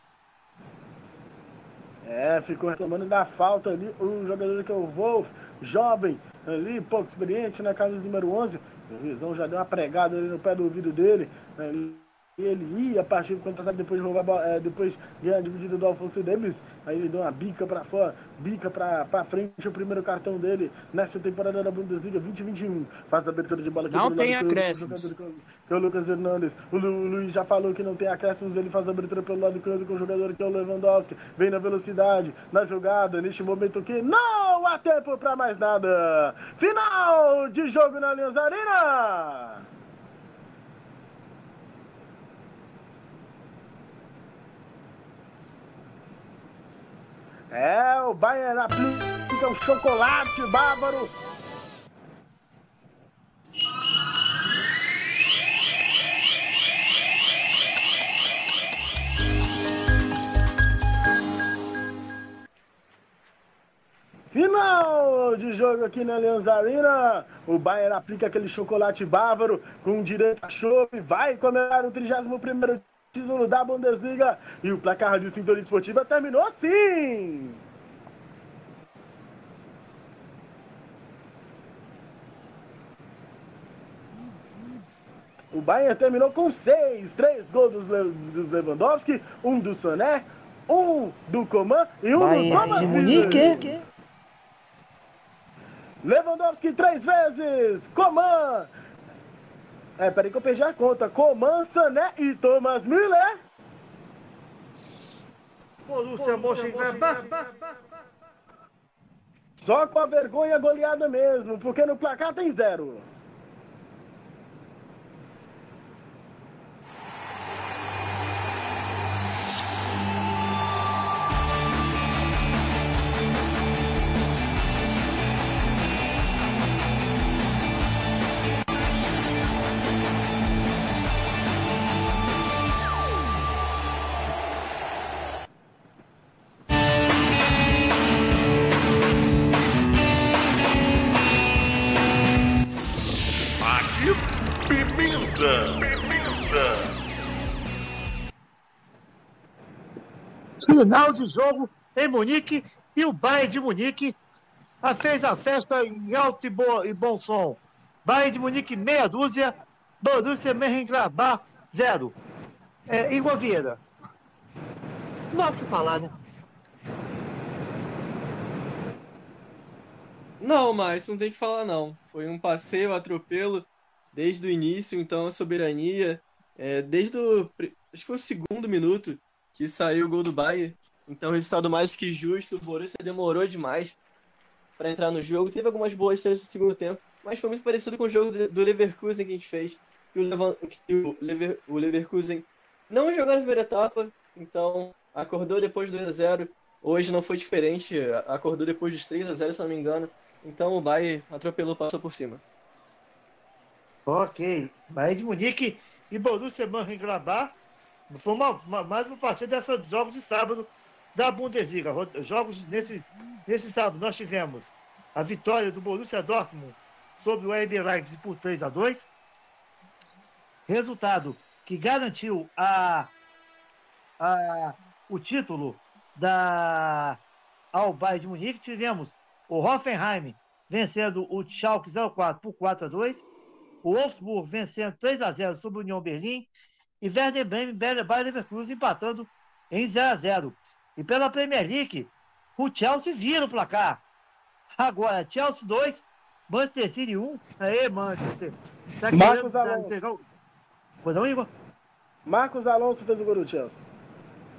É, ficou reclamando da falta ali. O jogador que é o Wolf, jovem, ali, pouco experiente, na camisa número 11. O Rizão já deu uma pregada ali no pé do ouvido dele. Né? Ele ia partir para contra-ataque, depois roubar, é, depois ganhar a dividida do Alfonso Davis. Aí ele deu uma bica para fora, bica para frente, o primeiro cartão dele nessa temporada da Bundesliga 2021. Faz a abertura de bola Não tem acréscimos. Que, que é o Lucas Hernandes. O, Lu, o Luiz já falou que não tem acréscimos, ele faz a abertura pelo lado canto com o jogador que é o Lewandowski. Vem na velocidade, na jogada, neste momento aqui. Não há tempo para mais nada. Final de jogo na Allianz Arena. É, o Bayern aplica o chocolate bárbaro. Final de jogo aqui na Allianz Arena. O Bayern aplica aquele chocolate bávaro com direito a chope. Vai comemorar o 31º título da Bundesliga. E o placar de Sintonia Esportiva terminou assim. O Bayern terminou com seis. Três gols dos, Le dos Lewandowski, um do Sané, um do Coman e um Bayern do Thomas de. Munique. Lewandowski três vezes. Coman. É, peraí que eu perdi a conta. Coman, Sané e Thomas. Borussia Mönchengladbach. Só com a vergonha goleada mesmo, porque no placar tem zero. Final de jogo em Munique e o Bayern de Munique fez a festa em alto e, e bom som. Bayern de Munique meia dúzia, Borussia Mönchengladbach zero. É, Igor Vieira. Não há o que falar, né? Não, mas não tem que falar não. Foi um passeio, atropelo desde o início, então a soberania. é, desde o. Acho que foi o segundo minuto que saiu o gol do Bayern. Então, resultado mais que justo. O Borussia demorou demais para entrar no jogo. Teve algumas boas chances no segundo tempo, mas foi muito parecido com o jogo do Leverkusen que a gente fez. Que o, Lever- o Leverkusen não jogou na primeira etapa, então acordou depois do 2x0. Hoje não foi diferente, acordou depois dos 3x0, se não me engano. Então o Bayern atropelou, passou por cima. Ok. Bayern de Munique e Borussia Mönchengladbach. Foi uma, uma- mais uma partida desses jogos de sábado da Bundesliga. Jogos nesse, nesse sábado nós tivemos a vitória do Borussia Dortmund sobre o RB Leipzig por 3 a 2. Resultado que garantiu a, a, o título da ao Bayern de Munique. Tivemos o Hoffenheim vencendo o Schalke 04 por 4 a 2 o Wolfsburg vencendo 3 a 0 sobre o União Berlim e Werder Bremen e Bayer Leverkusen empatando em 0 a 0. E pela Premier League, o Chelsea vira o placar. Agora, Chelsea 2, Manchester City 1. Aê, Manchester. Tá Marcos querendo Alonso. pegar o... Pois não, Igor? Marcos Alonso fez o gol do Chelsea.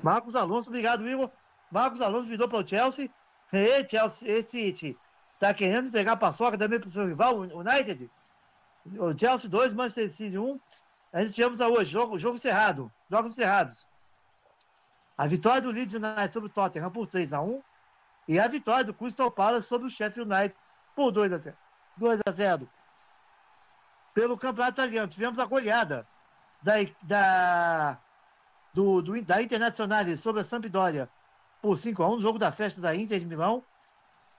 Marcos Alonso, obrigado, Igor. Marcos Alonso virou para o Chelsea. Ei, Chelsea, esse City tá querendo entregar a paçoca também para o seu rival, o United. O Chelsea 2, Manchester City 1. A gente tivemos a hoje, jogo, jogo encerrado. Jogos encerrados. A vitória do Leeds United sobre o Tottenham por 3 a 1 e a vitória do Crystal Palace sobre o Sheffield United por 2 a 0. 2 a 0. Pelo Campeonato Italiano, tivemos a goleada da, da, do, do- da Internacional sobre a Sampdoria por 5 a 1 jogo da festa da Inter de Milão.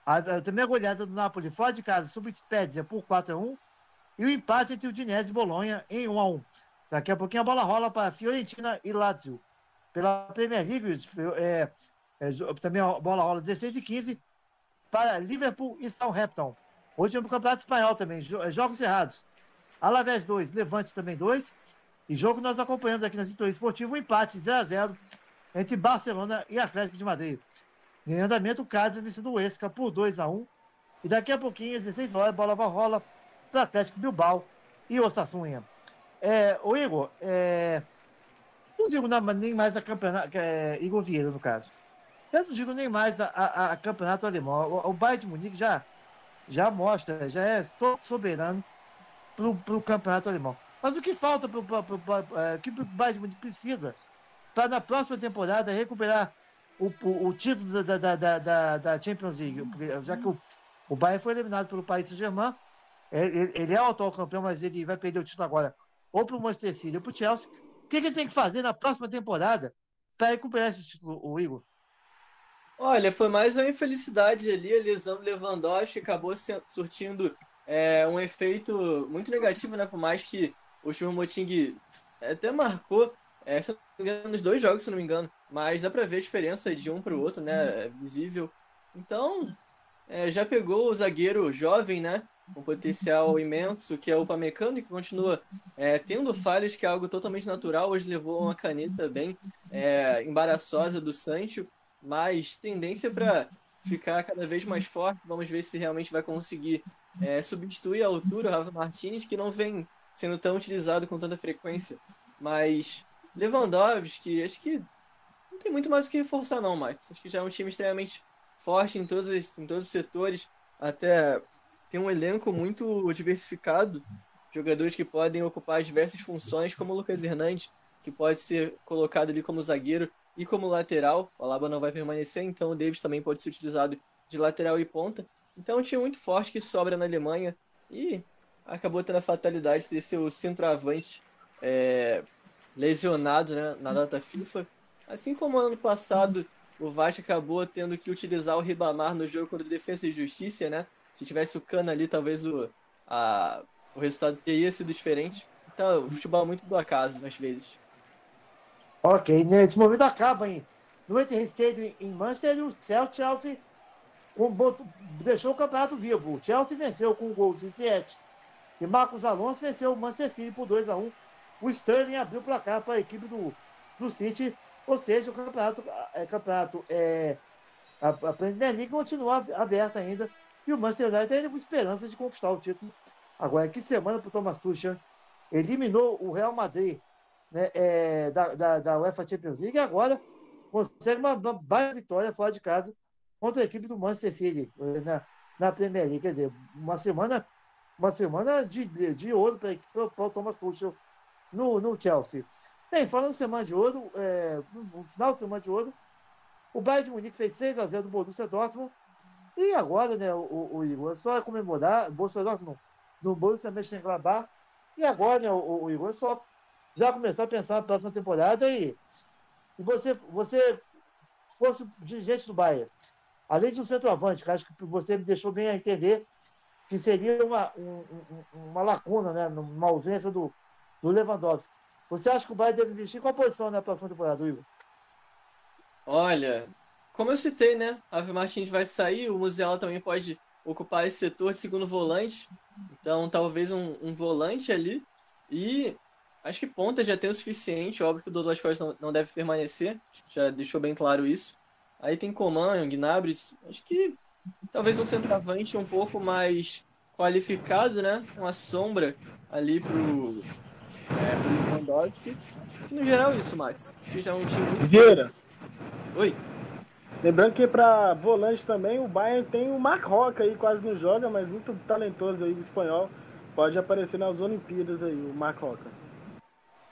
A, a- também a goleada do Napoli fora de casa sobre o Spezia por 4 a 1 e o empate entre o Dinese e Bolonha em 1 a 1 Daqui a pouquinho a bola rola para Fiorentina e Lazio. Pela Premier League, é, é, também a bola rola 16 e 15 para Liverpool e Southampton. Hoje é no Campeonato Espanhol também, é, jogos errados. Alavés 2, Levante também 2. E jogo nós acompanhamos aqui na Sintonia Esportiva, um empate 0 a 0 entre Barcelona e Atlético de Madrid. Em andamento, o Cádiz vencendo o Esca por 2 a 1 E daqui a pouquinho, às 16 horas, a bola rola para Atlético Bilbao e Osasuna. É, o Igor, é, não digo na- nem mais a campeonato, é, Igor Vieira, no caso. Eu não digo nem mais a, a- a campeonato alemão. O, o Bayern de Munique já, já mostra, já é todo soberano para o campeonato alemão. Mas o que falta para o que o Bayern de Munique precisa para na próxima temporada recuperar o, o, o título da, da, da, da, Champions League? Já que o, o Bayern foi eliminado pelo Paris Saint-Germain, ele, ele é o atual campeão, mas ele vai perder o título agora ou para o Manchester City ou para o Chelsea. O que, que ele tem que fazer na próxima temporada para recuperar esse título, o Igor? Olha, foi mais uma infelicidade ali, a lesão do Lewandowski acabou surtindo é, um efeito muito negativo, né? Por mais que o Choupo-Moting até marcou, é, se engano, nos dois jogos, se não me engano, mas dá pra ver a diferença de um para o outro, né? É visível. Então, é, já pegou o zagueiro jovem, né? Com potencial imenso, que é o Upamecano, que continua é, tendo falhas, que é algo totalmente natural. Hoje levou uma caneta bem é, embaraçosa do Sancho, mas tendência para ficar cada vez mais forte. Vamos ver se realmente vai conseguir é, substituir a altura o Rafa Martinez, que não vem sendo tão utilizado com tanta frequência. Mas Lewandowski, acho que não tem muito mais o que reforçar, não, Max. Acho que já é um time extremamente forte em todos, os- em todos os setores. Até tem um elenco muito diversificado. Jogadores que podem ocupar diversas funções, como o Lucas Hernandes, que pode ser colocado ali como zagueiro e como lateral. O Alaba não vai permanecer, então o Davis também pode ser utilizado de lateral e ponta. Então um time muito forte que sobra na Alemanha e acabou tendo a fatalidade de ter seu centroavante é, lesionado né, na data FIFA. Assim como ano passado o Vasco acabou tendo que utilizar o Ribamar no jogo contra o Defesa e Justiça, né? Se tivesse o Cano ali, talvez o, a, o resultado teria sido diferente. Então, o futebol é muito do acaso, às vezes. Ok, nesse momento acaba hein? no Stadium em Manchester, o Chelsea um, deixou o campeonato vivo. O Chelsea venceu com o gol de Ziyech e Marcos Alonso venceu o Manchester City por 2 a 1 O Sterling abriu o placar para a equipe do, do City, ou seja, o campeonato, é, campeonato é, a, a Premier League continua aberta ainda e o Manchester United ainda com esperança de conquistar o título. Agora, que semana para o Thomas Tuchel eliminou o Real Madrid né, é, da, da, da UEFA Champions League e agora consegue uma, baita vitória fora de casa contra a equipe do Manchester City eh, na, na Premier League. Quer dizer, uma semana, uma semana de, de, de ouro para o Thomas Tuchel no, no Chelsea. Bem, falando em semana de ouro, é, no final de semana de ouro, o Bayern de Munique fez 6 a 0 do Borussia Dortmund e agora, né, o, o Igor, é só comemorar, Borussia Dortmund no Borussia Mönchengladbach e agora, né, o, o Igor, é só já começar a pensar na próxima temporada e, e você, você fosse dirigente do Bayern, além de um centroavante, que acho que você me deixou bem a entender que seria uma, um, um, uma lacuna, né, uma ausência do, do Lewandowski. Você acha que o Bayern deve investir qual posição na próxima temporada, Igor? Olha, como eu citei, né? Ave Martins vai sair, o Musiala também pode ocupar esse setor de segundo volante. Então, talvez um, um volante ali. E acho que ponta já tem o suficiente. Óbvio que o Douglas Costa não, não deve permanecer. Já deixou bem claro isso. Aí tem Coman, Gnabry. Acho que talvez um centroavante um pouco mais qualificado, né? Uma sombra ali pro, é, pro Lewandowski. Acho que no geral é isso, Max. Acho que já é um time muito Vieira. Oi. Lembrando que para volante também o Bayern tem o Mark Roca aí, quase não joga, mas muito talentoso aí, espanhol. Pode aparecer nas Olimpíadas aí, o Mark Roca.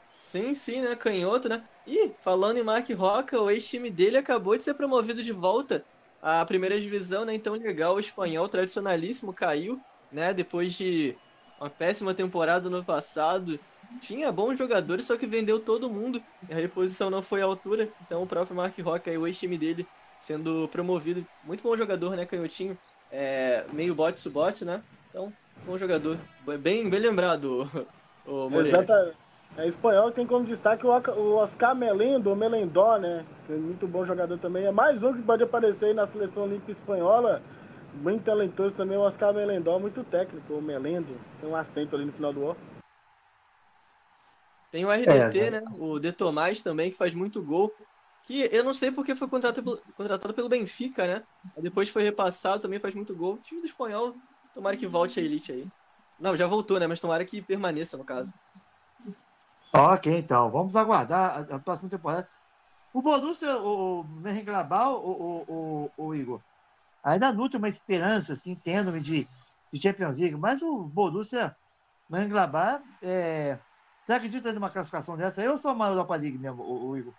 Sim, sim, né? Canhoto, né? E falando em Mark Roca, o ex-time dele acabou de ser promovido de volta à primeira divisão, né? Então legal, o espanhol tradicionalíssimo caiu, né? Depois de uma péssima temporada no passado. Tinha bons jogadores, só que vendeu todo mundo. A reposição não foi à altura. Então o próprio Mark Roca e o ex-time dele sendo promovido. Muito bom jogador, né, Canhotinho? É, meio bot-to-bot, né? Então, bom jogador. Bem, bem lembrado, [LAUGHS] o Moreira. Exatamente. É espanhol tem como destaque o o Oscar Melendo, ou Melendó, né? Que é muito bom jogador também. É mais um que pode aparecer aí na seleção olímpica espanhola. Bem talentoso também o Oscar Melendó, muito técnico, o Melendo. Tem um acento ali no final do O. Tem o RDT, né? O De Tomás também, que faz muito gol. Que eu não sei porque foi contratado pelo, contratado pelo Benfica, né? Depois foi repassado, também faz muito gol. O time do espanhol, tomara que volte a elite aí. Não, já voltou, né? Mas tomara que permaneça, no caso. Ok, então, vamos aguardar a, próxima temporada. O Borussia, o, o Mönchengladbach, o, o, o, Igor, ainda nutre uma esperança, assim, tendo de, de Champions League, mas o Borussia Mönchengladbach, é, você acredita numa classificação dessa aí ou só uma Europa League mesmo, o, o Igor?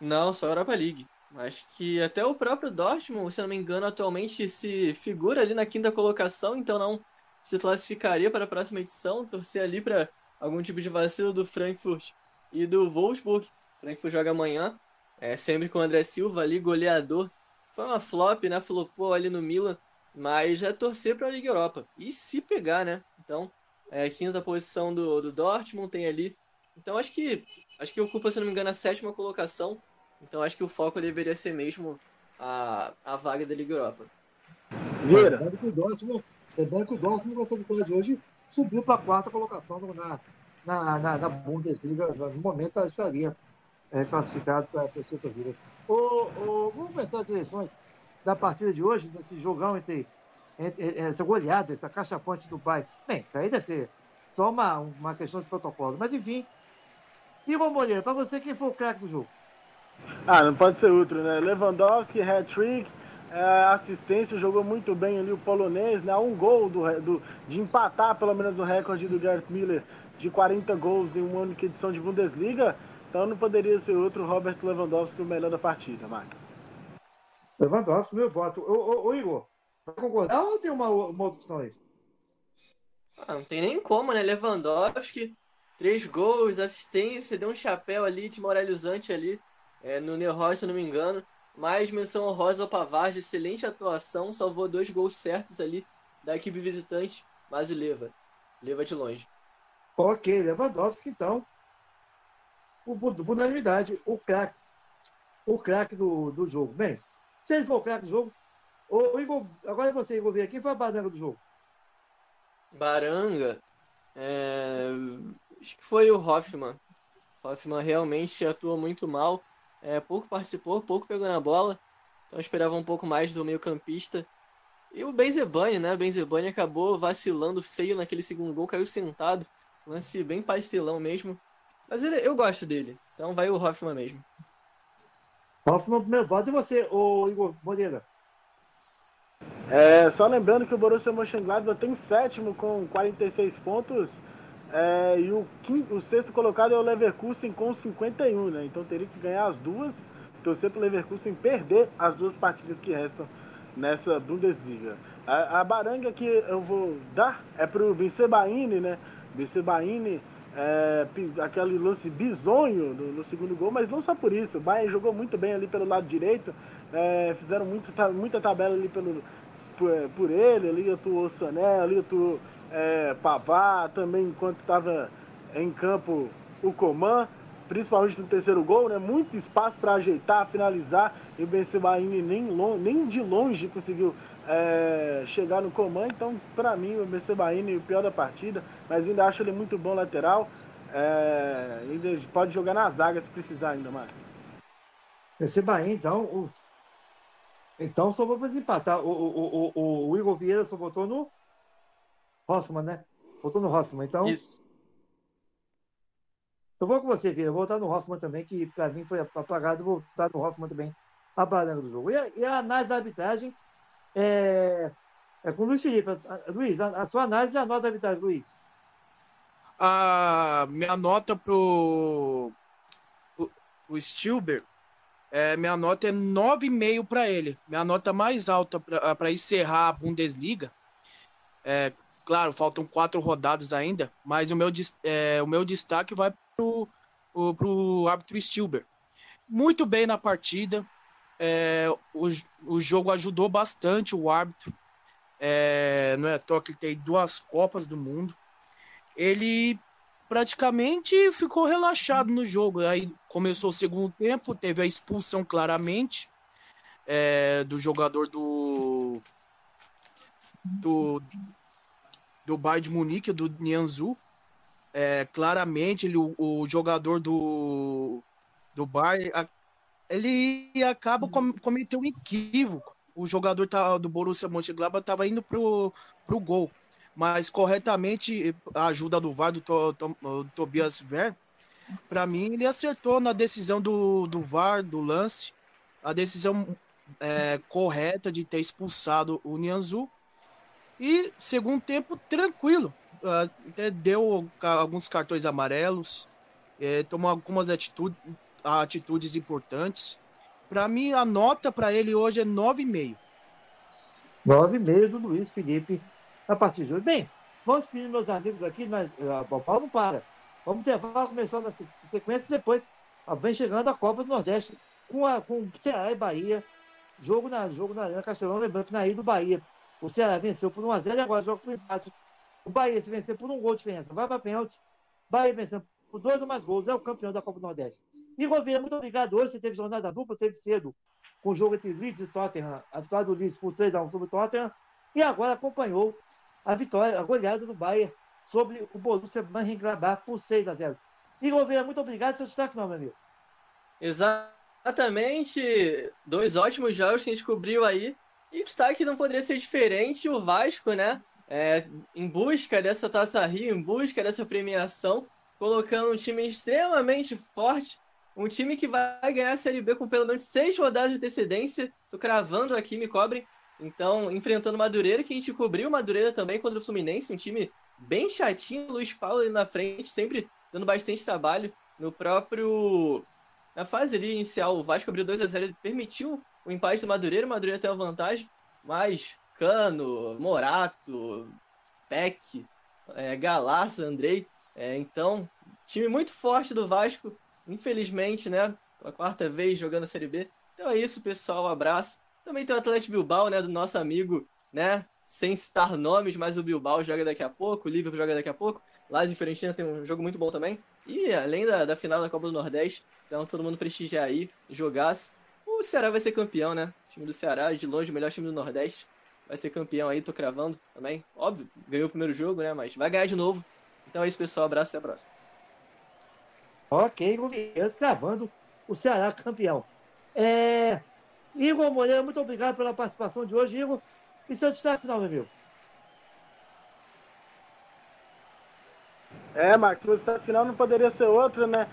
Não, só Europa League. Acho que até o próprio Dortmund, se não me engano, atualmente se figura ali na quinta colocação, então não se classificaria para a próxima edição. Torcer ali para algum tipo de vacilo do Frankfurt e do Wolfsburg. Frankfurt joga amanhã, é, sempre com o André Silva ali, goleador. Foi uma flop, né? Flopou ali no Milan, mas já torcer para a Liga Europa. E se pegar, né? Então, é, quinta posição do, do Dortmund tem ali. Então acho que acho que ocupa, se não me engano, a sétima colocação. Então acho que o foco deveria ser mesmo a, a vaga da Liga Europa. Vieira. Lembrando que o Dortmund, lembrando que o Dortmund, com essa vitória de hoje, subiu para a quarta colocação na, na, na, na Bundesliga. No momento, ela estaria é, classificado para a. Ô, ô, vamos começar as eleições da partida de hoje, desse jogão entre, entre- essa goleada, essa caixa ponte do Bayern. Bem, isso aí deve ser só uma, uma questão de protocolo. Mas, enfim. Igor Moreira, para você, quem foi o craque do jogo? Ah, não pode ser outro, né? Lewandowski, hat-trick, é, assistência, jogou muito bem ali o polonês, né? Um gol do, do- de empatar pelo menos o recorde do Gerd Miller de 40 gols em uma única edição de Bundesliga. Então não poderia ser outro Robert Lewandowski o melhor da partida, Max. Lewandowski, meu voto. Ô, ô, ô, Igor, vai concordar ou tem uma, uma outra opção aí? Ah, não tem nem como, né? Lewandowski, três gols, assistência, deu um chapéu ali desmoralizante ali é, no Neuhaus, se não me engano. Mais menção honrosa ao Pavard, excelente atuação, salvou dois gols certos ali da equipe visitante, mas o Leva, Leva de longe. Ok, Lewandowski, então. O, por unanimidade, o craque. O craque do, do jogo. Bem, se ele for o craque do jogo. Ô, Igor, agora é você, Igor, ver quem foi a bandeira do jogo? Baranga, é, acho que foi o Hoffman. Hoffman realmente atua muito mal, é, pouco participou, pouco pegou na bola, então eu esperava um pouco mais do meio campista. E o Benzebani, né? O Benzebani acabou vacilando feio naquele segundo gol, caiu sentado, lance bem pastelão mesmo. Mas ele, eu gosto dele, então vai o Hoffman mesmo. Hoffman, primeiro voto. E você, ô, Igor Moreira? É, só lembrando que o Borussia Mönchengladbach tem sétimo com 46 pontos é, e o, quinto, o sexto colocado é o Leverkusen com 51, né? Então teria que ganhar as duas, torcer para o Leverkusen perder as duas partidas que restam nessa Bundesliga. A, a baranga que eu vou dar é para o Vincebaini, né? Vincebaini, é, aquele lance bizonho no, no segundo gol, mas não só por isso. O Bayern jogou muito bem ali pelo lado direito, é, fizeram muito, ta- muita tabela ali pelo, por, por ele, ali atuou o Sané, ali atuou é, Pavá, também enquanto estava em campo o Coman, principalmente no terceiro gol, né? Muito espaço para ajeitar, finalizar, e o Bencebaini nem, lon- nem de longe conseguiu é, chegar no comando. Então, para mim, o BC Bahia o pior da partida, mas ainda acho ele muito bom lateral. É, ainda pode jogar na zaga se precisar ainda mais. Bahia, então, o... então só vamos empatar. O, o, o, o, Igor Vieira só votou no Hoffman, né? Votou no Hoffman, então. Isso. Eu vou com você, Vieira. Vou votar no Hoffman também, que para mim foi apagado. Vou votar no Hoffman também, a baranga do jogo. E a, e a análise da arbitragem é, é com o Luiz Felipe. Luiz, a, a sua análise é a nota da arbitragem, Luiz. A minha nota pro, pro, pro Stilber, é, minha nota é 9,5 para ele. Minha nota mais alta para encerrar a Bundesliga. É, claro, faltam quatro rodadas ainda, mas o meu, é, o meu destaque vai pro, pro, pro árbitro Stilber. Muito bem na partida. É, o, o jogo ajudou bastante o árbitro. É, não é à toa que ele tem duas Copas do Mundo. Ele praticamente ficou relaxado no jogo. Aí começou o segundo tempo, teve a expulsão claramente é, do jogador do do do Bayern de Munique, do Nianzu é, claramente ele, o, o, jogador do, do Bayern ele acaba com, um equívoco. O jogador tá, do Borussia Mönchengladbach estava indo pro, pro gol, mas corretamente a ajuda do VAR do, to, to, do Tobias Ver, para mim ele acertou na decisão do, do VAR do lance, a decisão é, correta de ter expulsado o Nianzu e segundo tempo tranquilo até deu alguns cartões amarelos, é, tomou algumas atitudes, atitudes importantes. Para mim, a nota para ele hoje é 9,5. 9,5 do Luiz Felipe a partir de hoje. Bem, vamos pedir meus amigos aqui, mas o Paulo não para. Vamos ter começando a sequência depois vem chegando a Copa do Nordeste com, a, com Ceará e Bahia. Jogo na, jogo na Arena Castelão, lembrando que na Ilha do Bahia. O Ceará venceu por 1x0 e agora joga por empate o Bahia, se vencer por um gol de diferença, vai para pênalti. Bahia vencendo por dois ou mais gols, é o campeão da Copa do Nordeste. Igor Vieira, muito obrigado. Hoje você teve jornada dupla, teve cedo com o jogo entre Leeds e Tottenham, a vitória do Leeds por 3x1 sobre o Tottenham, e agora acompanhou a vitória, a goleada do Bahia sobre o Borussia Mönchengladbach por 6x0. Igor Vieira, muito obrigado. Seu destaque não, meu amigo. Exatamente. Dois ótimos jogos que a gente cobriu aí. E destaque não poderia ser diferente. O Vasco, né? é, em busca dessa Taça Rio, em busca dessa premiação, colocando um time extremamente forte, um time que vai ganhar a Série B com pelo menos seis rodadas de antecedência. Tô cravando aqui, me cobrem. Então, enfrentando o Madureira, que a gente cobriu o Madureira também contra o Fluminense, um time bem chatinho, Luiz Paulo ali na frente, sempre dando bastante trabalho. No próprio. Na fase ali inicial, o Vasco abriu 2 a 0 ele permitiu o empate do Madureira, o Madureira tem uma vantagem, mas Cano, Morato, Peck, é, Andrei. É, então, time muito forte do Vasco, infelizmente, né? A quarta vez jogando a Série B. Então é isso, pessoal. Um abraço. Também tem o Atlético Bilbao, né? Do nosso amigo, né? Sem citar nomes, mas o Bilbao joga daqui a pouco, o Liverpool joga daqui a pouco. Lazio e Fiorentina tem um jogo muito bom também. E além da, da final da Copa do Nordeste, então todo mundo prestigiar aí, jogasse. O Ceará vai ser campeão, né? O time do Ceará, de longe, o melhor time do Nordeste vai ser campeão aí, tô cravando também. Óbvio, ganhou o primeiro jogo, né? Mas vai ganhar de novo. Então é isso, pessoal. Abraço até a próxima. Ok, Goviano cravando o Ceará campeão. É... Igor Moreira, muito obrigado pela participação de hoje, Igor. E seu destaque final, meu amigo? É, Marcos, o destaque final não poderia ser outro, né?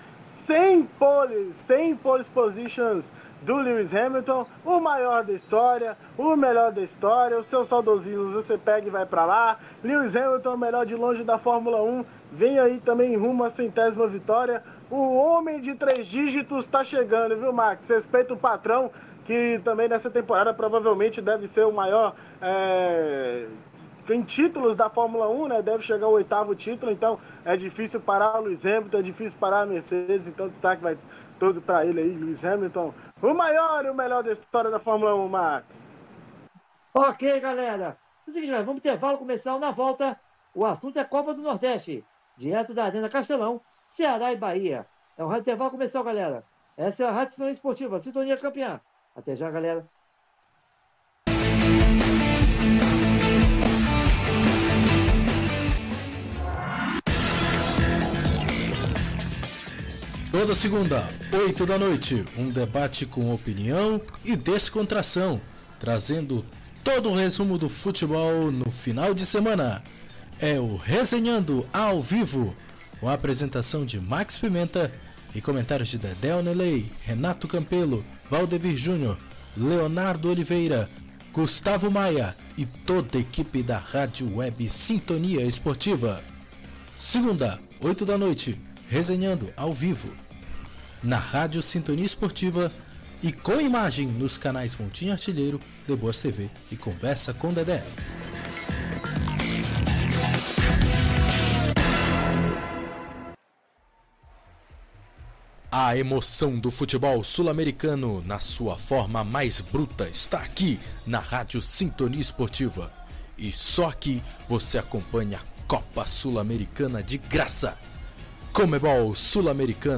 Sem poles, sem poles positions do Lewis Hamilton, o maior da história, o melhor da história, o seu saudosismo você pega e vai para lá. Lewis Hamilton, o melhor de longe da Fórmula 1, vem aí também rumo à centésima vitória. O homem de três dígitos está chegando, viu, Max? Respeita o patrão, que também nessa temporada provavelmente deve ser o maior é, em títulos da Fórmula 1, né? Deve chegar ao oitavo título, então é difícil parar o Lewis Hamilton, é difícil parar a Mercedes, então o destaque vai todo para ele aí, Lewis Hamilton. O maior e o melhor da história da Fórmula 1, Max. Ok, galera. É o seguinte, vamos intervalo começar na volta. O assunto é Copa do Nordeste. Direto da Arena Castelão, Ceará e Bahia. É um intervalo comercial, galera. Essa é a Rádio Sintonia Esportiva, Sintonia Campeã. Até já, galera. Toda segunda, 8 da noite, um debate com opinião e descontração, trazendo todo o resumo do futebol no final de semana. É o Resenhando ao vivo, com a apresentação de Max Pimenta e comentários de Dedé Onelei, Renato Campelo, Valdevir Júnior, Leonardo Oliveira, Gustavo Maia e toda a equipe da Rádio Web Sintonia Esportiva. Segunda, 8 da noite, resenhando ao vivo. Na Rádio Sintonia Esportiva e com imagem nos canais Montinho Artilheiro, The Boas TV e Conversa com Dedé. A emoção do futebol sul-americano na sua forma mais bruta está aqui na Rádio Sintonia Esportiva. E só aqui você acompanha a Copa Sul-Americana de graça. Comebol Sul-Americana